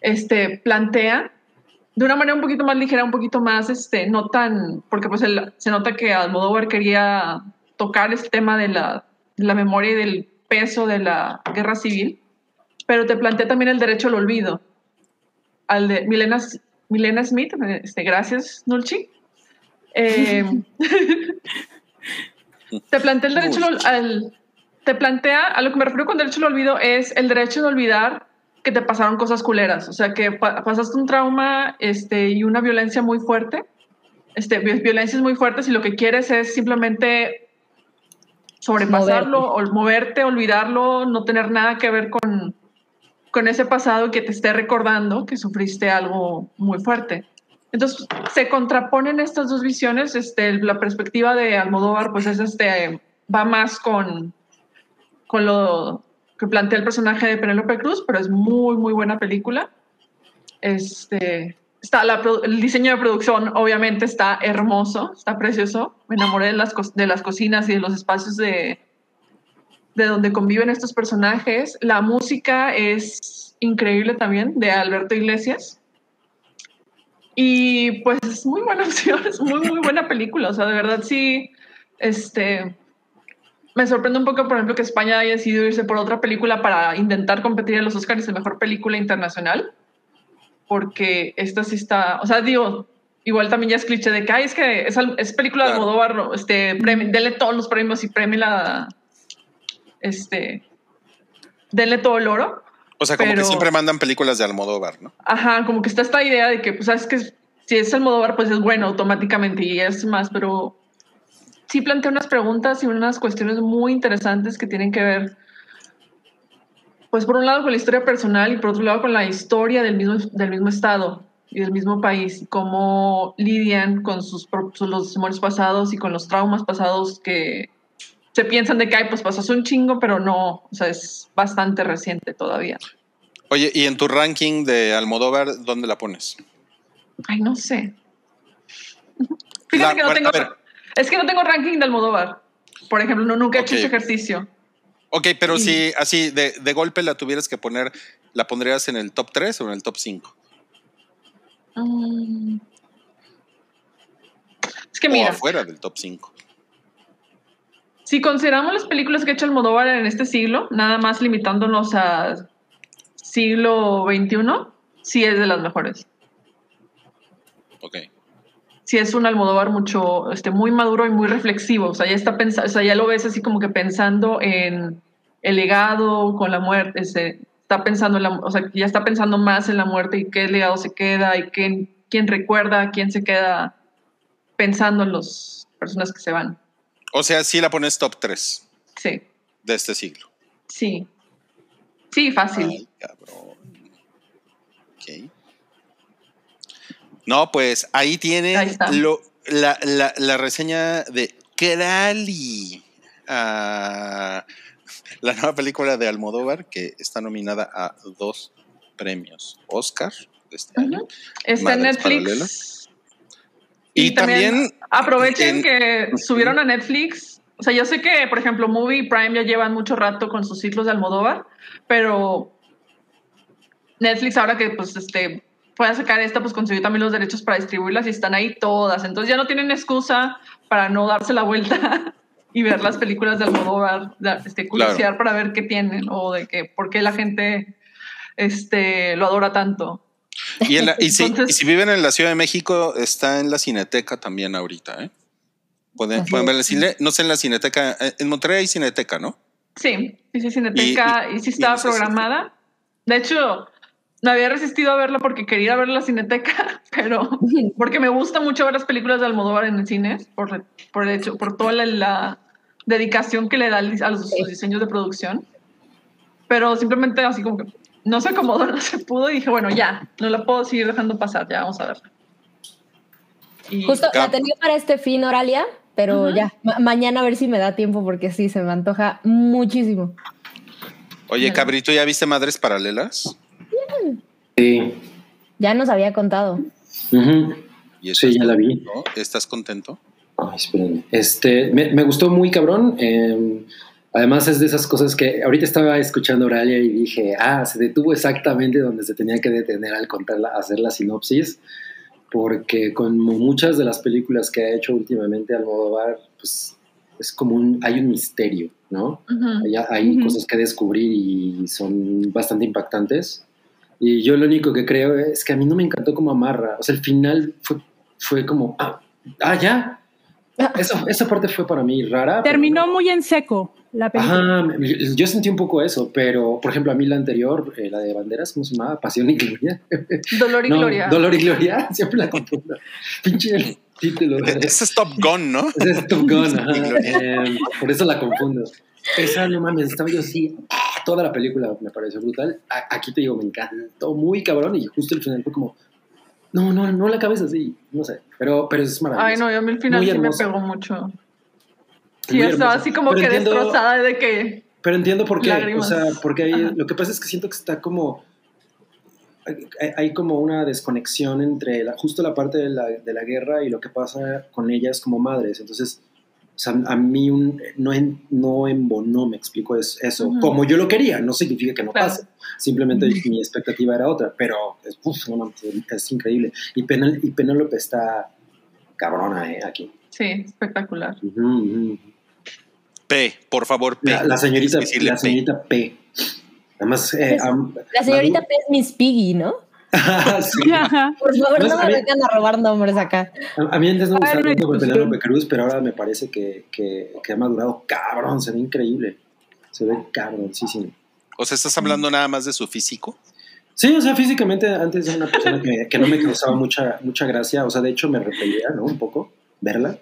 este, plantea de una manera un poquito más ligera, un poquito más, este, no tan, porque pues el- se nota que Almodóvar quería tocar este tema de la, de la memoria y del peso de la guerra civil, pero te plantea también el derecho al olvido. Al de Milena, Milena Smith, este, gracias, Nulchi. Eh, te plantea el derecho al, al- te plantea, a lo que me refiero con derecho al olvido es el derecho de olvidar que te pasaron cosas culeras, o sea, que pa- pasaste un trauma este, y una violencia muy fuerte, este, vi- violencias muy fuertes y lo que quieres es simplemente sobrepasarlo, o moverte, olvidarlo, no tener nada que ver con, con ese pasado que te esté recordando que sufriste algo muy fuerte. Entonces, se contraponen estas dos visiones. Este, la perspectiva de Almodóvar, pues es este, va más con, con lo que plantea el personaje de Penélope Cruz, pero es muy, muy buena película. Este, está la, el diseño de producción, obviamente, está hermoso, está precioso. Me enamoré de las, de las cocinas y de los espacios de, de donde conviven estos personajes. La música es increíble también, de Alberto Iglesias. Y pues es muy buena opción, es muy, muy buena película. O sea, de verdad sí, este, me sorprende un poco, por ejemplo, que España haya decidido irse por otra película para intentar competir en los Oscars de Mejor Película Internacional. Porque esta sí está, o sea, digo, igual también ya es cliché de que, ay, es que es, es película de Claro. Almodóvar, ¿no? este, premi- denle todos los premios y premie la, este, denle todo el oro. O sea, como Pero- que siempre mandan películas de Almodóvar, ¿no? Ajá, como que está esta idea de que, pues, sabes que si es Almodóvar, pues es bueno automáticamente y es más, pero sí plantea unas preguntas y unas cuestiones muy interesantes que tienen que ver, pues, por un lado con la historia personal y por otro lado con la historia del mismo, del mismo estado y del mismo país, y cómo lidian con sus, los temores pasados y con los traumas pasados que se piensan de que, ay, pues pasó hace un chingo, pero no, o sea, es bastante reciente todavía. Oye, y en tu ranking de Almodóvar, ¿dónde la pones? Ay, no sé. Fíjate La- que no bueno, tengo. a ver. Es que no tengo ranking de Almodóvar. Por ejemplo, no, nunca he hecho ese ejercicio. Ok, pero Y- si así de, de golpe la tuvieras que poner, ¿la pondrías en el top 3 o en el top 5? Mm. Es que O mira, afuera del top 5. si consideramos las películas que ha hecho Almodóvar en este siglo, nada más limitándonos a siglo XXI, sí es de las mejores. Ok. Sí es un Almodóvar mucho, este, muy maduro y muy reflexivo. O sea, ya está pensando, o sea, ya lo ves así como que pensando en el legado con la muerte, ese, está pensando en la, o sea, ya está pensando más en la muerte y qué legado se queda y quién, quién recuerda, quién se queda pensando en las personas que se van. O sea, sí la pones top 3 Sí, de este siglo. sí. Sí, fácil. Ay, cabrón. No, pues ahí tiene Ahí está. lo- la, la- la reseña de Krali. Ah, la nueva película de Almodóvar que está nominada a dos premios Oscar de este año. Está en Netflix. Y, también, aprovechen en- que subieron a Netflix. O sea, yo sé que, por ejemplo, Movie y Prime ya llevan mucho rato con sus ciclos de Almodóvar, pero Netflix ahora que pues este pueda sacar esta, pues consiguió también los derechos para distribuirlas y están ahí todas. Entonces ya no tienen excusa para no darse la vuelta y ver las películas de Almodóvar, de- este, curiosear para ver qué tienen o de que por qué la gente este, lo adora tanto. y, en la- y si, Entonces- y si viven en la Ciudad de México, está en la Cineteca también ahorita. ¿eh? Pueden, pueden ver cine, no sé en la Cineteca, eh, en Monterrey hay Cineteca, ¿no? Sí, sí, sí, Cineteca, y, y- sí y estaba no sé si programada. De hecho, me había resistido a verla porque quería ver la Cineteca, pero porque me gusta mucho ver las películas de Almodóvar en el cine, por, por el hecho, por toda la, la dedicación que le da a los, sus diseños de producción. Pero simplemente así como que no se acomodó, no se pudo y dije, bueno, ya, no la puedo seguir dejando pasar, ya vamos a verla. Y Justo la tenía para este fin, Oralia, pero Ujú. ya, ma- mañana a ver si me da tiempo porque sí, se me antoja muchísimo. Oye, Cabrito, ¿ya viste Madres Paralelas? Sí. Ya nos había contado. Ujú. ¿Y Sí, ya la vi. ¿no? ¿Estás contento? Ay, espérenme. Este, me, me gustó muy cabrón. eh, además es de esas cosas que ahorita estaba escuchando a Oralia y dije, ah, se detuvo exactamente donde se tenía que detener al contarla, hacer la sinopsis, porque como muchas de las películas que ha hecho últimamente Almodóvar, pues es como un, hay un misterio, ¿no? Hay, cosas que descubrir y son bastante impactantes. Y yo lo único que creo es que a mí no me encantó como amarra. O sea, el final fue, fue como, ah, ah, ya. Esa, esa parte fue para mí rara. pero- Terminó muy en seco la película. Ajá, me- yo sentí un poco eso, pero por ejemplo, a mí la anterior, eh, la de Banderas, ¿cómo se llamaba? Pasión y Gloria. Dolor y No, Gloria. Dolor y Gloria, siempre la confundo. Pinche título. Ese es Top Gun, ¿no? Ese es Top Gun, ajá. Eh, por eso la confundo. Esa, no mames, estaba yo así, ah, toda la película me pareció brutal. A- aquí te digo, me encantó muy cabrón y justo el final fue como, no, no, no la acabes así, no sé, pero, pero es maravilloso. Ay, no, yo a mí el final Muy sí me hermosa. pegó mucho. Sí, Muy estaba así como Pero que entiendo- destrozada de que. Pero entiendo por qué. Lágrimas. O sea, porque hay- lo que pasa es que siento que está como. Hay, hay como una desconexión entre la- justo la parte de la, de la guerra y lo que pasa con ellas como madres. Entonces, o sea, a mí un, no, en, no embonó, me explico es, eso. Como yo lo quería, no significa que no Claro. pase. Simplemente mi expectativa era otra, pero es, uf, no mames, es increíble. Y, Penel, y Penélope está cabrona eh, aquí. Sí, espectacular. P, por favor, P. La, la señorita, la señorita P. Además, eh, Es- am- La señorita Madu- P es Miss Piggy, ¿no? Sí. Ajá. Por favor, no me vengan a robar nombres acá. A, a mí antes no me gustaba tanto con discusión. Penélope Cruz, pero ahora me parece que, que, que ha madurado cabrón, se ve increíble. Se ve cabroncísimo. O sea, ¿estás hablando nada más de su físico? Sí, o sea, físicamente antes era una persona que, que no me causaba mucha, mucha gracia, o sea, de hecho me repelía, ¿no? Un poco verla.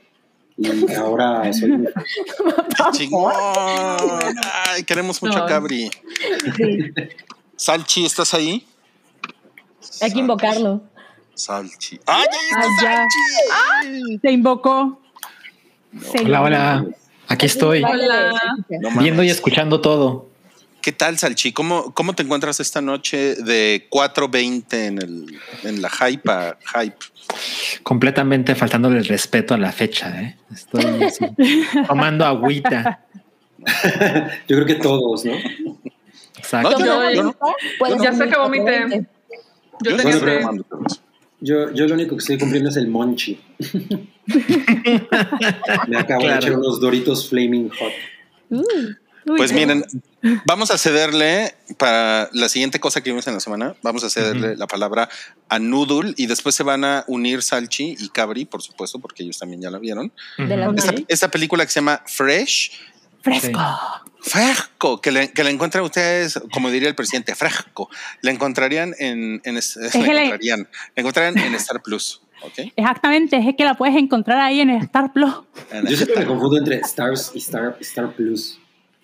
Y ahora soy. ¡Qué chingón! Ay, queremos mucho a. Cabri. Sí, Salchi, ¿estás ahí? Hay que invocarlo. Salchi. ¡Ay, ahí Ay, está ya. Salchi! Se invocó. Se Hola, hola. Aquí estoy, Hola. Viendo y escuchando todo. ¿Qué tal, Salchi? ¿Cómo, ¿Cómo te encuentras esta noche de 4.20 en, el, en la hype? hype? Completamente faltándole el respeto a la fecha. ¿eh? Estoy así, tomando agüita. Yo creo que todos, ¿no? Exacto. No, yo Yo- no, yo no. Puede Ya se acabó mi té. Yo Yo tenía permiso. Yo, yo lo único que estoy cumpliendo es el monchi. Me acabo de echar unos Doritos Flaming Hot. Uh, Uy, Pues miren, vamos a cederle para la siguiente cosa que vimos en la semana. Vamos a cederle la palabra a Noodle y después se van a unir Salchi y Cabri, por supuesto, porque ellos también ya la vieron. de la Ok. Esta, esta película que se llama Fresh, Fresco. Fresco, que, le, que la encuentran ustedes, como diría el presidente, Fresco. La encontrarían en, es- encontrarían, encontrarían en Star Plus. ¿ok? Exactamente, es que la puedes encontrar ahí en Star Plus. Yo siempre me confundo entre Stars y Star, Star Plus.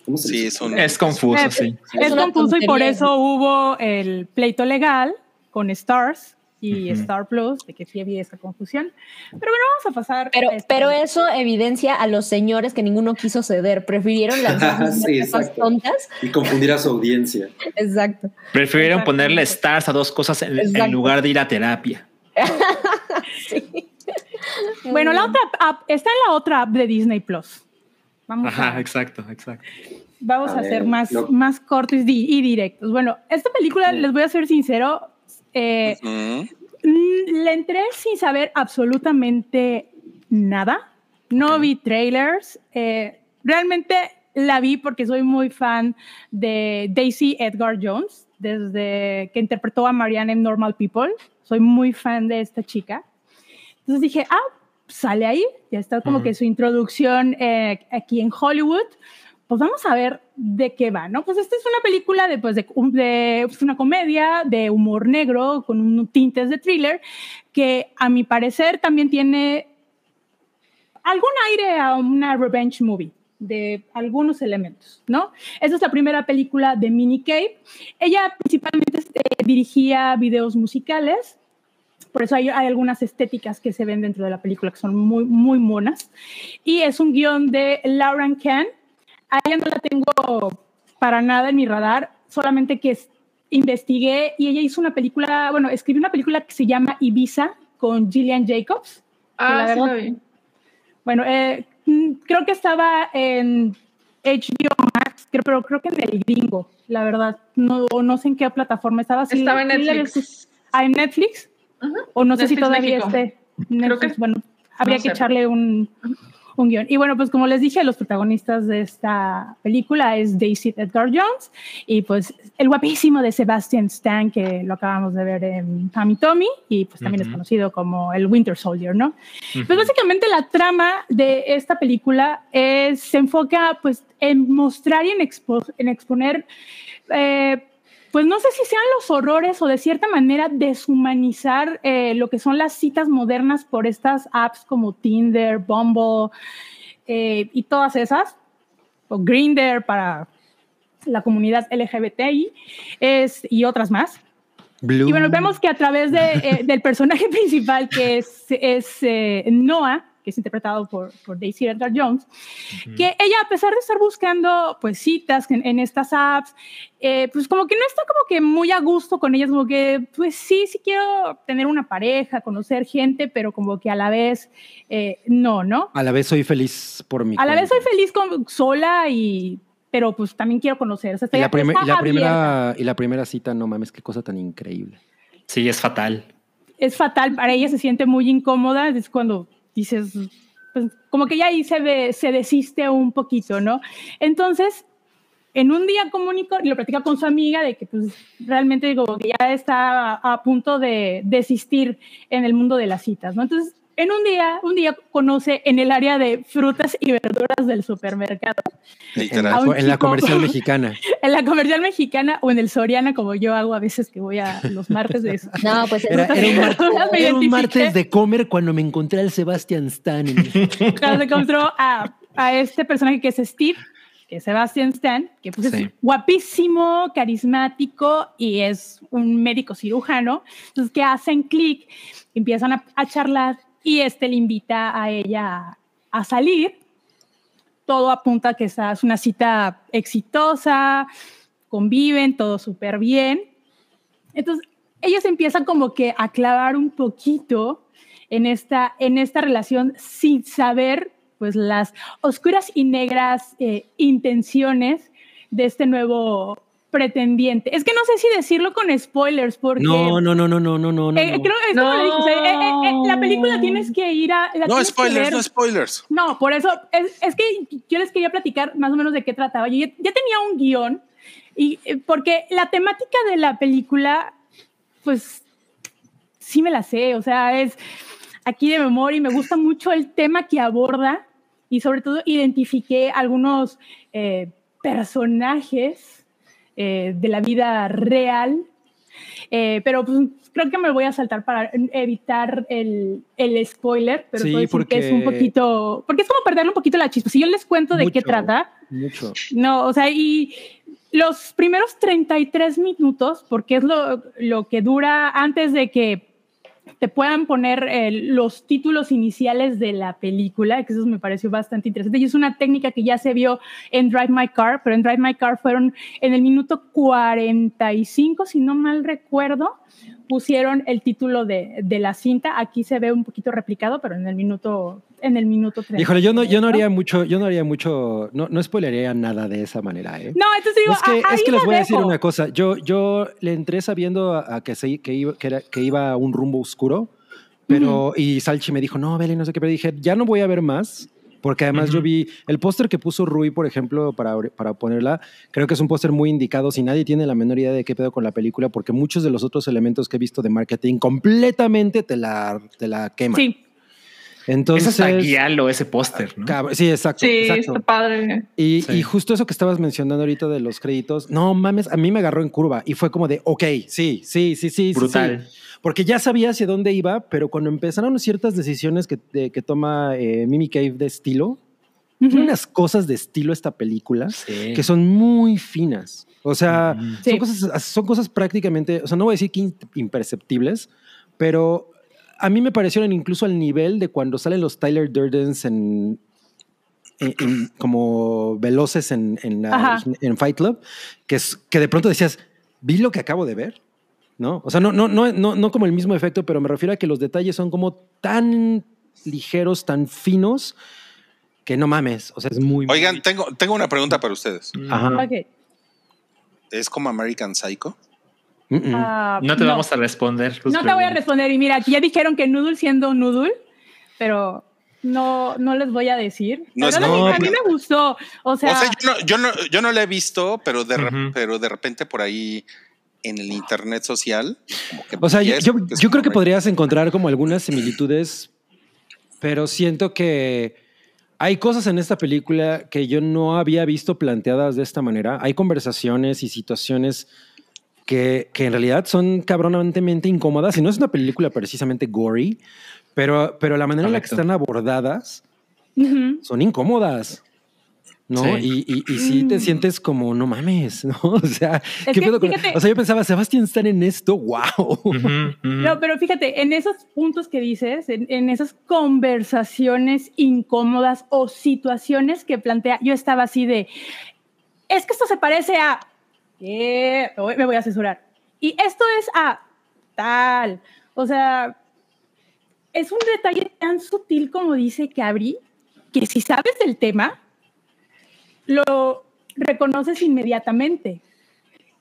¿Cómo se Sí, dice? es un- Es confuso, sí. Es confuso y por eso hubo el pleito legal con Stars y Ujú. Star Plus, de que sí había esa confusión. Pero bueno, vamos a pasar. Pero, a esta pero eso evidencia a los señores que ninguno quiso ceder. Prefirieron lanzar Sí, cosas tontas. Y confundir a su audiencia. Exacto. Prefirieron Exacto. ponerle stars a dos cosas en, en lugar de ir a terapia. Bueno, la otra app está en la otra app de Disney Plus. Vamos Ajá, a, exacto, exacto. vamos A a, ver, ser más, lo- más cortos y, y directos. Bueno, esta película, Sí. les voy a ser sincero, eh. Mm, Le entré sin saber absolutamente nada. No vi trailers. eh, realmente la vi porque soy muy fan de Daisy Edgar Jones, desde que interpretó a Marianne en Normal People. Soy muy fan de esta chica. Entonces dije, ah, sale ahí. Ya está como Ujú. que su introducción eh, aquí en Hollywood. Pues vamos a ver de qué va, ¿no? Pues esta es una película de, pues, de, de- es una comedia de humor negro con un tintes de thriller que a mi parecer también tiene algún aire a una revenge movie de algunos elementos, ¿no? Esta es la primera película de Minnie Cave. Ella principalmente este, dirigía videos musicales, por eso hay, hay algunas estéticas que se ven dentro de la película que son muy, muy monas. Y es un guion de Lauren Kahn. A ella no la tengo para nada en mi radar, solamente que es- investigué y ella hizo una película, bueno, escribió una película que se llama Ibiza con Gillian Jacobs. Ah, la sí verdad- vi. Bueno, eh, mm, creo que estaba en HBO Max, creo- pero creo que en el gringo, la verdad. No, no sé en qué plataforma estaba. Sí, Estaba en Netflix. Ah, en Netflix. O no sé si todavía México. esté. Netflix, que- bueno, habría no que sé. echarle un, un guion. Y bueno, pues como les dije, los protagonistas de esta película es Daisy Edgar Jones y pues el guapísimo de Sebastian Stan, que lo acabamos de ver en Tommy Tommy y pues también es conocido como el Winter Soldier, ¿no? Pues básicamente la trama de esta película es, se enfoca pues en mostrar y en, expo- en exponer, eh, pues no sé si sean los horrores o de cierta manera deshumanizar eh, lo que son las citas modernas por estas apps como Tinder, Bumble eh, y todas esas, o Grindr para la comunidad LGBTI es, y otras más. Blue. Y bueno, vemos que a través de, eh, del personaje principal, que es, es Noah, que es interpretado por, por Daisy Edgar Jones, que ella, a pesar de estar buscando pues citas en, en estas apps, eh, pues como que no está como que muy a gusto con ellas, como que pues sí, sí quiero tener una pareja, conocer gente, pero como que a la vez eh, no, ¿no? A la vez soy feliz por mi A la vez soy feliz con, sola y... Pero pues también quiero conocer. O sea, Y la, primer- y la primera, y la primera cita, no mames, qué cosa tan increíble. Sí, es fatal. es fatal, para ella se siente muy incómoda, es cuando dices, pues como que ya ahí se, se desiste un poquito, ¿no? Entonces, en un día comunicó y lo platica con su amiga de que pues realmente digo que ya está a, a punto de desistir en el mundo de las citas, ¿no? Entonces, en un día, un día conoce en el área de frutas y verduras del supermercado, En Literal. la, en comercial mexicana. en la comercial mexicana o en el Soriana, como yo hago a veces que voy a los martes de eso. No, pues Era, era un, mar- Me era un martes de comer cuando me encontré al Sebastian Stan. en el- Cuando se encontró a, a este personaje que es Steve, que es Sebastian Stan, que pues Sí. es guapísimo, carismático y es un médico cirujano. Entonces, que hacen clic, empiezan a, a charlar y este le invita a ella a, salir. Todo apunta a que esa es una cita exitosa, conviven, todo súper bien. Entonces, ellos empiezan como que a clavar un poquito en esta, en esta relación sin saber pues las oscuras y negras eh, intenciones de este nuevo pretendiente. Es que no sé si decirlo con spoilers porque... No, no, no, no, no, no, no. no. eh, creo es como le dije, o sea, eh, eh, eh, la película tienes que ir a... la No spoilers, no spoilers. No, por eso es, es que yo les quería platicar más o menos de qué trataba. Yo ya, ya tenía un guion y eh, porque la temática de la película, pues sí me la sé, o sea, es aquí de memoria y me gusta mucho el tema que aborda y sobre todo identifiqué algunos eh, personajes eh, de la vida real, eh, pero pues, creo que me voy a saltar para evitar el, el spoiler, pero Sí, puedo decir que es un porque- poquito, porque es como perderle un poquito la chispa. Si yo les cuento de qué trata, Mucho. no, o sea, y los primeros 33 minutos, porque es lo, lo que dura antes de que te puedan poner eh, los títulos iniciales de la película, que eso me pareció bastante interesante. Y es una técnica que ya se vio en Drive My Car, pero en Drive My Car fueron en el minuto 45, si no mal recuerdo, pusieron el título de, de la cinta. Aquí se ve un poquito replicado, pero en el minuto, en el minuto 30. Híjole, yo no, yo no haría mucho, yo no haría mucho, no, no spoilearía nada de esa manera, ¿eh? No, entonces digo, es que, a- es que les voy a decir una cosa. Yo, yo le entré sabiendo a, a que, se, que, iba, que, era- que iba a un rumbo oscuro, pero y Salchi me dijo, no, Beli, no sé qué, pero dije, ya no voy a ver más. Porque además yo vi el póster que puso Rui, por ejemplo, para, para ponerla. Creo que es un póster muy indicado. Si nadie tiene la menor idea de qué pedo con la película, porque muchos de los otros elementos que he visto de marketing completamente te la, te la queman. Sí, Entonces, es hasta guialo ese póster, ¿no? Sí, exacto. Sí, exacto. está padre. Y, Sí. y justo eso que estabas mencionando ahorita de los créditos, no mames, a mí me agarró en curva y fue como de, ok, sí, sí, sí, sí. sí, Brutal. sí. Porque ya sabía hacia dónde iba, pero cuando empezaron ciertas decisiones que, de- que toma eh, Mimi Cave de estilo, tiene Ujú. unas cosas de estilo esta película Sí. que son muy finas. O sea, Ujú. Sí. son, cosas, son cosas prácticamente, o sea, no voy a decir que in- imperceptibles, pero a mí me parecieron incluso al nivel de cuando salen los Tyler Durdens en, in- in- como veloces en, en, la en Fight Club, que, es, que de pronto decías, vi lo que acabo de ver, ¿no? O sea, no, no, no, no, no como el mismo efecto, pero me refiero a que los detalles son como tan ligeros, tan finos, que no mames. O sea, es muy... Oigan, muy- tengo, tengo una pregunta para ustedes. Ajá. Ok. ¿Es como American Psycho? Ah, No te vamos a responder. No te voy a responder. Y mira, aquí ya dijeron que Noodle siendo Noodle, pero no, no les voy a decir. No como- a mí me gustó. O sea, o sea, yo no, yo no, yo no la he visto, pero de, re- Ujú. pero de repente por ahí en el internet social. como que O sea, yo, yo- yo creo que podrías encontrar como algunas similitudes, pero siento que hay cosas en esta película que yo no había visto planteadas de esta manera. Hay conversaciones y situaciones que, que en realidad son cabronamente incómodas y no es una película precisamente gory, pero, pero la manera en la que Correcto. están abordadas ujú. son incómodas. ¿No? Sí. Y, y, y sí te Mm. sientes como, no mames, ¿no? O sea, ¿qué que pedo con- fíjate- O sea, yo pensaba, Sebastián está en esto, wow. No, pero fíjate, en esos puntos que dices, en, en esas conversaciones incómodas o situaciones que plantea, yo estaba así de, es que esto se parece a, ¿qué? Me voy- me voy a censurar. Y esto es a tal. O sea, es un detalle tan sutil como dice Cabri, que si sabes del tema, lo reconoces inmediatamente.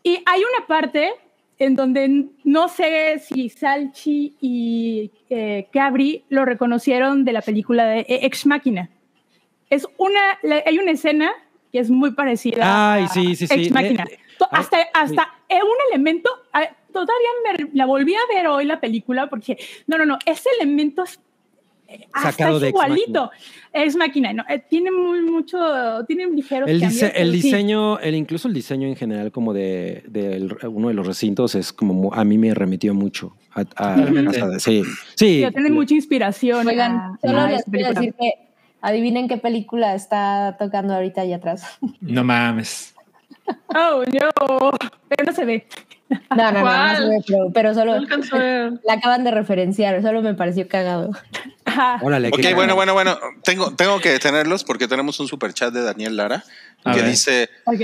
Y hay una parte en donde no sé si Salchi y eh, Cabri lo reconocieron de la película de Ex Máquina. Es una, hay una escena que es muy parecida Ay, a sí, sí, sí. Ex Máquina. Eh, ay, hasta hasta eh, un elemento, ah, todavía me, la volví a ver hoy la película porque, no, no, no, ese elemento es eh, hasta Sacado es de Ex igualito. Ex Máquina, no, eh, tiene muy mucho, tiene ligeros El, cambios, dise- el sí. diseño, el, incluso el diseño en general como de, de el- uno de los recintos es como a mí me remitió mucho. A, a- sí, sí. Sí, tiene mucha inspiración. Oigan, a- solo a les quiero decir que adivinen qué película está tocando ahorita allá atrás. No mames. Oh, no, pero no se ve. No, no, no, no, se ve, pero, No solo la acaban de referenciar, solo me pareció cagado. Órale, Ok, bueno, cagado. bueno, bueno. Tengo, tengo que detenerlos porque tenemos un super chat de Daniel Lara A que ver. dice: Ok.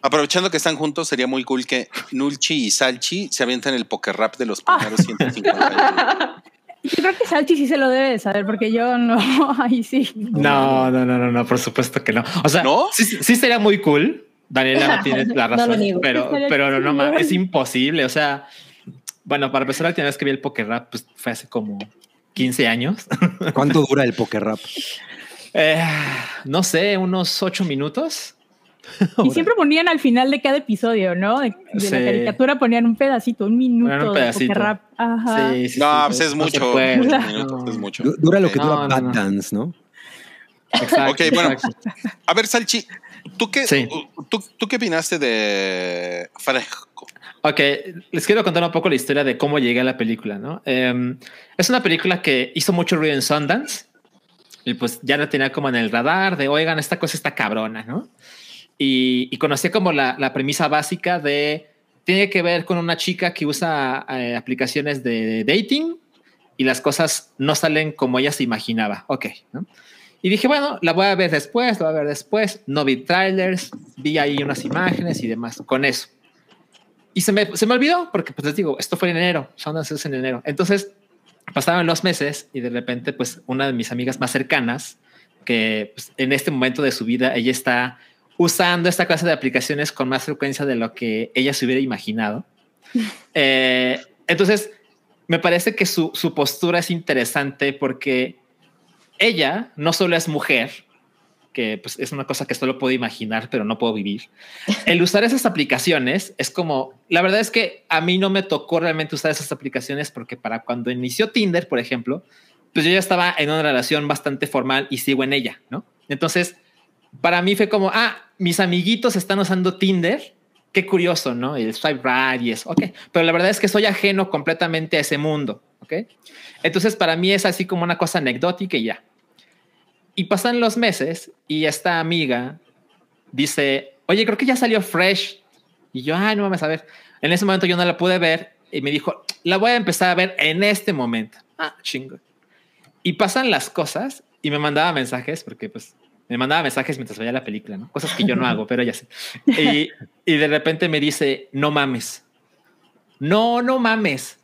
Aprovechando que están juntos, sería muy cool que Nulchi y Salchi se avienten el poker rap de los Ah. primeros 150 años. Yo creo que Salchi sí se lo debe de saber, porque yo no, ahí sí. No, no, no, no, no, por supuesto que no. O sea, ¿No? sí, sí sería muy cool. Daniela no tiene la No lo razón, niego. pero, pero no, no, es imposible. O sea, bueno, para empezar, la última vez que vi el poker rap pues, fue hace como 15 años. ¿Cuánto dura el poker rap? Eh, no sé, unos 8 minutos. Y siempre ponían al final de cada episodio, ¿no? De, de Sí. la caricatura ponían un pedacito, un minuto un de pedacito. poker rap. Ajá. Sí, sí, No, sí, pues es mucho. puede. minutos es mucho. Du- Dura lo que dura No, Bad no, no. Dance, ¿no? Exacto, Ok, bueno. A ver, Salchi, ¿tú qué, Sí. tú, tú qué opinaste de Fresco? Ok, les quiero contar un poco la historia de cómo llegué a la película, ¿no? Eh, es una película que hizo mucho ruido en Sundance y pues ya la tenía como en el radar de, oigan, esta cosa está cabrona, ¿no? Y, y conocí como la, la premisa básica de, tiene que ver con una chica que usa eh, aplicaciones de dating y las cosas no salen como ella se imaginaba. Ok, ¿no? Y dije, bueno, la voy a ver después, la voy a ver después. No vi trailers, vi ahí unas imágenes y demás. Con eso. Y se me, se me olvidó porque, pues les digo, esto fue en enero, Sundance es en enero. Entonces pasaron los meses y de repente, pues una de mis amigas más cercanas, que pues, en este momento de su vida ella está usando esta clase de aplicaciones con más frecuencia de lo que ella se hubiera imaginado. Eh, entonces, me parece que su, su postura es interesante porque ella no solo es mujer, que pues, es una cosa que solo puedo imaginar, pero no puedo vivir. El usar esas aplicaciones es como, la verdad es que a mí no me tocó realmente usar esas aplicaciones porque para cuando inició Tinder, por ejemplo, pues yo ya estaba en una relación bastante formal y sigo en ella, ¿no? Entonces, para mí fue como, ah, mis amiguitos están usando Tinder. Qué curioso, ¿no? El swipe right y eso. Ok. Pero la verdad es que soy ajeno completamente a ese mundo. Ok. Entonces, para mí es así como una cosa anecdótica y ya. Y pasan los meses y esta amiga dice, oye, creo que ya salió Fresh. Y yo, ay, no mames, a ver. En ese momento yo no la pude ver y me dijo, la voy a empezar a ver en este momento. Ah, chingo. Y pasan las cosas y me mandaba mensajes porque pues Me mandaba mensajes mientras veía la película, ¿no? Cosas que yo no hago, pero ella sí. Y, y de repente me dice, no mames. No, no mames.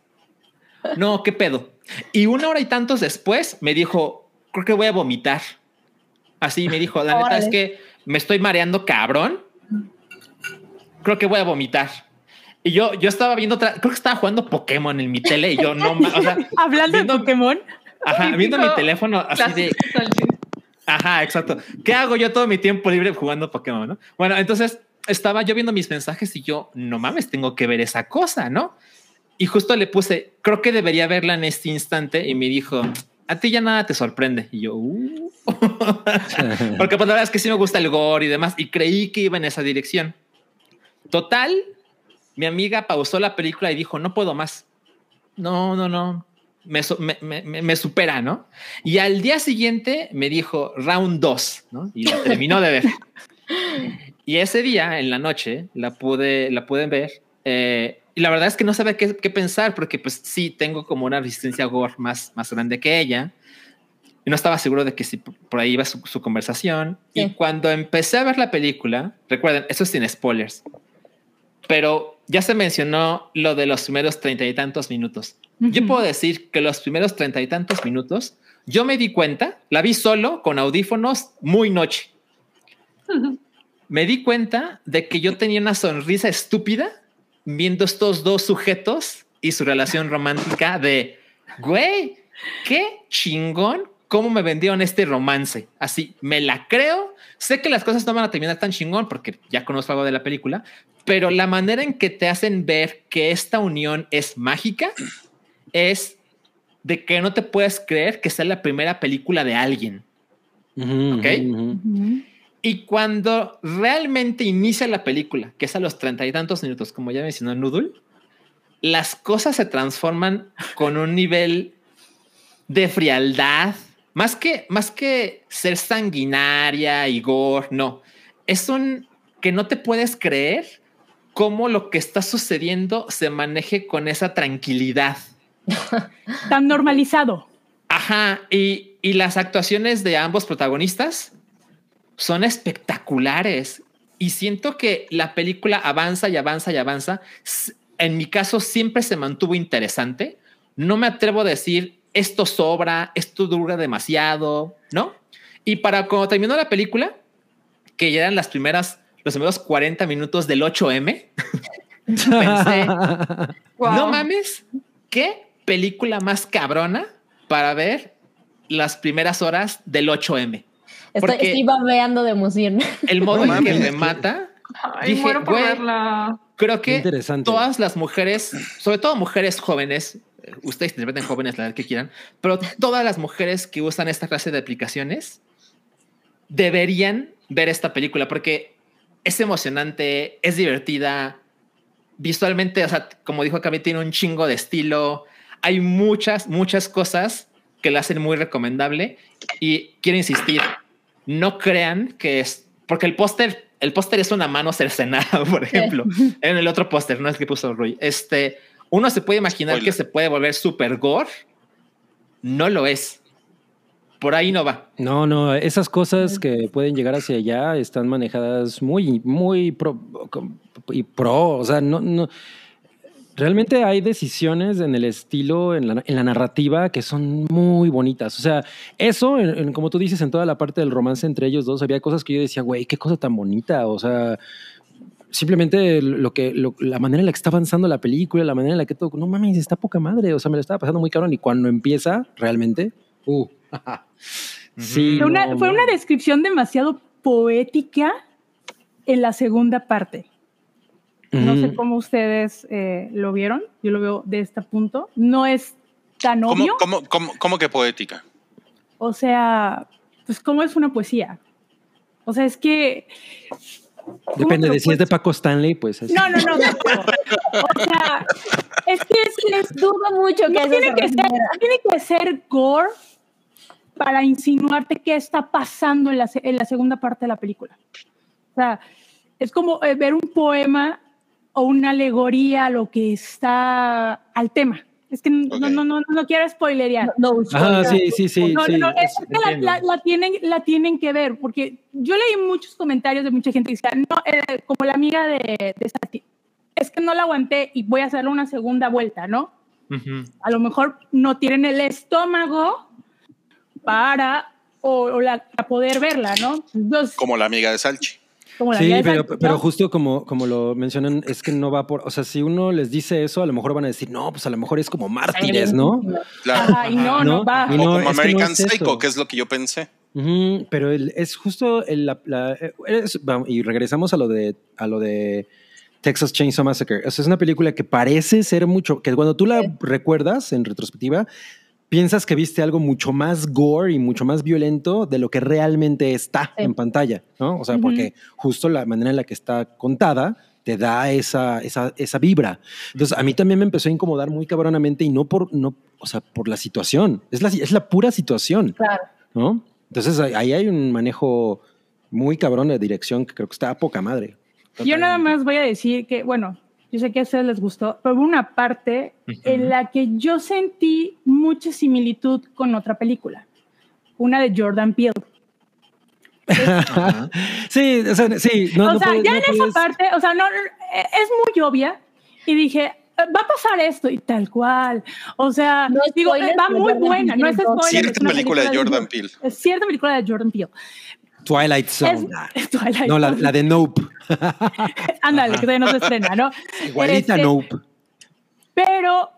No, qué pedo. Y una hora y tantos después me dijo, creo que voy a vomitar. Así me dijo, la neta es que me estoy mareando cabrón. Creo que voy a vomitar. Y yo, yo estaba viendo otra, creo que estaba jugando Pokémon en mi tele y yo no, o sea, Hablando Viendo- de Pokémon, ajá, viendo mi teléfono así de. Ajá, exacto. ¿Qué hago yo todo mi tiempo libre jugando Pokémon? ¿no? Bueno, entonces estaba yo viendo mis mensajes y yo, no mames, tengo que ver esa cosa, ¿no? Y justo le puse, creo que debería verla en este instante y me dijo, a ti ya nada te sorprende. Y yo, "Uh". porque pues la verdad es que sí me gusta el gore y demás y creí que iba en esa dirección. Total, mi amiga pausó la película y dijo, no puedo más. No, no, no. Me, me- me supera, ¿no? Y al día siguiente me dijo round 2, ¿no? Y la terminó de ver. Y ese día, en la noche, la pude, la pude ver. eh, y la verdad es que no sabía qué, qué pensar, porque pues sí, tengo como una resistencia a gore más, más grande que ella. Y no estaba seguro de que si por ahí iba su, su conversación. Y Sí. cuando empecé a ver la película, recuerden, eso es sin spoilers, pero ya se mencionó lo de los primeros treinta y tantos minutos. Yo Ujú. puedo decir que los primeros treinta y tantos minutos, yo me di cuenta, la vi solo con audífonos muy noche. Me di cuenta de que yo tenía una sonrisa estúpida viendo estos dos sujetos y su relación romántica de, güey, qué chingón cómo me vendieron este romance. Así, me la creo. Sé que las cosas no van a terminar tan chingón porque ya conozco algo de la película, pero la manera en que te hacen ver que esta unión es mágica es de que no te puedes creer que sea la primera película de alguien. Ujú, Ok. Y cuando realmente inicia la película, que es a los treinta y tantos minutos, como ya mencionó Noodle, las cosas se transforman con un nivel de frialdad, más que, más que ser sanguinaria y gore, no. Es un que no te puedes creer cómo lo que está sucediendo se maneje con esa tranquilidad. Tan normalizado. Ajá, y, y las actuaciones de ambos protagonistas son espectaculares. Y siento que la película avanza y avanza y avanza. En mi caso, siempre se mantuvo interesante. No me atrevo a decir esto sobra, esto dura demasiado, ¿no? Y para cuando terminó la película, que ya eran las primeras, los primeros 40 minutos del 8M, pensé, Wow. no mames, qué película más cabrona para ver las primeras horas del 8M. Estoy, estoy babeando de emoción. El modo No en que mames. remata, Ay, Dije, muero por verla. creo que interesante. todas las mujeres, sobre todo mujeres jóvenes, ustedes interpreten jóvenes la edad que quieran, pero todas las mujeres que usan esta clase de aplicaciones deberían ver esta película porque es emocionante, es divertida, visualmente, o sea, como dijo Cami, tiene un chingo de estilo. Hay muchas, muchas cosas que la hacen muy recomendable y quiero insistir, no crean que es porque el póster, el póster es una mano cercenada, por ejemplo, en el otro póster, no es que puso Rui. Este, uno se puede imaginar que se puede volver super gore, no lo es. Por ahí no va. No, no, esas cosas que pueden llegar hacia allá están manejadas muy, muy pro, y pro, o sea, no, no. Realmente hay decisiones en el estilo, en la, en la narrativa, que son muy bonitas. O sea, eso, en- en- como tú dices, en toda la parte del romance entre ellos dos, había cosas que yo decía, güey, qué cosa tan bonita. O sea, simplemente lo que, lo- la manera en la que está avanzando la película, la manera en la que todo, no mames, está poca madre. O sea, me lo estaba pasando muy cabrón. Y cuando empieza, realmente, uh, sí. Fue una, no, fue no. una descripción demasiado poética en la segunda parte. No sé cómo ustedes eh, lo vieron. Yo lo veo de este punto. No es tan ¿Cómo, obvio. cómo, cómo, cómo que poética? O sea, pues cómo es una poesía. O sea, es que... ¿cómo Depende de si es de Paco Stanley, pues es. No, no, no. O sea, es que es, es- Dudo mucho que no tiene que, ser, tiene que ser gore para insinuarte qué está pasando en la, en la segunda parte de la película. O sea, es como eh, ver un poema o una alegoría a lo que está al tema. Es que no, no, no, no, no quiero spoilerear. No, Ajá, sí, sí, sí. No, sí. no, es Es- que la, entiendo. la- la tienen, la tienen que ver, porque yo leí muchos comentarios de mucha gente que decía, no, eh, como la amiga de, de Sati, es que no la aguanté y voy a hacerle una segunda vuelta, ¿no? A lo mejor no tienen el estómago para o, o la, para poder verla, ¿no? Entonces, Como la amiga de Salchi. Como la Sí, pero, justo como, como lo mencionan, es que no va por, o sea, si uno les dice eso, a lo mejor van a decir, no, pues a lo mejor es como mártires, ¿no? Claro. Ajá, y no, no, ¿No? va. Y o no, como que no American eso. Psycho, que es lo que yo pensé. Pero el- es justo el- la, la- es- vamos, y regresamos a lo de a lo de Texas Chainsaw Massacre. O sea, es una película que parece ser mucho, que cuando tú la recuerdas en retrospectiva, piensas que viste algo mucho más gore y mucho más violento de lo que realmente está Sí. en pantalla, ¿no? O sea, Ujú. porque justo la manera en la que está contada te da esa, esa, esa vibra. Entonces, a mí también me empezó a incomodar muy cabronamente y no por, no, o sea, por la situación. Es la, es la pura situación. Claro. ¿no? Entonces ahí- hay un manejo muy cabrón de dirección que creo que está a poca madre. Yo nada más voy a decir que, bueno, yo sé que a ustedes les gustó, pero hubo una parte en la que yo sentí mucha similitud con otra película, una de Jordan Peele. Sí, o sea, sí, no, o no sea, puedes- ya no en esa parte, o sea, no, es muy obvia y dije, va a pasar esto y tal cual. O sea, No digo, spoilers, va muy Jordan buena, no es spoiler. es Cierta una película de Jordan Peele. Es cierta película de Jordan Peele. Twilight Zone. es Twilight no, la, la de Nope. Ándale, que todavía no se estrena, ¿no? Igualita Este, Nope. Pero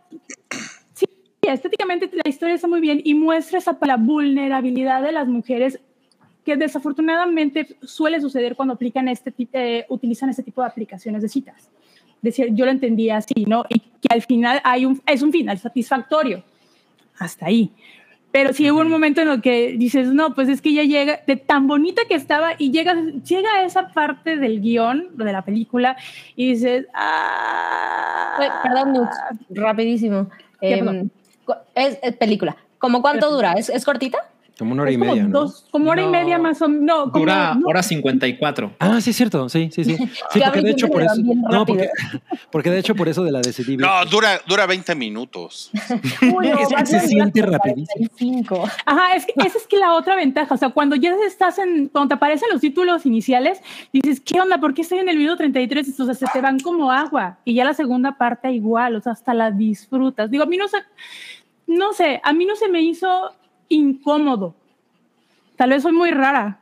sí, estéticamente la historia está muy bien y muestra esa la vulnerabilidad de las mujeres que desafortunadamente suele suceder cuando aplican este tipo, utilizan este tipo de aplicaciones de citas. Decir, yo lo entendía así, ¿no? Y que al final hay un, es un final satisfactorio. Hasta ahí. Pero sí hubo un momento en el que dices, no, pues es que ya llega, de tan bonita que estaba, y llega, llega a esa parte del guion, de la película, y dices, ah. Perdón, Nux, rapidísimo. Em, es película. ¿Cómo cuánto dura? ¿Es, es cortita? Como una hora y como media, ¿no? como hora y media más o menos. No, como, Dura no, hora 54. Ah, sí, es cierto. Sí, sí, sí. Sí, porque de hecho por eso. No, porque, porque de hecho por eso de la decidí. No, dura, dura 20 minutos. Uy, se siente rapidísimo. 45. Ajá, es que esa es que la otra ventaja. O sea, cuando ya estás en. Cuando te aparecen los títulos iniciales, dices, ¿qué onda? ¿Por qué estoy en el minuto 33? O sea, se te van como agua. Y ya la segunda parte igual, o sea, hasta la disfrutas. Digo, a mí no se. No sé, a mí no se me hizo incómodo. Tal vez soy muy rara.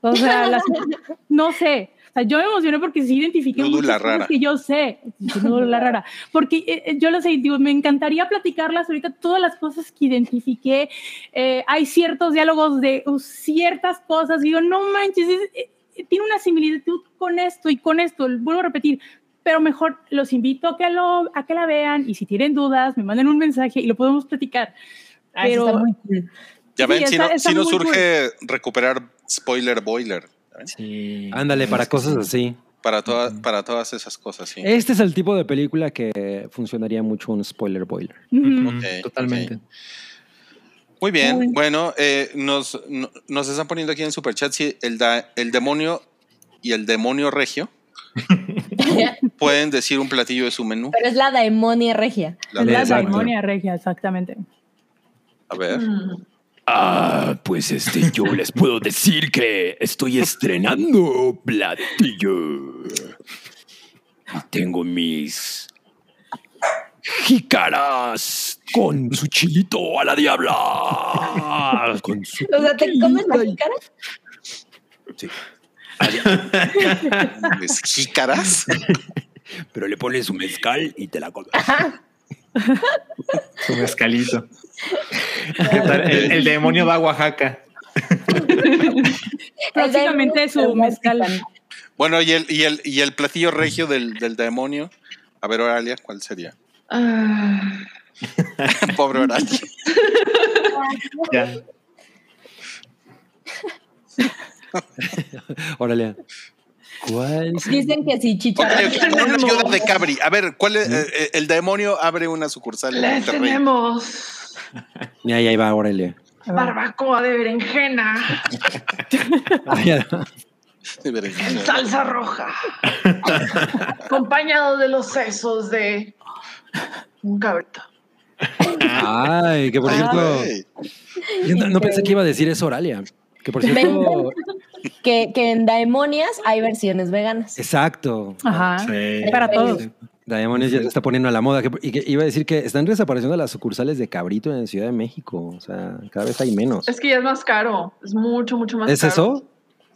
O sea, las- no sé. O sea, yo me emocioné porque sí identifiqué muchas cosas rara. que yo sé. Nudula rara. Porque eh, eh, yo lo sé, digo, me encantaría platicarlas ahorita, todas las cosas que identifiqué. Eh, hay ciertos diálogos de uh, ciertas cosas. Digo, no manches, es- eh, eh, tiene una similitud con esto y con esto. Vuelvo a repetir. Pero mejor los invito a que, lo, a que la vean y si tienen dudas, me manden un mensaje y lo podemos platicar. Ah, Pero- está muy cool. Ya Sí, ven, si, no, si nos surge recuperar Spoiler Boiler. Sí. Ándale, para cosas así. Para, toda- para todas esas cosas, sí. Este es el tipo de película que funcionaría mucho un spoiler boiler. Totalmente. Muy bien, bueno, eh, nos, no- nos están poniendo aquí en Superchat si el, da- el demonio y el demonio regio pueden decir un platillo de su menú. Pero es la demonia regia. La Es la demonia regia, exactamente. A ver. Ah, pues este, yo les puedo decir que estoy estrenando platillo. Tengo mis jícaras con su chilito a la diabla. Con su O sea, ¿te comes la tequilita y- jícara? ¿Es jícaras? Pero le pones su mezcal y te la comes. Su mezcalito. ¿Qué tal? El, el demonio va a Oaxaca. Próximamente su mezcal. Bueno, y el, y el, y el platillo regio del, del demonio. A ver, Oralia, ¿cuál sería? Ah, Pobre Oralia. Ya. Órale. ¿Cuál? Dicen que sí, chicharrón. ok, una ayuda de Cabri. A ver, ¿cuál es, eh, eh, el demonio abre una sucursal en les Monterrey? tenemos Ya, ya va, órale. barbacoa de berenjena. De berenjena. en salsa roja, acompañado de los sesos de un cabrito. Ay, que por cierto, no pensé que iba a decir eso, Oralia. Que por cierto, Que, que en Daemonias hay versiones veganas. exacto. Ajá. Sí. Para todos. Daemones ya se está poniendo a la moda. Que- y que iba a decir que están desapareciendo las sucursales de Cabrito en Ciudad de México. O sea, cada vez hay menos. Es que ya es más caro, es mucho, mucho más ¿Es caro. eso?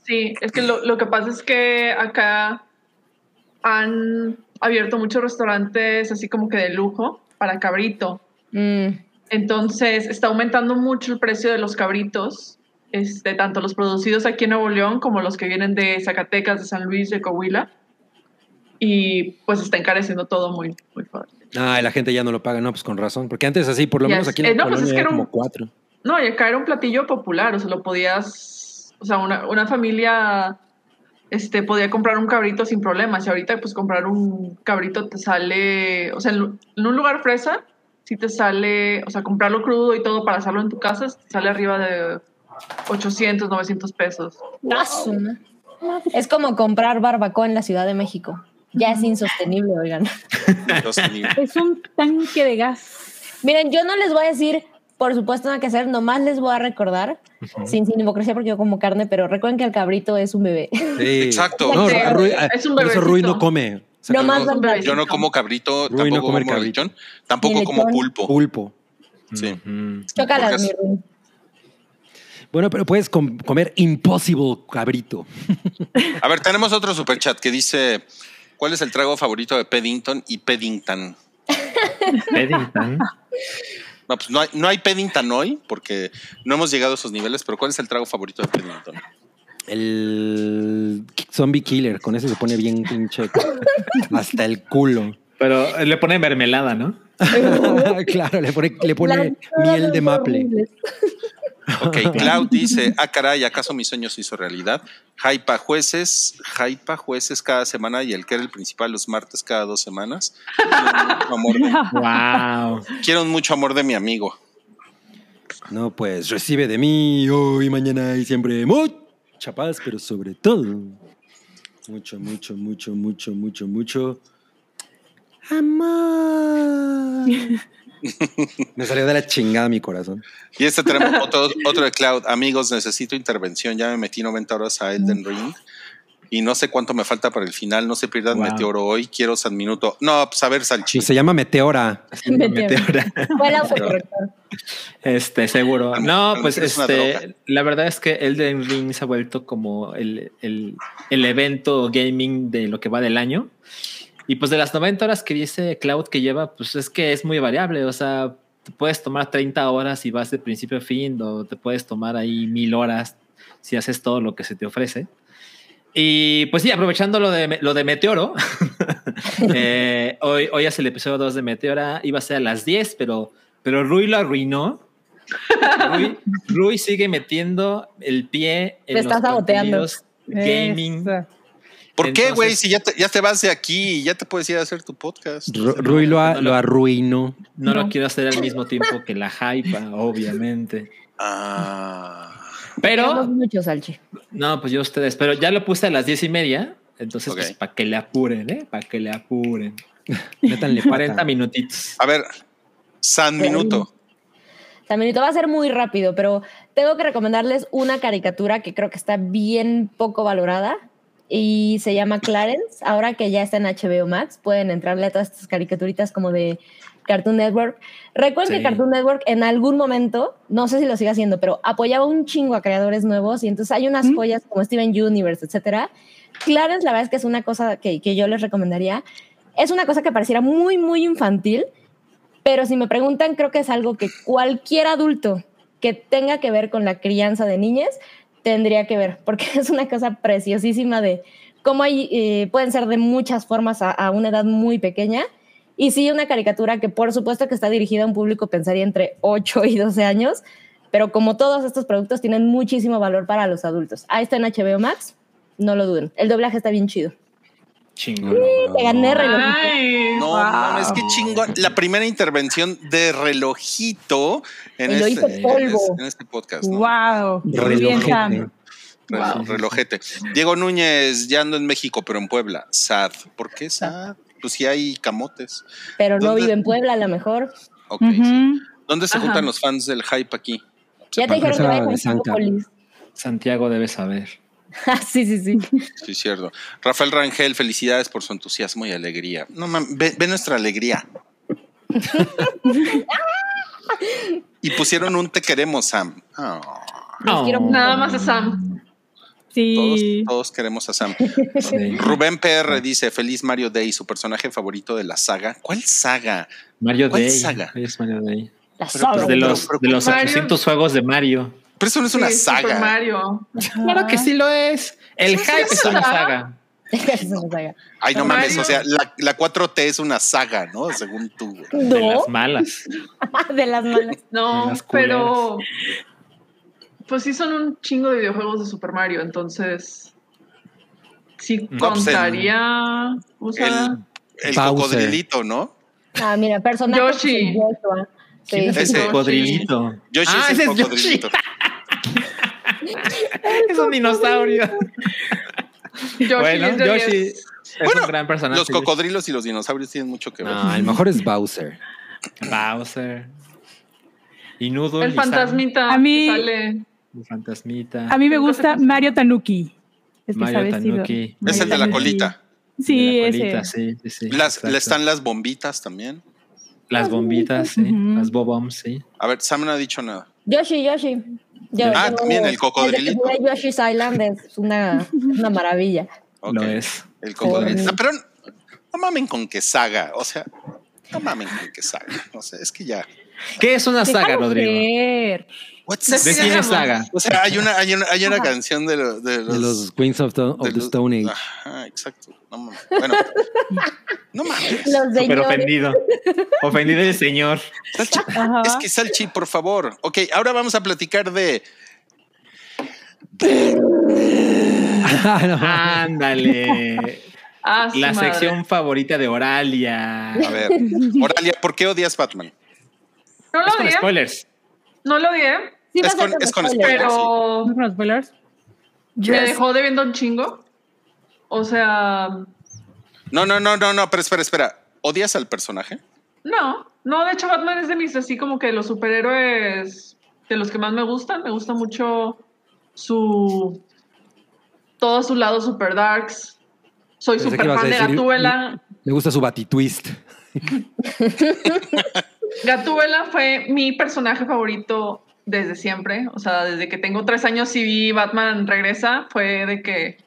Sí, es que lo, lo que pasa es que acá han abierto muchos restaurantes así como que de lujo para cabrito. Mm, Entonces está aumentando mucho el precio de los cabritos, este, tanto los producidos aquí en Nuevo León como los que vienen de Zacatecas, de San Luis, de Coahuila. Y pues está encareciendo todo muy, muy fuerte. Ah, la gente ya no lo paga. No, pues con razón. Porque antes así, por lo menos aquí en Eh, no, pues es que era un- como cuatro. No, y acá era un platillo popular, o sea, lo podías, o sea, una, una familia este, podía comprar un cabrito sin problemas y ahorita pues comprar un cabrito te sale, o sea, en, un lugar fresa, sí te sale, o sea, comprarlo crudo y todo para hacerlo en tu casa, te sale arriba de 800, 900 pesos. ah, ma- Es como comprar barbacoa en la Ciudad de México. Ya es insostenible, oigan. Es un tanque de gas. Miren, yo no les voy a decir, por supuesto, nada que hacer, nomás les voy a recordar, sin, sin hipocresía porque yo como carne, pero recuerden que el cabrito es un bebé. Sí. Exacto. No, Rui- es un por eso Rui no come. O sea, No más. Yo no como cabrito, Rui no tampoco comer como cabrito. lechón, tampoco como pulpo. Pulpo. Sí. Chócalas, Porque mi Rui. Bueno, pero puedes com- comer impossible cabrito. A ver, tenemos otro superchat que dice: ¿Cuál es el trago favorito de Peddington y Peddington? Paddington. No, pues no hay, no hay Peddington hoy porque no hemos llegado a esos niveles, pero ¿cuál es el trago favorito de Peddington? El zombie killer. Con ese se pone bien pinche. hasta el culo. Pero le pone mermelada, ¿no? claro, le pone, le pone miel de maple. Ok, Cloud dice, ah, caray, ¿acaso mi sueño se hizo realidad? Hypa jueces, Hypa jueces cada semana y el que era el principal los martes cada dos semanas. Quiero mucho amor de, Wow. quiero mucho amor de mi amigo. No, pues recibe de mí hoy, mañana y siempre mucha paz, pero sobre todo mucho, mucho, mucho, mucho, mucho, mucho amor. Me salió de la chingada mi corazón. Y este tenemos otro, otro de Cloud. Amigos, necesito intervención. Ya me metí 90 horas a Elden Ring. Y no sé cuánto me falta para el final. No se pierdan Wow. Meteoro hoy. Quiero San Minuto. No, pues a ver, Salchi. Se llama Meteora. Meteora. Autocorrector. Este, seguro. A lo- No, pues este, la verdad es que Elden Ring se ha vuelto como el, el, el evento gaming de lo que va del año. Y pues de las 90 horas que dice Cloud que lleva, pues es que es muy variable. O sea, te puedes tomar 30 horas y vas de principio a fin, o te puedes tomar ahí mil horas si haces todo lo que se te ofrece. Y pues sí, aprovechando lo de, lo de Meteoro, eh, hoy, hoy es el episodio 2 de Meteora, iba a ser a las 10, pero, pero Rui lo arruinó. Rui, Rui sigue metiendo el pie en Te los estás saboteando. gaming. Eso. ¿Por qué, güey? Si ya te, ya te vas de aquí y ya te puedes ir a hacer tu podcast. Ru- Rui lo, a- lo arruinó. No, lo quiero hacer al mismo tiempo que la hype, obviamente. Ah. Pero, mucho, Salchi. no, pues yo ustedes, pero ya lo puse a las diez y media. Entonces, pues para que le apuren, ¿eh? Para que le apuren. Métanle 40 pata. minutitos. A ver, San Minuto. También va a ser muy rápido, pero tengo que recomendarles una caricatura que creo que está bien poco valorada y se llama Clarence. Ahora que ya está en HBO Max, pueden entrarle a todas estas caricaturitas como de Cartoon Network. Recuerden Sí. que Cartoon Network en algún momento, no sé si lo sigue haciendo, pero apoyaba un chingo a creadores nuevos y entonces hay unas ¿Mm? joyas como Steven Universe, etcétera. Clarence, la verdad es que es una cosa que, que yo les recomendaría. Es una cosa que pareciera muy, muy infantil, pero si me preguntan, creo que es algo que cualquier adulto que tenga que ver con la crianza de niñas tendría que ver, porque es una cosa preciosísima de cómo hay, eh, pueden ser de muchas formas a, una edad muy pequeña. Y sí, una caricatura que por supuesto que está dirigida a un público, pensaría entre 8 y 12 años, pero como todos estos productos tienen muchísimo valor para los adultos. Ahí está en HBO Max, no lo duden. El doblaje está bien chido. Chingón. Te gané reloj. Ay, No, wow. mames, qué chingón. La primera intervención de relojito en, Y lo este, hizo en polvo. este- en este podcast. ¿no? Wow. Relojete. Relojete. Diego Núñez, ya ando en México, pero en Puebla. Sad. ¿Por qué sad? Pues si hay camotes. Pero no vive en Puebla, a lo mejor. Ok, sí. ¿Dónde se Ajá. juntan los fans del hype aquí? Ya te dijeron que de a. Santiago debe saber. Sí, sí, sí. Sí, cierto. Rafael Rangel, felicidades por su entusiasmo y alegría. No mames, ve, ve nuestra alegría. y pusieron un te queremos, Sam. Ah, Los quiero. Nada más a Sam. todos, Sí. todos queremos a Sam. Sí. Rubén PR dice: Feliz Mario Day, su personaje favorito de la saga. ¿Cuál saga? Mario ¿Cuál Day. saga? Es Mario Day. La Pero- saga. Pues de los, de los Mario- 800 juegos de Mario. Pero eso no es una Sí, Super saga. Mario. Claro que sí lo es. El sí, hype es una saga. saga. Es una saga. Ay, no Mario- mames, o sea, la, la 4T es una saga, ¿no? Según tú. De No, las malas. de las malas. No, las pero. Pues sí, son un chingo de videojuegos de Super Mario, entonces. Sí, No, pues, el- contaría. El cocodrilito, ¿no? Ah, mira, personaje. Yoshi. Sí. ¿Quién es Ese. el cocodrilito? Yoshi ah, es ese el es Yoshi. cocodrilito. es un dinosaurio. Yoshi bueno, Yoshi 10. es Bueno, un gran personaje. Los cocodrilos y los dinosaurios tienen mucho que ver. No, el mejor es Bowser. Bowser. Y Noodle. El y fantasmita A mí- sale. El fantasmita. A mí me gusta Mario Tanuki. Es Mario. Tanuki. Es el de la colita. Sí, la ese. colita, sí, sí, sí, Las, están las bombitas también. Las bombitas, sí. Las bobombs, sí. A ver, Sam no ha dicho nada. Yoshi, Yoshi. Yo- Ah, yo- también el cocodrilito. el Yoshi's Island es una, una maravilla. Ok, Lo es. El cocodrilo. Por- No, pero no mamen con que saga. O sea, no mamen con que saga. No sé, es que ya. ¿Qué es una saga, Rodrigo? What's ¿De quién es saga? O sea, hay una, hay una, hay una canción de, lo- de los, De los Queens of, the- of the Stone Age. Ajá, exacto. No mames. Bueno, no mames. Señores. ofendido. ofendido el señor. Salchi, es que Salchi, por favor. Ok, ahora vamos a platicar de. Ándale. Ah, La madre. sección favorita de Oralia. A ver, Oralia, ¿por qué odias Batman? No Es lo con odié. spoilers. No lo odié. Sí, Es con- es con spoilers. Pero ¿No con spoilers? me dejó debiendo un chingo. O sea, No, no, no, no, no, pero espera, espera. ¿Odias al personaje? no. No, de hecho, Batman es de mis así como que los superhéroes de los que más me gustan. Me gusta mucho su. Todo su lado super darks. Soy Pensé super fan de Gatúbela. Me gusta su batitwist. Gatúbela fue mi personaje favorito desde siempre. O sea, desde que tengo tres años y vi Batman regresa, fue de que.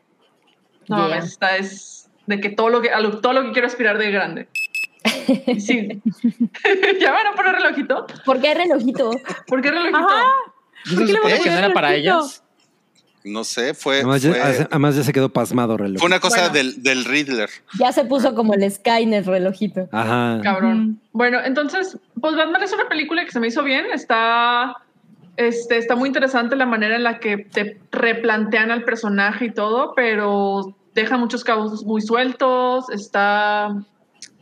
No, Yeah. mames, esta es de que todo lo que, todo lo que quiero aspirar de grande. Sí. ¿Ya van a poner relojito? ¿Por qué hay relojito? ¿Por qué relojito? Ajá. ¿No se le supone vas a que no poner era para ellas? No sé, fue, Además, fue, ya, además ya se quedó pasmado reloj. fue una cosa Bueno. del, del Riddler. Ya se puso como el Skynet relojito. Ajá. Cabrón. Bueno, entonces, pues Batman es una película que se me hizo bien. Está, este, está muy interesante la manera en la que te replantean al personaje y todo, pero deja muchos cabos muy sueltos. Está,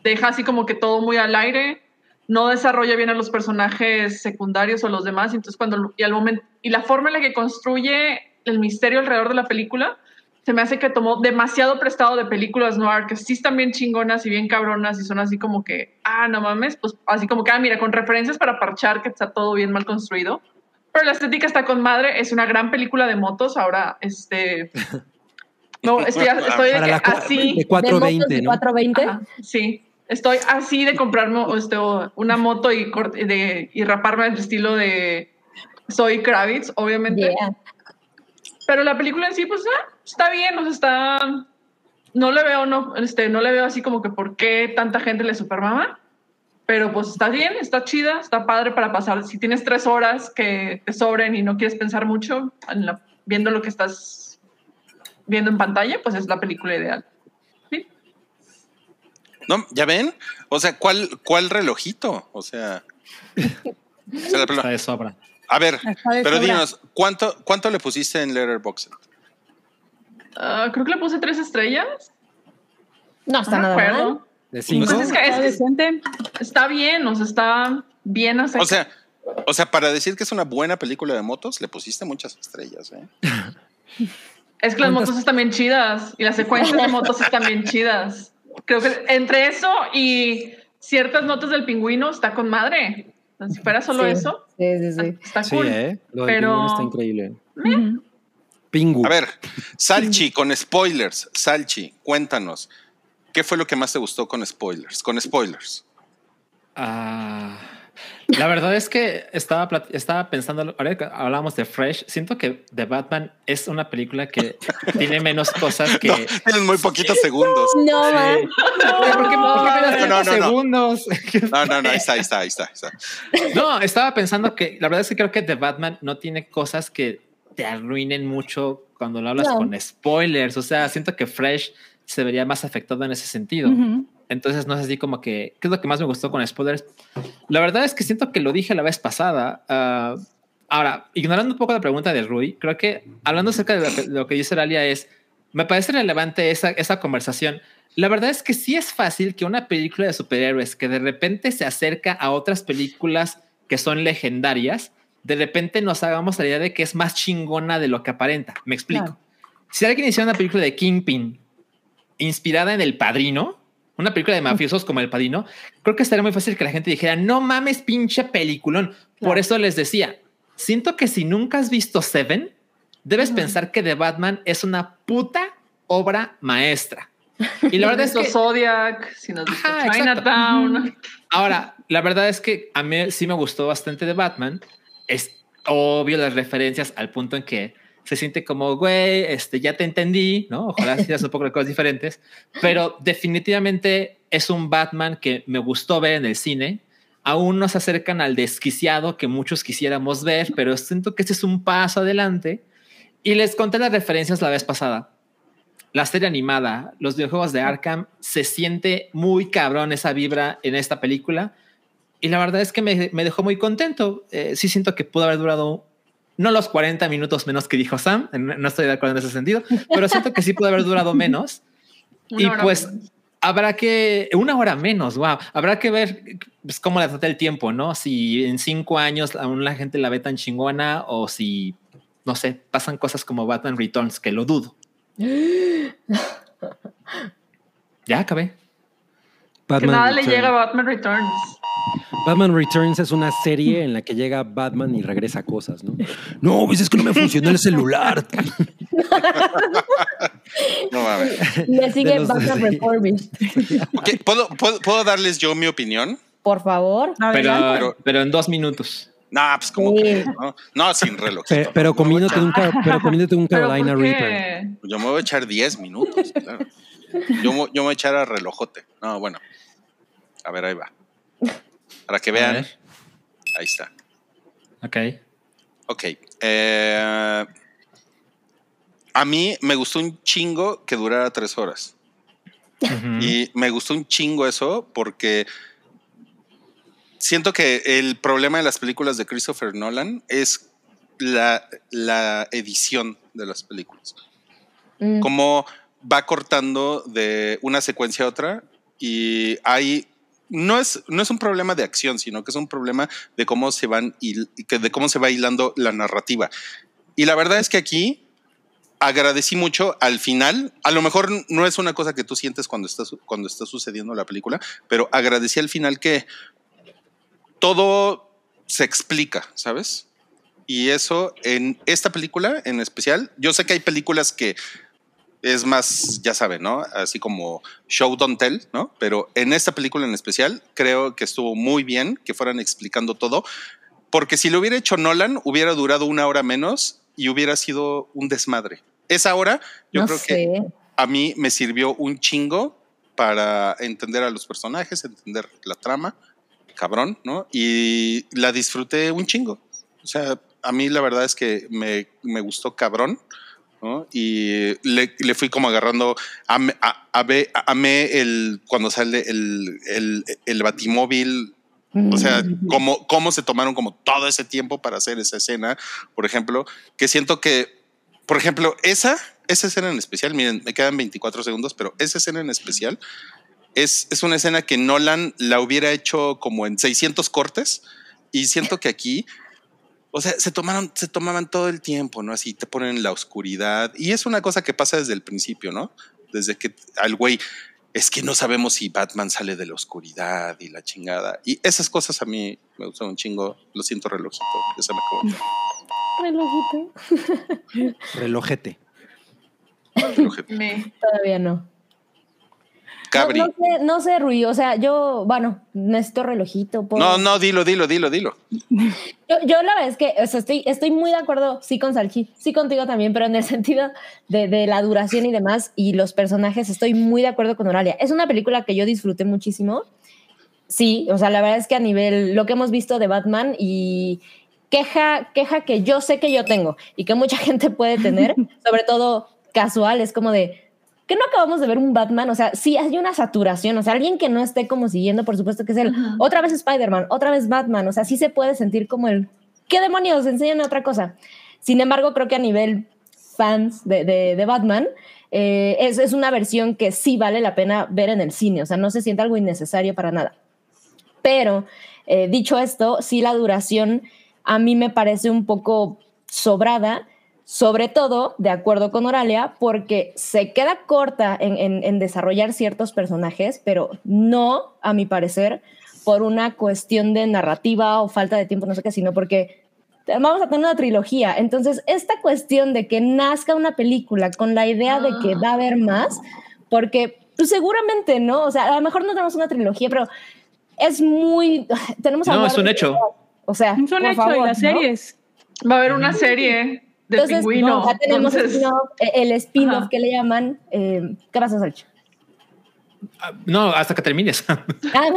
deja así como que todo muy al aire. No desarrolla bien a los personajes secundarios o los demás. Entonces, cuando y al momento y la forma en la que construye el misterio alrededor de la película se me hace que tomó demasiado prestado de películas noir que sí están bien chingonas y bien cabronas y son así como que, ah, no mames, pues así como que, ah, mira, con referencias para parchar que está todo bien mal construido. Pero la estética está con madre, es una gran película de motos. Ahora, este. No, estoy, estoy de que así. de 420, de ¿no? 420. Ajá, sí, estoy así de comprarme este, una moto y, cort- de, y raparme al estilo de Soy Kravitz, obviamente. Yeah. Pero la película en sí, pues ah, está bien, o sea, está. No le veo, no, este, no le veo así como que por qué tanta gente le supermama. Pero pues está bien, está chida, está padre para pasar. Si tienes tres horas que te sobren y no quieres pensar mucho en la- viendo lo que estás viendo en pantalla, pues es la película ideal. Sí. ¿No? ¿Ya ven? O sea, ¿cuál, cuál relojito? O sea. o sea, la película- Está de sobra. a ver, pero sobra. dinos, ¿cuánto, ¿cuánto le pusiste en Letterboxd? Ah, creo que le puse tres estrellas. No está No nada acuerdo. mal. De cinco. Pues es que, es Está que decente. está bien, o sea, está bien O sea, o sea, para decir que es una buena película de motos, le pusiste muchas estrellas, ¿eh? Es que las ¿Cuántas- motos están bien chidas y las secuencias de motos están bien chidas. Creo que entre eso y ciertas notas del pingüino está con madre. Si fuera solo Sí, eso, Sí, sí, sí. está Sí, cool. ¿eh? Lo del Pero- pingüino está increíble. Ujú. Pingu. A ver, Salchi, con spoilers. Salchi, cuéntanos. ¿Qué fue lo que más te gustó con spoilers? Con spoilers. Ah, la verdad es que estaba, estaba pensando, ahora que hablábamos de Fresh, siento que The Batman es una película que tiene menos cosas que... No, tienes muy poquitos segundos. No. ¿Por qué, por qué No, no, no, no. segundos? No, no, no, ahí está, ahí está, ahí está. ahí está. No, estaba pensando que la verdad es que creo que The Batman no tiene cosas que te arruinen mucho cuando lo hablas No. con spoilers. O sea, siento que Fresh se vería más afectado en ese sentido. Ujú. Entonces no es así como que, ¿qué es lo que más me gustó con spoilers? La verdad es que siento que lo dije la vez pasada. ah, ahora, ignorando un poco la pregunta de Rui, creo que hablando acerca de lo que, de lo que dice Aralia es, me parece relevante esa, esa conversación. La verdad es que sí es fácil que una película de superhéroes que de repente se acerca a otras películas que son legendarias, de repente nos hagamos la idea de que es más chingona de lo que aparenta. Me explico. Claro. Si alguien hiciera una película de Kingpin inspirada en El Padrino, una película de mafiosos como El Padrino, creo que estaría muy fácil que la gente dijera, no mames, pinche peliculón. Por eso les decía, siento que si nunca has visto Seven, debes pensar que The Batman es una puta obra maestra. Y la verdad es que Zodiac, si nos Ajá. Chinatown. Ahora, la verdad es que a mí sí me gustó bastante de Batman. Es obvio las referencias al punto en que se siente como, güey, este, ya te entendí, ¿no? Ojalá seas un poco de cosas diferentes, pero definitivamente es un Batman que me gustó ver en el cine. Aún no se acercan al desquiciado que muchos quisiéramos ver, pero siento que este es un paso adelante. Y les conté las referencias la vez pasada. La serie animada, los videojuegos de Arkham, se siente muy cabrón esa vibra en esta película. Y la verdad es que me, me dejó muy contento. Eh, sí siento que pudo haber durado no los 40 minutos menos que dijo Sam, no estoy de acuerdo en ese sentido, pero siento que sí pudo haber durado menos. Una y pues menos. habrá que, una hora menos, wow, habrá que ver pues, cómo la trata el tiempo, ¿no? Si en cinco años aún la gente la ve tan chingona o si, no sé, pasan cosas como Batman Returns, que lo dudo. Ya acabé. Que nada le llega a Batman Returns. Batman Returns es una serie en la que llega Batman y regresa cosas, ¿no? No, pues es que no me funcionó el celular. No mames. Le sigue los- Batman Reformist. Ok, ¿puedo, puedo, puedo darles yo mi opinión? Por favor. Pero, pero en dos minutos. No, pues como Sí. que no, no sin reloj. Pe- Pero, comiéndote un, pero comiéndote un ¿Pero Carolina Reaper. qué? Yo me voy a echar 10 minutos, claro. Yo, me- yo me voy a echar a relojote. No, bueno. A ver, ahí va. Para que vean. Ahí está. Ok. Ok. eh, a mí me gustó un chingo que durara tres horas. Y me gustó un chingo eso porque siento que el problema de las películas de Christopher Nolan es la, la edición de las películas. Mm, Cómo va cortando de una secuencia a otra y hay no es, no es un problema de acción, sino que es un problema de cómo se van de cómo se va hilando la narrativa. Y la verdad es que aquí agradecí mucho al final. A lo mejor no es una cosa que tú sientes cuando está, su- cuando está sucediendo la película, pero agradecí al final que todo se explica, ¿sabes? Y eso en esta película en especial, yo sé que hay películas que es más, ya saben, ¿no? Así como show don't tell, ¿no? Pero en esta película en especial creo que estuvo muy bien que fueran explicando todo, porque si lo hubiera hecho Nolan hubiera durado una hora menos y hubiera sido un desmadre. Esa hora yo no creo sé. que a mí me sirvió un chingo para entender a los personajes, entender la trama, cabrón, ¿no? Y la disfruté un chingo. O sea, a mí la verdad es que me, me gustó cabrón, ¿no? Y le, le fui como agarrando, amé, a, amé- amé el, cuando sale el, el, el batimóvil, o sea, cómo, cómo se tomaron como todo ese tiempo para hacer esa escena, por ejemplo, que siento que, por ejemplo, esa, esa escena en especial, miren, me quedan 24 segundos, pero esa escena en especial es, es una escena que Nolan la hubiera hecho como en 600 cortes y siento que aquí, o sea, se tomaron, se tomaban todo el tiempo, ¿no? Así te ponen en la oscuridad y es una cosa que pasa desde el principio, ¿no? Desde que al güey es que no sabemos si Batman sale de la oscuridad y la chingada. Y esas cosas a mí me gustan un chingo. Lo siento, relojito. Ya se me acabó. Relojito. Relojete. Relojito. Me- Todavía no. Cabri. No, no sé, no sé, Rui. O sea, yo, bueno, necesito relojito. por- No, no, dilo, dilo, dilo, dilo. Yo, yo la verdad es que o sea, estoy, estoy muy de acuerdo, sí con Salchi, sí contigo también, pero en el sentido de, de la duración y demás y los personajes, estoy muy de acuerdo con Oralia. Es una película que yo disfruté muchísimo. Sí, o sea, la verdad es que a nivel, lo que hemos visto de Batman y queja, queja que yo sé que yo tengo y que mucha gente puede tener, sobre todo casual, es como de, que no acabamos de ver un Batman, o sea, sí hay una saturación, o sea, alguien que no esté como siguiendo, por supuesto que es el, Ajá. otra vez Spider-Man, otra vez Batman, o sea, sí se puede sentir como el, ¿qué demonios? Enseñan otra cosa. Sin embargo, creo que a nivel fans de, de- de Batman, eh, es, es una versión que sí vale la pena ver en el cine, o sea, no se siente algo innecesario para nada. Pero, eh, dicho esto, sí la duración a mí me parece un poco sobrada, sobre todo, de acuerdo con Oralia, porque se queda corta en, en- en desarrollar ciertos personajes, pero no, a mi parecer, por una cuestión de narrativa o falta de tiempo, no sé qué, sino porque vamos a tener una trilogía. Entonces, esta cuestión de que nazca una película con la idea de que va a haber más, porque pues, seguramente, ¿no? O sea, a lo mejor no tenemos una trilogía, pero es muy... Tenemos a No, es un hecho. O sea, Es un por hecho favor, de las ¿no? series. Va a haber una serie de Entonces, pingüino. no, ya tenemos Entonces, eh, el spin-off Ajá. que le llaman. eh, ¿Qué pasa, Salcho? Ah, No, hasta que termines. Ah,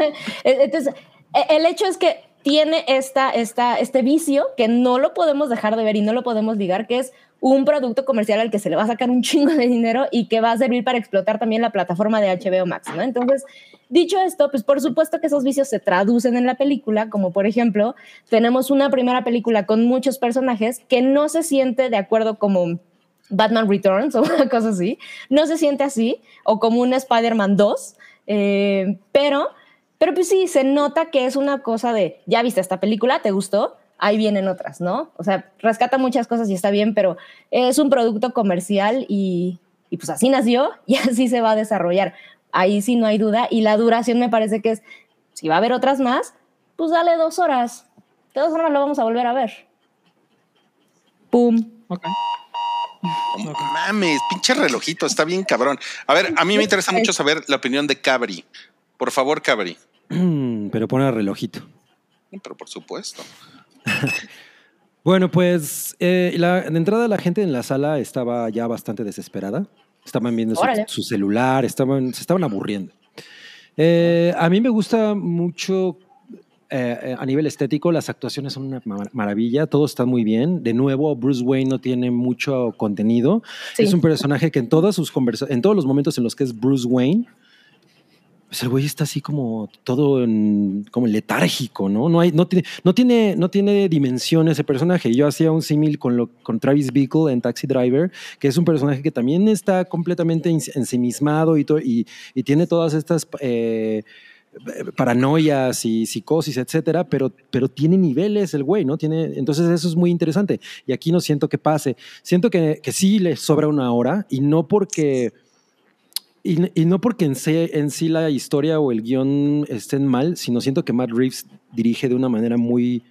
Entonces, eh, el hecho es que tiene esta, esta, este vicio que no lo podemos dejar de ver y no lo podemos ligar, que es un producto comercial al que se le va a sacar un chingo de dinero y que va a servir para explotar también la plataforma de HBO Max, ¿no? Entonces, dicho esto, pues por supuesto que esos vicios se traducen en la película, como por ejemplo, tenemos una primera película con muchos personajes que no se siente de acuerdo como Batman Returns o una cosa así, no se siente así, o como un Spider-Man 2, eh, pero, pero pues sí, se nota que es una cosa de, ya viste esta película, ¿te gustó? Ahí vienen otras, ¿no? O sea, rescata muchas cosas y está bien, pero es un producto comercial y, y pues así nació y así se va a desarrollar. Ahí sí no hay duda y la duración me parece que es, si va a haber otras más, pues dale dos horas. De todas formas lo vamos a volver a ver. ¡Pum! Ok. No mames, pinche relojito, está bien cabrón. A ver, a mí me interesa mucho saber la opinión de Cabri. Por favor, Cabri. Pero pone el relojito. Pero por supuesto. Bueno, pues eh, la, de entrada la gente en la sala estaba ya bastante desesperada. Estaban viendo su, celular, estaban, se estaban aburriendo. Eh, a mí me gusta mucho eh, a nivel estético, las actuaciones son una ma- maravilla, todo está muy bien. De nuevo, Bruce Wayne no tiene mucho contenido. Sí. Es un personaje que en todas sus en todos los momentos en los que es Bruce Wayne, pues el güey está así como todo en- como letárgico, ¿no? No, hay, no, tiene, no, tiene, no tiene dimensión ese personaje. Yo hacía un símil con, con Travis Bickle en Taxi Driver, que es un personaje que también está completamente ens- ensimismado y, to- y tiene todas estas eh, paranoias y psicosis, etcétera, pero, pero tiene niveles el güey, ¿no? Tiene, entonces eso es muy interesante. Y aquí no siento que pase. Siento que, que sí le sobra una hora y no porque... Y, no porque en sí, en sí la historia o el guion estén mal, sino siento que Matt Reeves dirige de una manera muy,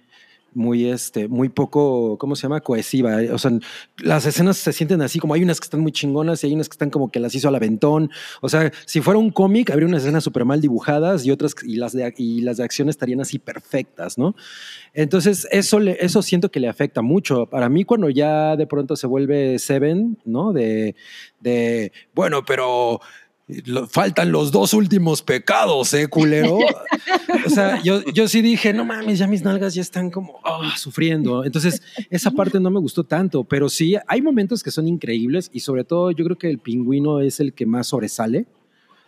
muy, este, muy poco, ¿cómo se llama? Cohesiva. O sea, las escenas se sienten así, como hay unas que están muy chingonas y hay unas que están como que las hizo al aventón. O sea, si fuera un cómic, habría unas escenas súper mal dibujadas y otras, y las, de, y las de acción estarían así perfectas, ¿no? Entonces, eso, le, eso siento que le afecta mucho. Para mí, cuando ya de pronto se vuelve Seven, ¿no? De, de bueno, pero lo- faltan los dos últimos pecados, ¿eh, culero? o sea, yo, yo sí dije, no mames, ya mis nalgas ya están como ah, sufriendo. Entonces, esa parte no me gustó tanto, pero sí, hay momentos que son increíbles y sobre todo yo creo que el pingüino es el que más sobresale,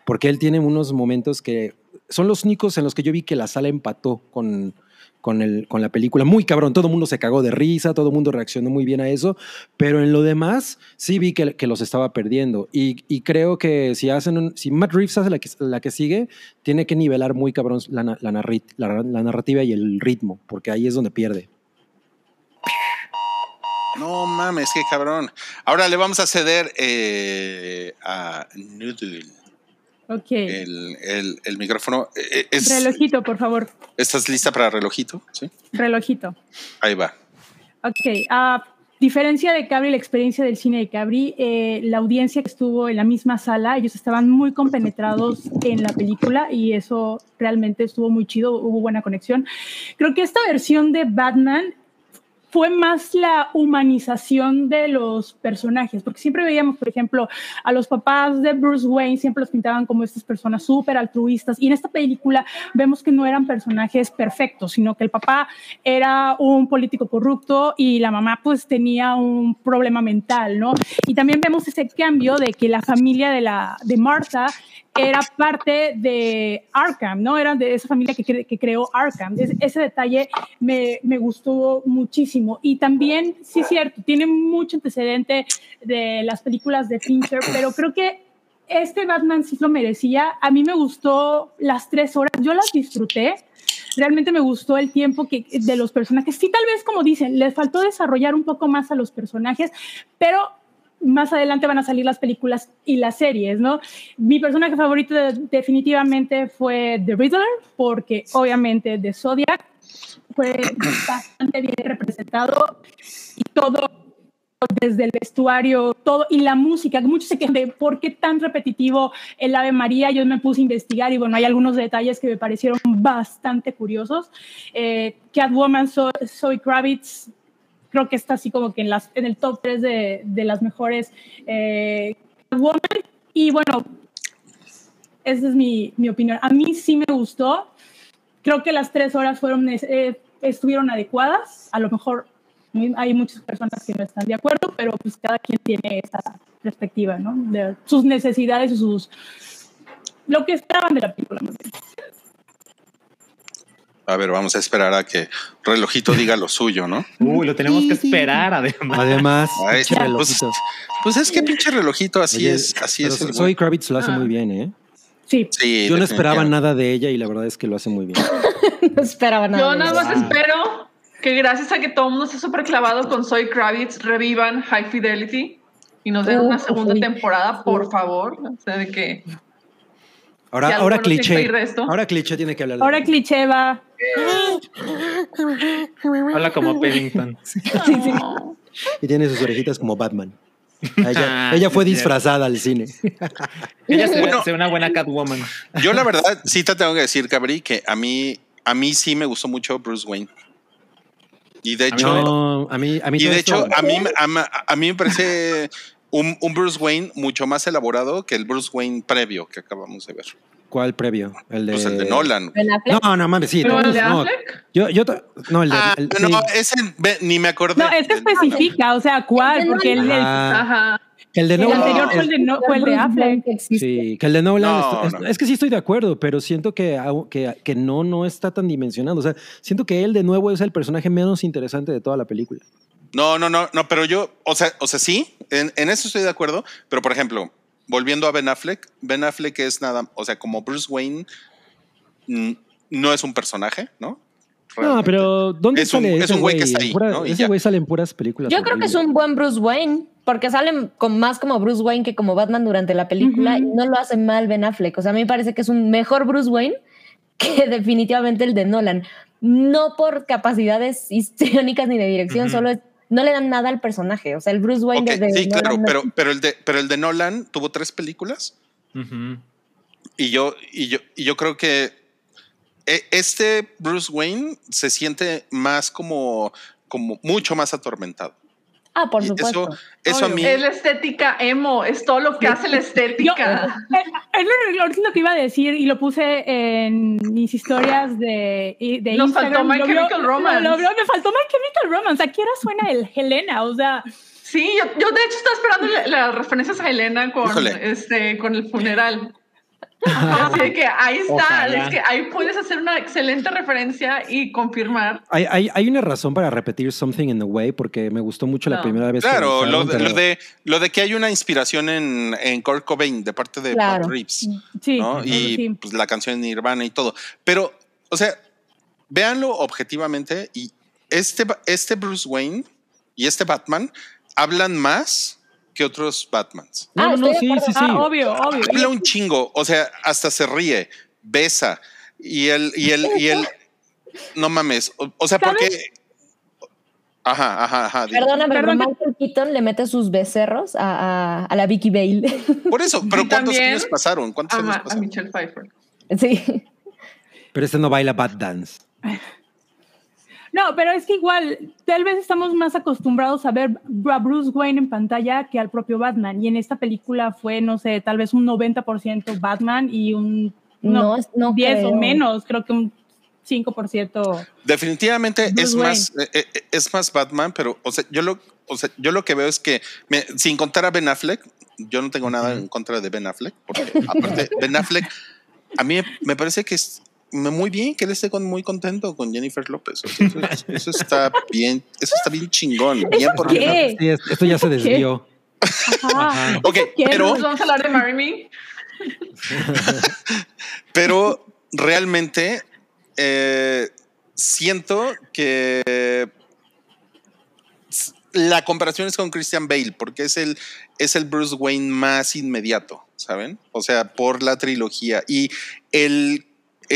porque él tiene unos momentos que son los únicos en los que yo vi que la sala empató con, con, el, con la película. Muy cabrón, todo el mundo se cagó de risa, todo el mundo reaccionó muy bien a eso, pero en lo demás sí vi que, que los estaba perdiendo. Y, y creo que si hacen un- si Matt Reeves hace la que, la que sigue, tiene que nivelar muy cabrón la, na- la, narri- la- la narrativa y el ritmo, porque ahí es donde pierde. No mames, qué cabrón. Ahora le vamos a ceder eh, a Noodle. Ok. el, el- el micrófono. Eh, es- Relojito, por favor. ¿Estás lista para relojito? Sí. Relojito. Ahí va. Ok, a diferencia de Cabri, la experiencia del cine de Cabri, eh, la audiencia que estuvo en la misma sala, ellos estaban muy compenetrados en la película y eso realmente estuvo muy chido, hubo buena conexión. Creo que esta versión de Batman fue más la humanización de los personajes, porque siempre veíamos, por ejemplo, a los papás de Bruce Wayne, siempre los pintaban como estas personas súper altruistas, y en esta película vemos que no eran personajes perfectos, sino que el papá era un político corrupto y la mamá pues tenía un problema mental, ¿no? Y también vemos ese cambio de que la familia de, la, de Martha era parte de Arkham, ¿no? Era de esa familia que, cre- que creó Arkham. Es- ese detalle me, me gustó muchísimo. Y también, sí es cierto, tiene mucho antecedente de las películas de Fincher, pero creo que este Batman sí lo merecía. A mí me gustó las tres horas, yo las disfruté. Realmente me gustó el tiempo que, de los personajes. Sí, tal vez, como dicen, les faltó desarrollar un poco más a los personajes, pero más adelante van a salir las películas y las series, ¿no? Mi personaje favorito de- definitivamente fue The Riddler, porque obviamente The Zodiac fue bastante bien representado y todo desde el vestuario, todo y la música, muchos se quejan de por qué tan repetitivo el Ave María, yo me puse a investigar y bueno, hay algunos detalles que me parecieron bastante curiosos. Eh, Catwoman, Zoe Kravitz, creo que está así como que en, las, en el top 3 de, de las mejores eh, y bueno, esa es mi, mi opinión. A mí sí me gustó, creo que las tres horas fueron, eh, estuvieron adecuadas, a lo mejor hay muchas personas que no están de acuerdo, pero pues cada quien tiene esa perspectiva, ¿no? De sus necesidades y sus... lo que esperaban de la película. más bien. A ver, vamos a esperar a que relojito diga lo suyo, ¿no? Uy, lo tenemos que esperar además. Además, Ay, pinche pues, relojito. Pues es que pinche relojito, así Oye, es, así es. güey. Kravitz lo hace Ah. muy bien, ¿eh? Sí, Sí, Yo no esperaba nada de ella y la verdad es que lo hace muy bien. No esperaba nada. Yo nada más espero que gracias a que todo el mundo está súper clavado con Zoe Kravitz, revivan High Fidelity y nos den una segunda temporada, por favor. O sea, de que Ahora, ahora cliché. pedir de esto. Ahora cliché tiene que hablar. de- ahora cliché va. Habla como Pennington. no. Y tiene sus orejitas como Batman. Ella, Ah, ella fue disfrazada al cine. Ella se ve, Bueno. se ve una buena Catwoman. Yo la verdad sí te tengo que decir, Cabri, que a mí, a mí sí me gustó mucho Bruce Wayne. Y de hecho, No, a mí, a mí y de hecho, a mí, a mí me parece un, un Bruce Wayne mucho más elaborado que el Bruce Wayne previo que acabamos de ver. ¿Cuál previo? El de, Pues el de Nolan. No, no mames, sí. ¿Pero no, el de no. Yo, yo, no, el de. Ah, el- no, sí. ese ni me acordé. No, es que especifica, o sea, ¿cuál? Porque el, el- Ajá. el de el Nolan. anterior fue el de, no, fue el de Affleck. Wayne que existe. Sí, que el de Nolan. No, es, es- no. es que sí estoy de acuerdo, pero siento que, que, que no, no está tan dimensionado. O sea, siento que él de nuevo es el personaje menos interesante de toda la película. No, no, no, no, pero yo, o sea, o sea, sí, en, en eso estoy de acuerdo, pero por ejemplo, volviendo a Ben Affleck, Ben Affleck es nada, o sea, como Bruce Wayne mm, no es un personaje, ¿no? No, pero ¿dónde Es un- sale es ese un güey que está ahí, pura- ¿no? Y Ese güey sale en puras películas. Yo creo que es un buen Bruce Wayne, porque sale con, más como Bruce Wayne que como Batman durante la película y no lo hace mal Ben Affleck. O sea, a mí me parece que es un mejor Bruce Wayne que definitivamente el de Nolan. No por capacidades histriónicas ni de dirección, solo es- no le dan nada al personaje. O sea, el Bruce Wayne Ok, de, de sí, Nolan claro, no- pero, pero, el de, pero el de Nolan tuvo tres películas y yo, y yo, y yo creo que e- este Bruce Wayne se siente más como, como mucho más atormentado. Ah, por Y supuesto. Eso, eso a mí. Es la estética emo, es todo lo que hace la Yo, estética. eh, es lo, lo último que iba a decir y lo puse en mis historias de, de Nos Instagram. faltó My Lo vio- Chemical Romance. lo- lo vio- me faltó My Chemical Romance. ¿A qué hora suena el Helena? O sea, Sí, yo, yo de hecho estaba esperando la- las referencias a Helena con, Híjole. este, con el funeral. Así que ahí está, Ojalá. es que ahí puedes hacer una excelente referencia y confirmar. Hay, hay, hay una razón para repetir Something in the Way porque me gustó mucho la No. primera vez. que Claro, lo lo lo, de, lo de que hay una inspiración en, en Kurt Cobain de parte de Claro. Pat Reeves, sí. ¿no? Y sí. pues, la canción Nirvana y todo. Pero, o sea, véanlo objetivamente y este, este Bruce Wayne y este Batman hablan más que otros Batmans. No, Ah, no, sí, sí, sí. Ah, obvio, obvio. Habla un chingo, o sea, hasta se ríe, besa y él y él y él no mames, o, o sea, ¿Sabes? porque Ajá, ajá, ajá. Perdóname, pero Michael Keaton le mete sus becerros a, a- a la Vicky Bale. Por eso, pero ¿cuántos también- años pasaron? ¿Cuántos años Ajá, a pasaron? Michelle Pfeiffer. sí. Pero este no baila Bad Dance. No, pero es que igual, tal vez estamos más acostumbrados a ver a Bruce Wayne en pantalla que al propio Batman. Y en esta película fue, no sé, tal vez un 90% Batman y un No, no 10 o menos, creo que un 5%. Definitivamente Bruce es más, eh, eh, es más Batman, pero o sea, yo lo, o sea, yo lo que veo es que me- sin contar a Ben Affleck, yo no tengo nada en contra de Ben Affleck, porque aparte Ben Affleck a mí me parece que es muy bien que él esté con, muy contento con Jennifer López. O sea, eso, es- eso está bien, eso está bien chingón. Bien por ¿Qué? Sí, esto ya se desvió. Ajá. Ok, ¿Qué? pero, vamos a hablar de Marry Me. pero realmente eh, siento que la comparación es con Christian Bale, porque es el, es el Bruce Wayne más inmediato, ¿saben? O sea, por la trilogía. Y el,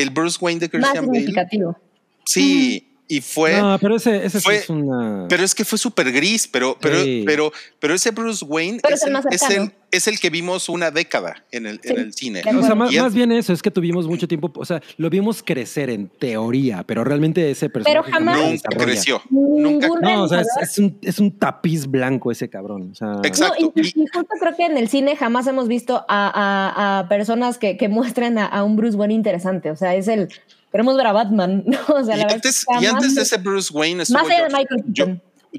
el Bruce Wayne de Más Christian Bale, significativo. sí, y fue... No, pero ese, ese sí fue- es una. Pero es que fue súper gris, pero, pero, Sí. pero, pero ese Bruce Wayne Pero es, es más el, es el que vimos una década en el, en Sí. el cine. O sea, más, bien eso, es que tuvimos mucho tiempo, o sea, lo vimos crecer en teoría, pero realmente ese personaje jamás- se Nunca creció. Nunca. No, o sea, es, un, es un tapiz blanco ese cabrón. O sea, Exacto. No, y, Y- y justo creo que en el cine jamás hemos visto a, a- a personas que, que muestren a, a un Bruce Wayne interesante. O sea, es el. Queremos ver a Batman, ¿no? O sea, y, la antes, y jamás- de ese Bruce Wayne estuvo Más allá de Michael Yo-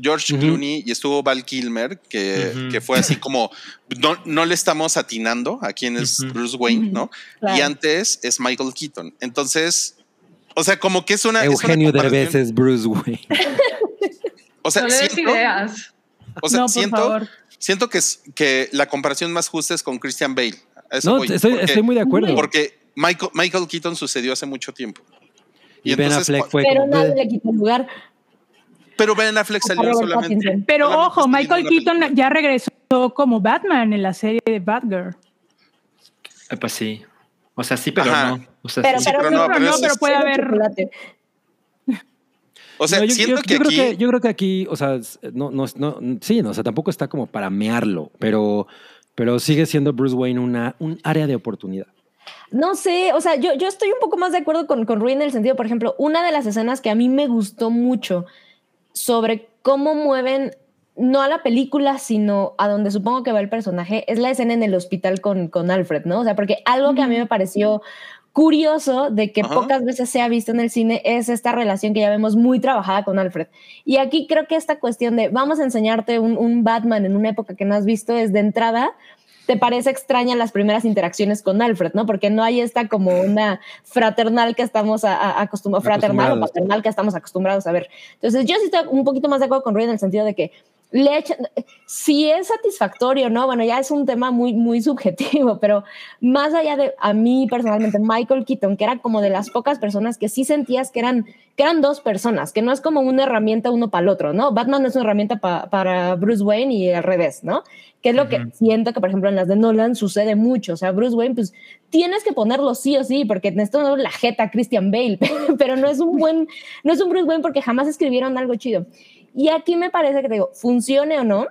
George. Clooney y estuvo Val Kilmer, que, que fue así como, no, no le estamos atinando a quién es. Bruce Wayne, ¿no? Claro. Y antes es Michael Keaton. Entonces, o sea, como que es una... es una Eugenio Derbez es Bruce Wayne. O sea, no le des siento, ideas. o sea, no, por siento, favor. siento que, es, que la comparación más justa es con Christian Bale. Eso No, voy, estoy, porque- estoy muy de acuerdo. Porque Michael, Michael Keaton sucedió hace mucho tiempo. y Ben entonces, Affleck fue Pero como, nadie le quita el lugar Pero Ben Affleck salió Robert solamente. Pattinson. Pero solamente ojo, salió Michael. Keaton ya regresó como Batman en la serie de Batgirl. Eh, Pues sí. O sea, sí, pero Ajá. no. O sea, Pero, sí. pero, pero no, no, pero no, pero puede haber. chocolate. O sea, No, yo, siento yo- que yo creo aquí. que yo creo que aquí, o sea, no, no, no, sí, no, o sea, tampoco está como para mearlo, pero, pero sigue siendo Bruce Wayne una, un área de oportunidad. No sé, o sea, yo, yo estoy un poco más de acuerdo con, con Rui en el sentido, por ejemplo, una de las escenas que a mí me gustó mucho sobre cómo mueven, no a la película, sino a donde supongo que va el personaje, es la escena en el hospital con, con Alfred, ¿no? O sea, porque algo que a mí me pareció curioso de que Ajá. pocas veces se ha visto en el cine es esta relación que ya vemos muy trabajada con Alfred. Y aquí creo que esta cuestión de vamos a enseñarte un, un Batman en una época que no has visto es de entrada te parece extraña las primeras interacciones con Alfred, ¿no? Porque no hay esta como una fraternal que estamos acostumbrados, fraternal o paternal que estamos acostumbrados a ver. Entonces, yo sí estoy un poquito más de acuerdo con Rui en el sentido de que le echan, si es satisfactorio, ¿no? Bueno, ya es un tema muy, muy subjetivo, pero más allá de a mí personalmente, Michael Keaton, que era como de las pocas personas que sí sentías que eran, que eran dos personas, que no es como una herramienta uno para el otro, ¿no? Batman es una herramienta pa- para Bruce Wayne y al revés, ¿no? Que es lo que Ujú. siento que, por ejemplo, en las de Nolan sucede mucho. O sea, Bruce Wayne, pues tienes que ponerlo sí o sí, porque no la jeta a Christian Bale, pero no es un buen, no es un Bruce Wayne porque jamás escribieron algo chido. Y aquí me parece que te digo, funcione o no,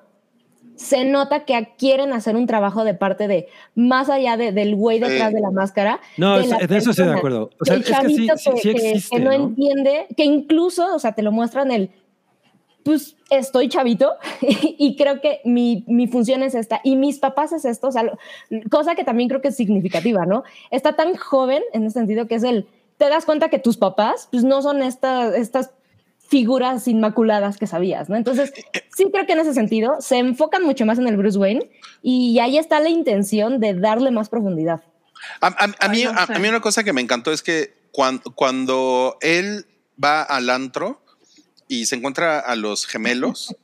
se nota que quieren hacer un trabajo de parte de más allá de- del güey detrás de la máscara. No, de es- de eso estoy de acuerdo. O sea, del es que sí, chavito sí, que- que- existe, que no, ¿no? entiende, que incluso, o sea, te lo muestran el, pues estoy chavito y creo que mi, mi función es esta y mis papás es esto, o sea, lo- cosa que también creo que es significativa, ¿no? Está tan joven en ese sentido que es el, te das cuenta que tus papás, pues no son estas, estas figuras inmaculadas que sabías, ¿no? Entonces, sí creo que en ese sentido se enfocan mucho más en el Bruce Wayne y ahí está la intención de darle más profundidad. A, a- a mí, a, mí una cosa que me encantó es que cuan- cuando él va al antro y se encuentra a los gemelos.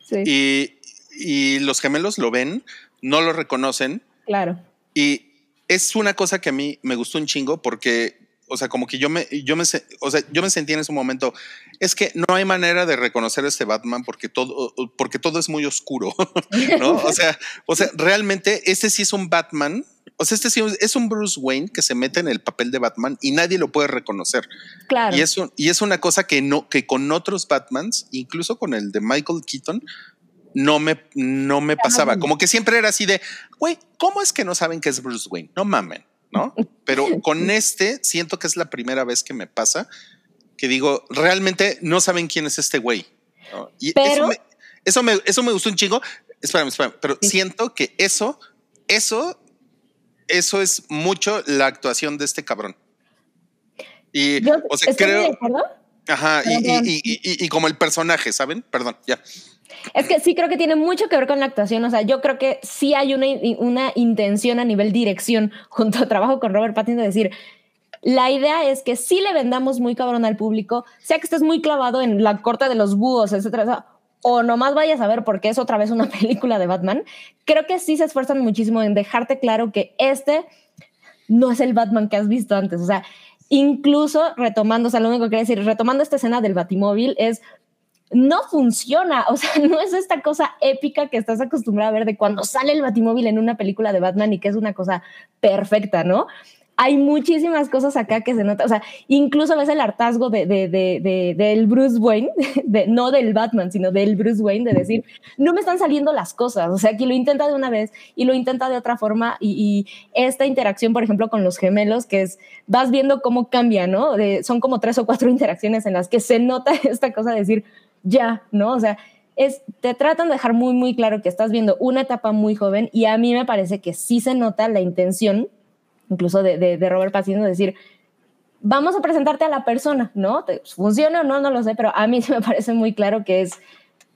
Sí, y, y los gemelos lo ven, no lo reconocen claro. y es una cosa que a mí me gustó un chingo porque o sea, como que yo me, yo me, o sea, yo me sentí en ese momento, es que no hay manera de reconocer a este Batman porque todo, porque todo es muy oscuro, ¿no? O sea, o sea, realmente este sí es un Batman, o sea, este sí es un Bruce Wayne que se mete en el papel de Batman y nadie lo puede reconocer. Claro. Y es, un- y es una cosa que no, que con otros Batmans, incluso con el de Michael Keaton, no me, no me pasaba. Como que siempre era así de, güey, ¿cómo es que no saben que es Bruce Wayne? No mamen, ¿no? Pero con este siento que es la primera vez que me pasa que digo, realmente no saben quién es este güey. ¿no? Y Pero- eso, me, eso, me, eso me gustó un chingo. Espérame, espérame, pero siento que eso, eso, eso es mucho la actuación de este cabrón. Y, Yo o sea, creo. Ajá, y- y- y- y como el personaje, ¿saben? Perdón, ya. Es que sí creo que tiene mucho que ver con la actuación. O sea, yo creo que sí hay una, una intención a nivel dirección junto a trabajo con Robert Pattinson de decir, la idea es que sí le vendamos muy cabrón al público, sea que estés muy clavado en la corte de los búhos, etcétera, o nomás vayas a ver porque es otra vez una película de Batman. Creo que sí se esfuerzan muchísimo en dejarte claro que este no es el Batman que has visto antes. O sea, incluso retomando, o sea, lo único que quería decir, retomando esta escena del Batimóvil es no funciona. O sea, no es esta cosa épica que estás acostumbrado a ver de cuando sale el Batimóvil en una película de Batman y que es una cosa perfecta, ¿no? Hay muchísimas cosas acá que se nota, o sea, incluso ves el hartazgo de, de, de, de- del Bruce Wayne, no del Batman, sino del Bruce Wayne, de decir, no me están saliendo las cosas, o sea, que lo intenta de una vez y lo intenta de otra forma y, esta interacción, por ejemplo, con los gemelos, que es, vas viendo cómo cambia, ¿no? Son como tres o cuatro interacciones en las que se nota esta cosa de decir, ya, ¿no? O sea, es, te tratan de dejar muy, muy claro que estás viendo una etapa muy joven y a mí me parece que sí se nota la intención, incluso de, de, Robert Pattinson, de decir, vamos a presentarte a la persona, ¿no? Te- ¿Funciona o no? No lo sé, pero a mí sí me parece muy claro que es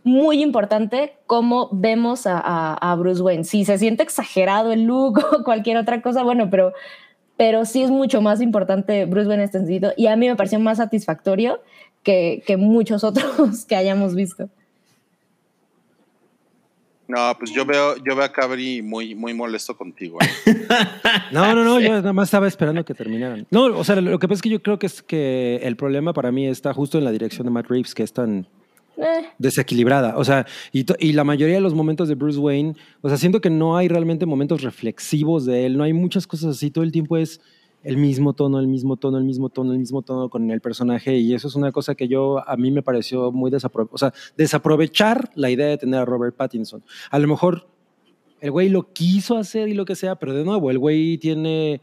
muy importante cómo vemos a, a- a Bruce Wayne. Si se siente exagerado el look o cualquier otra cosa, bueno, pero, pero sí es mucho más importante Bruce Wayne en este sentido y a mí me pareció más satisfactorio que, que muchos otros que hayamos visto. No, pues yo veo, yo veo a Cabri muy, muy molesto contigo. ¿eh? No, no, no, yo nada más estaba esperando que terminaran. No, o sea, lo que pasa es que yo creo que es que el problema para mí está justo en la dirección de Matt Reeves, que es tan Eh, desequilibrada. O sea, y, y la mayoría de los momentos de Bruce Wayne, o sea, siento que no hay realmente momentos reflexivos de él, no hay muchas cosas así, todo el tiempo es el mismo tono, el mismo tono, el mismo tono, el mismo tono con el personaje y eso es una cosa que yo a mí me pareció muy desapro o sea, desaprovechar la idea de tener a Robert Pattinson. A lo mejor el güey lo quiso hacer y lo que sea, pero de nuevo, el güey tiene,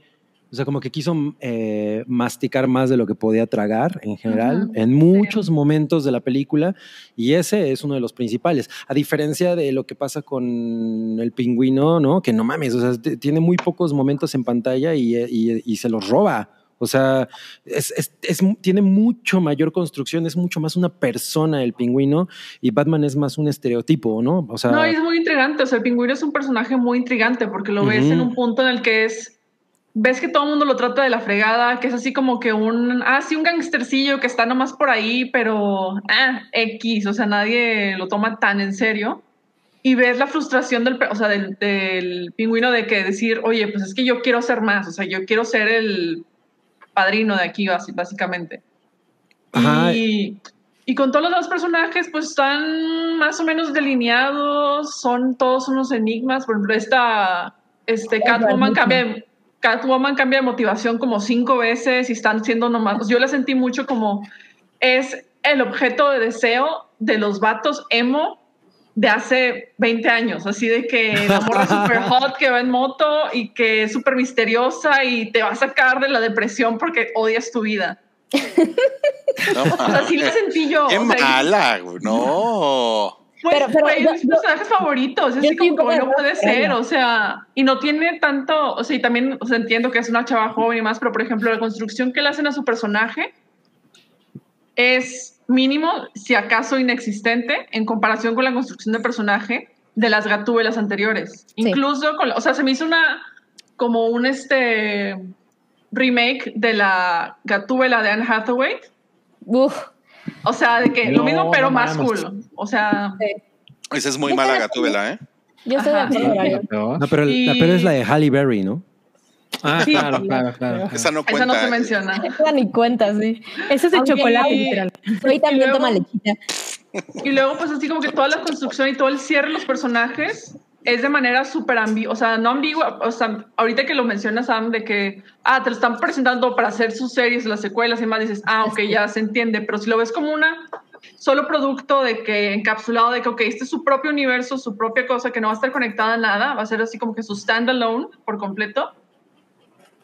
o sea, como que quiso eh, masticar más de lo que podía tragar en general, en muchos momentos de la película, y ese es uno de los principales. A diferencia de lo que pasa con el pingüino, ¿no? Que no mames, o sea, tiene muy pocos momentos en pantalla y, y- y se los roba. O sea, es, es- es- tiene mucho mayor construcción, es mucho más una persona el pingüino y Batman es más un estereotipo, ¿no? O sea, No, es muy intrigante. O sea, el pingüino es un personaje muy intrigante porque lo ves Ujú. en un punto en el que es. Ves que todo el mundo lo trata de la fregada, que es así como que un. Ah, sí, un gangstercillo que está nomás por ahí, pero. Ah, X. O sea, nadie lo toma tan en serio. Y ves la frustración del, o sea, del, del pingüino de que decir, oye, pues es que yo quiero ser más. O sea, yo quiero ser el padrino de aquí, básicamente. Ajá. Y, y con todos los dos personajes, pues están más o menos delineados, son todos unos enigmas. Por ejemplo, esta este, Catwoman cambia, Catwoman cambia de motivación como cinco veces y están siendo nomás. Yo la sentí mucho como es el objeto de deseo de los vatos emo de hace 20 años, así de que la morra super hot que va en moto y que es súper misteriosa y te va a sacar de la depresión porque odias tu vida. No, O sea, sí la sentí yo. Qué o sea, mala, güey. No. Pues, Pero- pero güey, yo- personajes favoritos. Es así como que no puede ser. ella. O sea, y no tiene tanto. O sea, y también o sea, entiendo que es una chava joven y más, pero por ejemplo, la construcción que le hacen a su personaje es mínimo, si acaso inexistente, en comparación con la construcción de personaje de las gatúbelas anteriores. Sí. Incluso, con, o sea, se me hizo una. como un este remake de la gatúbela de Anne Hathaway. uf, O sea, de que lo mismo, pero no más cool. O sea. Esa es muy mala gatúbela, ¿eh? yo estoy de acuerdo. No. pero Y- la peor es la de Halle Berry, ¿no? Ah, Sí, claro, claro, claro. Esa no Esa cuenta. no se menciona. Esa ni cuenta, sí. Ese es de chocolate, literal. Hoy también luego- toma lechita. Y luego, pues así como que toda la construcción y todo el cierre de los personajes es de manera súper ambigua, o sea, no ambigua, o sea, ahorita que lo menciona Sam, de que, ah, te lo están presentando para hacer sus series, las secuelas y más, dices, ah, ok, ya se entiende, pero si lo ves como una solo producto de que encapsulado de que, ok, este es su propio universo, su propia cosa, que no va a estar conectada a nada, va a ser así como que su standalone por completo,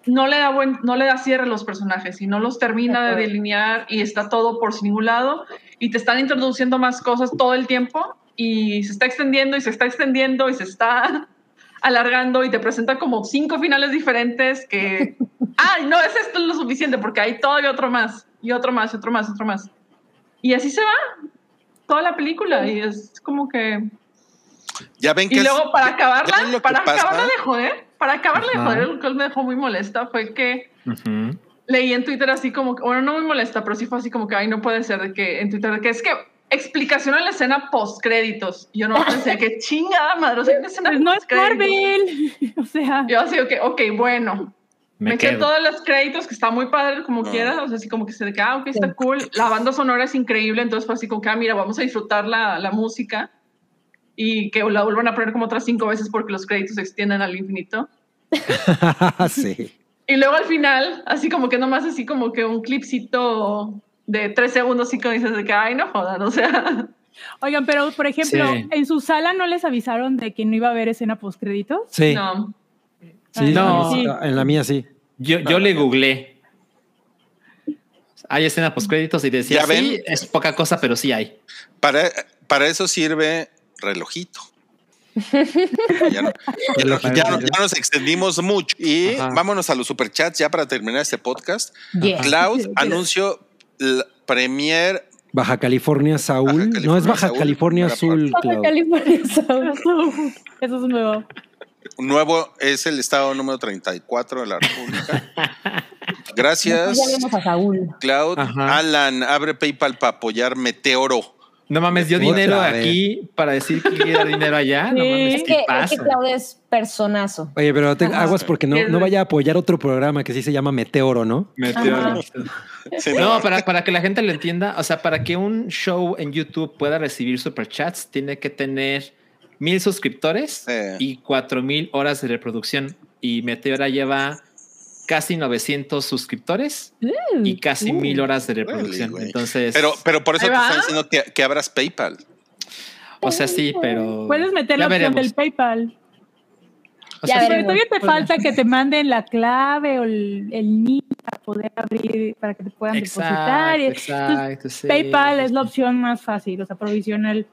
no le da buen, no le da cierre a los personajes y no los termina de delinear y está todo por ningún lado y te están introduciendo más cosas todo el tiempo y se está extendiendo y se está extendiendo y se está alargando y te presenta como cinco finales diferentes que, ay, no, es esto lo suficiente porque hay todavía otro más y otro más y otro más, otro más. Y así se va toda la película y es como que... Ya ven que Y es- luego para acabarla, para acabarla de joder, para acabarla de joder, lo que me dejó muy molesta fue que Ujú. leí en Twitter así como, que- bueno, no muy molesta, pero sí fue así como que, ay, no puede ser de que en Twitter, de que es que explicación en la escena post créditos. Yo no pensé que chingada madre, o sea, una escena Pues no es. Marvel. O sea, Yo así, ok, ok, bueno. Me Me quedo. todos los créditos, que está muy padre como No. quiera, o sea, así como que se de ah, ok, está cool. La banda sonora es increíble, entonces fue así como que, ah, mira, vamos a disfrutar la, la música y que la vuelvan a poner como otras cinco veces porque los créditos se extienden al infinito. sí. Y luego al final, así como que nomás así como que un clipcito de tres segundos y como dices de que, ay, no jodan, o sea, oigan, pero por ejemplo, Sí. en su sala no les avisaron de que no iba a haber escena post créditos. Sí. no. Sí, No. sí, en la mía sí. Yo, yo le googleé. Hay escena post créditos y decía, sí, es poca cosa, pero sí hay. Para, para eso sirve relojito. ya, no- ya no- ya no- ya nos extendimos mucho. Y Ajá. vámonos a los superchats ya para terminar este podcast. Yeah. Cloud anunció la premier Baja California Saúl. Baja no es Baja Saúl, California Azul, Baja. California Sur. Eso, eso es nuevo. nuevo, es el estado número 34 de la República. Gracias, Ya vemos a Saúl. Cloud. Ajá. Alan, abre PayPal para apoyar Meteoro. No mames, dio dinero vez. aquí para decir que quiere dar dinero allá. No mames, Es ¿qué que, es que Claudia es personazo. Oye, pero te, aguas porque no, no vaya a apoyar otro programa que sí se llama Meteoro, ¿no? Meteoro. Sí, No, para, para que la gente lo entienda, o sea, para que un show en YouTube pueda recibir superchats, tiene que tener mil suscriptores y cuatro mil horas de reproducción. Y Meteora lleva casi 900 suscriptores y casi uh. mil horas de reproducción. Entonces, Pero, pero por eso te estoy diciendo que, que abras PayPal. o sea, sí, pero. Puedes meter la opción veremos. del PayPal. O Ya sea, Pero todavía te falta que te manden la clave o el, el NIP para poder abrir, para que te puedan depositar. Exacto, Entonces, exacto. sí. PayPal es la opción más fácil, o sea, provisional.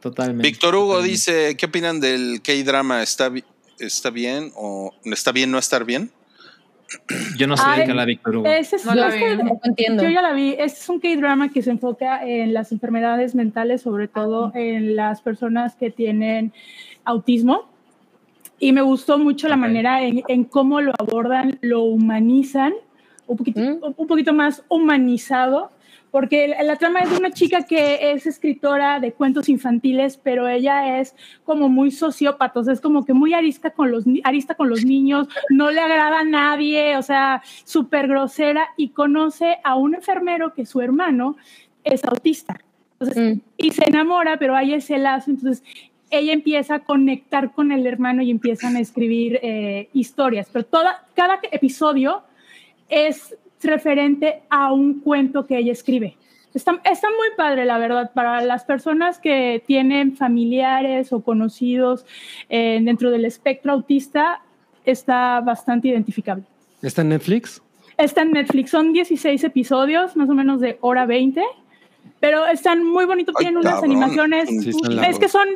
Totalmente. Víctor Hugo Totalmente. dice, ¿qué opinan del K-drama? ¿Está, ¿Está bien o está bien no estar bien? Yo no sé Ay, de qué habla Víctor Hugo. Ese es, No la entiendo. Yo ya la vi. Este es un K-drama que se enfoca en las enfermedades mentales, sobre todo en las personas que tienen autismo. Y me gustó mucho la Ok. manera en, en cómo lo abordan, lo humanizan, un poquito, Mm. un poquito más humanizado, porque la, la trama es de una chica que es escritora de cuentos infantiles, pero ella es como muy sociópata, o sea, es como que muy arista con los, arista con los niños, no le agrada a nadie, o sea, súper grosera, y conoce a un enfermero que su hermano es autista. Entonces, Mm. y se enamora, pero hay ese lazo, entonces ella empieza a conectar con el hermano y empiezan a escribir eh, historias, pero toda, cada episodio es referente a un cuento que ella escribe. Está, está muy padre, la verdad, para las personas que tienen familiares o conocidos eh, dentro del espectro autista, está bastante identificable. ¿Está en Netflix? Está en Netflix, son 16 episodios, más o menos de hora 20, pero están muy bonitos, tienen unas cabrón. animaciones. Sí, es que son,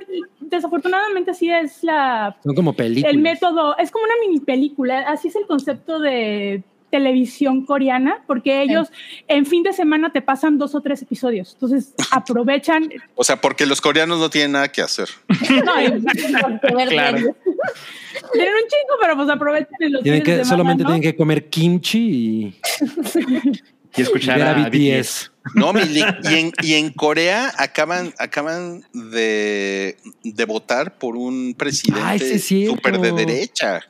desafortunadamente, sí es la, Son como películas. el método, es como una mini película, así es el concepto de televisión coreana, porque ellos en fin de semana te pasan dos o tres episodios, entonces aprovechan. O sea, porque los coreanos no tienen nada que hacer. No, Claro. tienen un chingo, pero pues aprovechan los Tienen que, de solamente semana, ¿no? tienen que comer kimchi y, Y escuchar a a BTS. No, y en, y en Corea acaban, acaban de, de votar por un presidente es cierto. súper de derecha.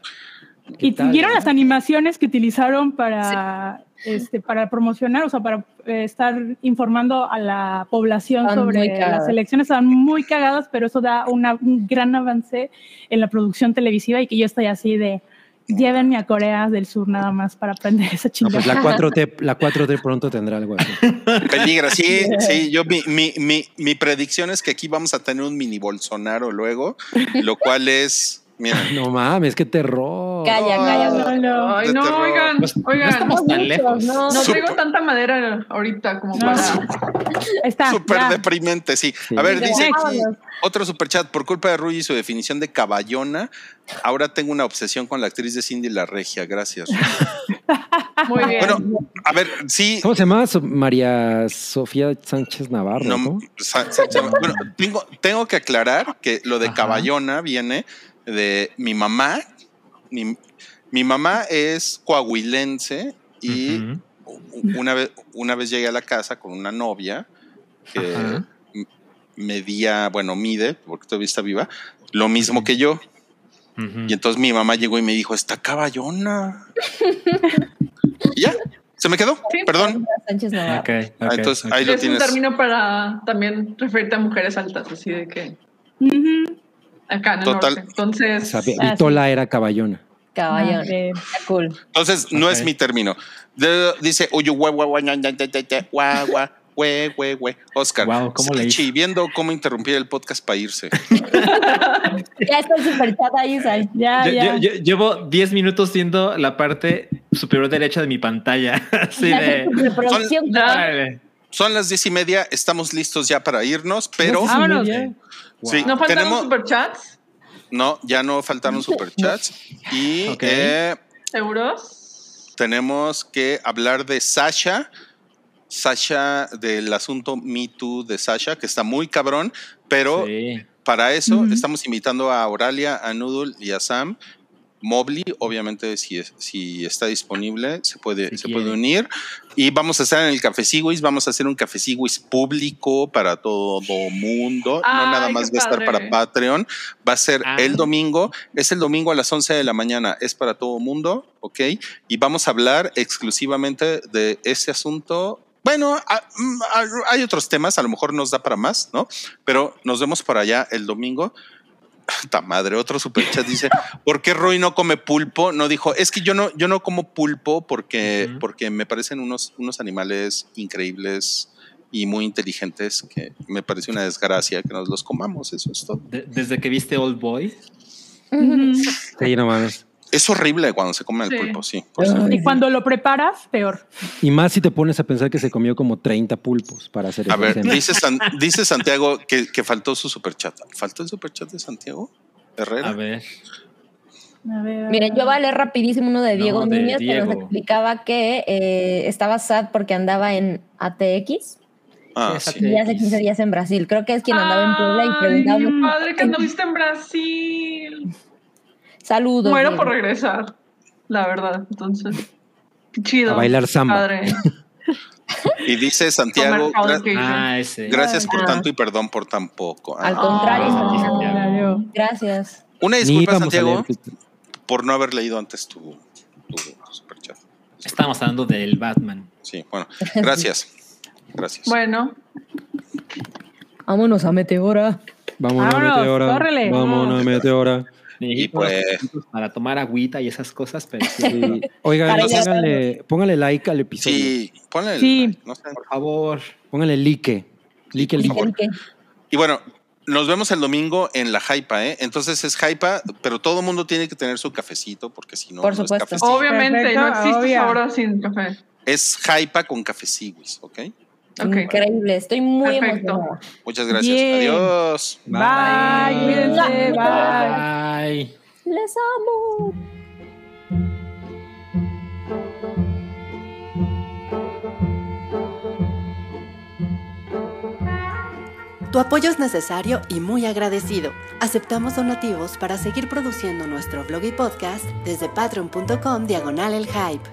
¿Y tal, vieron eh? las animaciones que utilizaron para, este, para promocionar, o sea, para eh, estar informando a la población muy sobre las elecciones? Estaban muy cagadas, pero eso da una- un gran avance en la producción televisiva y que yo estoy así de, llévenme a Corea del Sur nada más para aprender esa No, chingada. pues la 4T, la 4T pronto tendrá algo así. Peligra, sí, sí. Yo mi, mi, mi, mi predicción es que aquí vamos a tener un mini Bolsonaro luego, lo cual es, miren, No mames, qué terror. Calla, calla. No, no. Ay, no, terror. oigan, Pues, no oigan. estamos tan lejos. no. No traigo tanta madera ahorita como No. para. Está. súper deprimente, sí. Sí. A ver, dice aquí otro superchat. Por culpa de Ruy y su definición de caballona, ahora tengo una obsesión con la actriz de Cindy La Regia. Gracias. Muy bien. Bueno, a ver, sí. ¿Cómo se llama? María Sofía Sánchez Navarro. No, ¿no? Sánchez- bueno, tengo, tengo que aclarar que lo de Ajá. caballona viene de mi mamá. Mi, mi mamá es coahuilense y una, vez, una vez llegué a la casa con una novia que Ajá. medía, bueno, mide, porque todavía está viva, lo mismo que yo. Y entonces mi mamá llegó y me dijo, está caballona. y ya, se me quedó, Sí. perdón. Sánchez Ah, entonces ahí lo es un tienes. término para también referirte a mujeres altas, así de que Ujú. Acá en el Total. norte. Entonces, O sea, Ah, Vitola era caballona. Caballón. Ah, ok. Está cool. Entonces, no Ok. es mi término. De- dice, uyu, gua, gua, gua, ña, ña, ña, ña, ña, gua, gua, hue, hue, hue. Oscar, Guau, ¿cómo le Salchi, viendo cómo interrumpir el podcast para irse. Ya está el superchat ahí, Sal. Ya, Yo- ya. yo- yo llevo 10 minutos viendo la parte superior derecha de mi pantalla. Así de. Órale. Son las diez y media, estamos listos ya para irnos, pero Pues, Sí, ¿no faltaron tenemos, superchats? no, ya no faltaron superchats y eh, ¿Seguros? tenemos que hablar de Sasha. Sasha, del asunto Me Too de Sasha, que está muy cabrón, pero Sí. Para eso estamos invitando a Oralia, a Noodle y a Sam. Mobley, obviamente, si, es- si está disponible, se puede, Si se puede unir. Y vamos a estar en el Café Sigüis, vamos a hacer un Café Sigüis público para todo mundo. no nada más va a estar para Patreon. Va a ser Ah. el domingo. Es el domingo a las 11 de la mañana. Es para todo mundo, ¿ok? Y vamos a hablar exclusivamente de ese asunto. Bueno, a- mm, a- hay otros temas, a lo mejor nos da para más, ¿no? Pero nos vemos por allá el domingo. Ta madre, otro superchat dice, ¿por qué Roy no come pulpo? No dijo, es que yo no, yo no como pulpo porque, porque me parecen unos, unos animales increíbles y muy inteligentes que me parece una desgracia que nos los comamos, eso es todo. De- desde que viste Old Boy. Sí, no mames. Es horrible cuando se come el Sí. pulpo, sí. por. Y cuando lo preparas, peor. Y más si te pones a pensar que se comió como 30 pulpos para hacer A ver, escena. dice, San- dice Santiago que, que faltó su superchat. ¿Faltó el superchat de Santiago Herrera? A ver. A ver. Miren, yo voy a leer rapidísimo uno de No, Diego de Núñez que nos Diego. explicaba que eh, estaba sad porque andaba en ATX Ah, sí. y hace 15 días en Brasil. Creo que es quien andaba en Puebla y Ay, preguntaba. qué padre que anduviste en Brasil. Saludos. Muero Diego. por regresar, la verdad. Entonces, chido. A bailar samba. Padre. Y dice Santiago, gra-. Ah, ese. gracias por Ah. tanto y perdón por tan poco. Al Ah. contrario, Ah. Santiago. Gracias. Una Ni disculpa, a Santiago, por no haber leído antes tu, tu, superchat. Estamos hablando del Batman. Sí, bueno, gracias. Gracias. Bueno, Vámonos a Meteora. Vámonos, Vámonos, meteora. córrele. Vámonos, meteora. Y pues- Para tomar agüita y esas cosas, pero sí, pónganle, pónganle like al episodio. Sí, ponle el Sí. like, no sé. por favor. Pónganle like. Like, like. favor. ¿Qué? Y bueno, nos vemos el domingo en la Jaipa, ¿eh? Entonces es Jaipa, pero todo mundo tiene que tener su cafecito porque si no, Por no supuesto. obviamente Perfecto, no existe ahora sin café. Es Jaipa con cafeciguis, ¿ok? Ok. Increíble. Estoy muy Perfecto. emocionada. Muchas gracias. Bien. Adiós. Bye. Cuídense. Bye. Bye. Les amo. Tu apoyo es necesario y muy agradecido. Aceptamos donativos para seguir produciendo nuestro blog y podcast desde patreon.com diagonal el hype.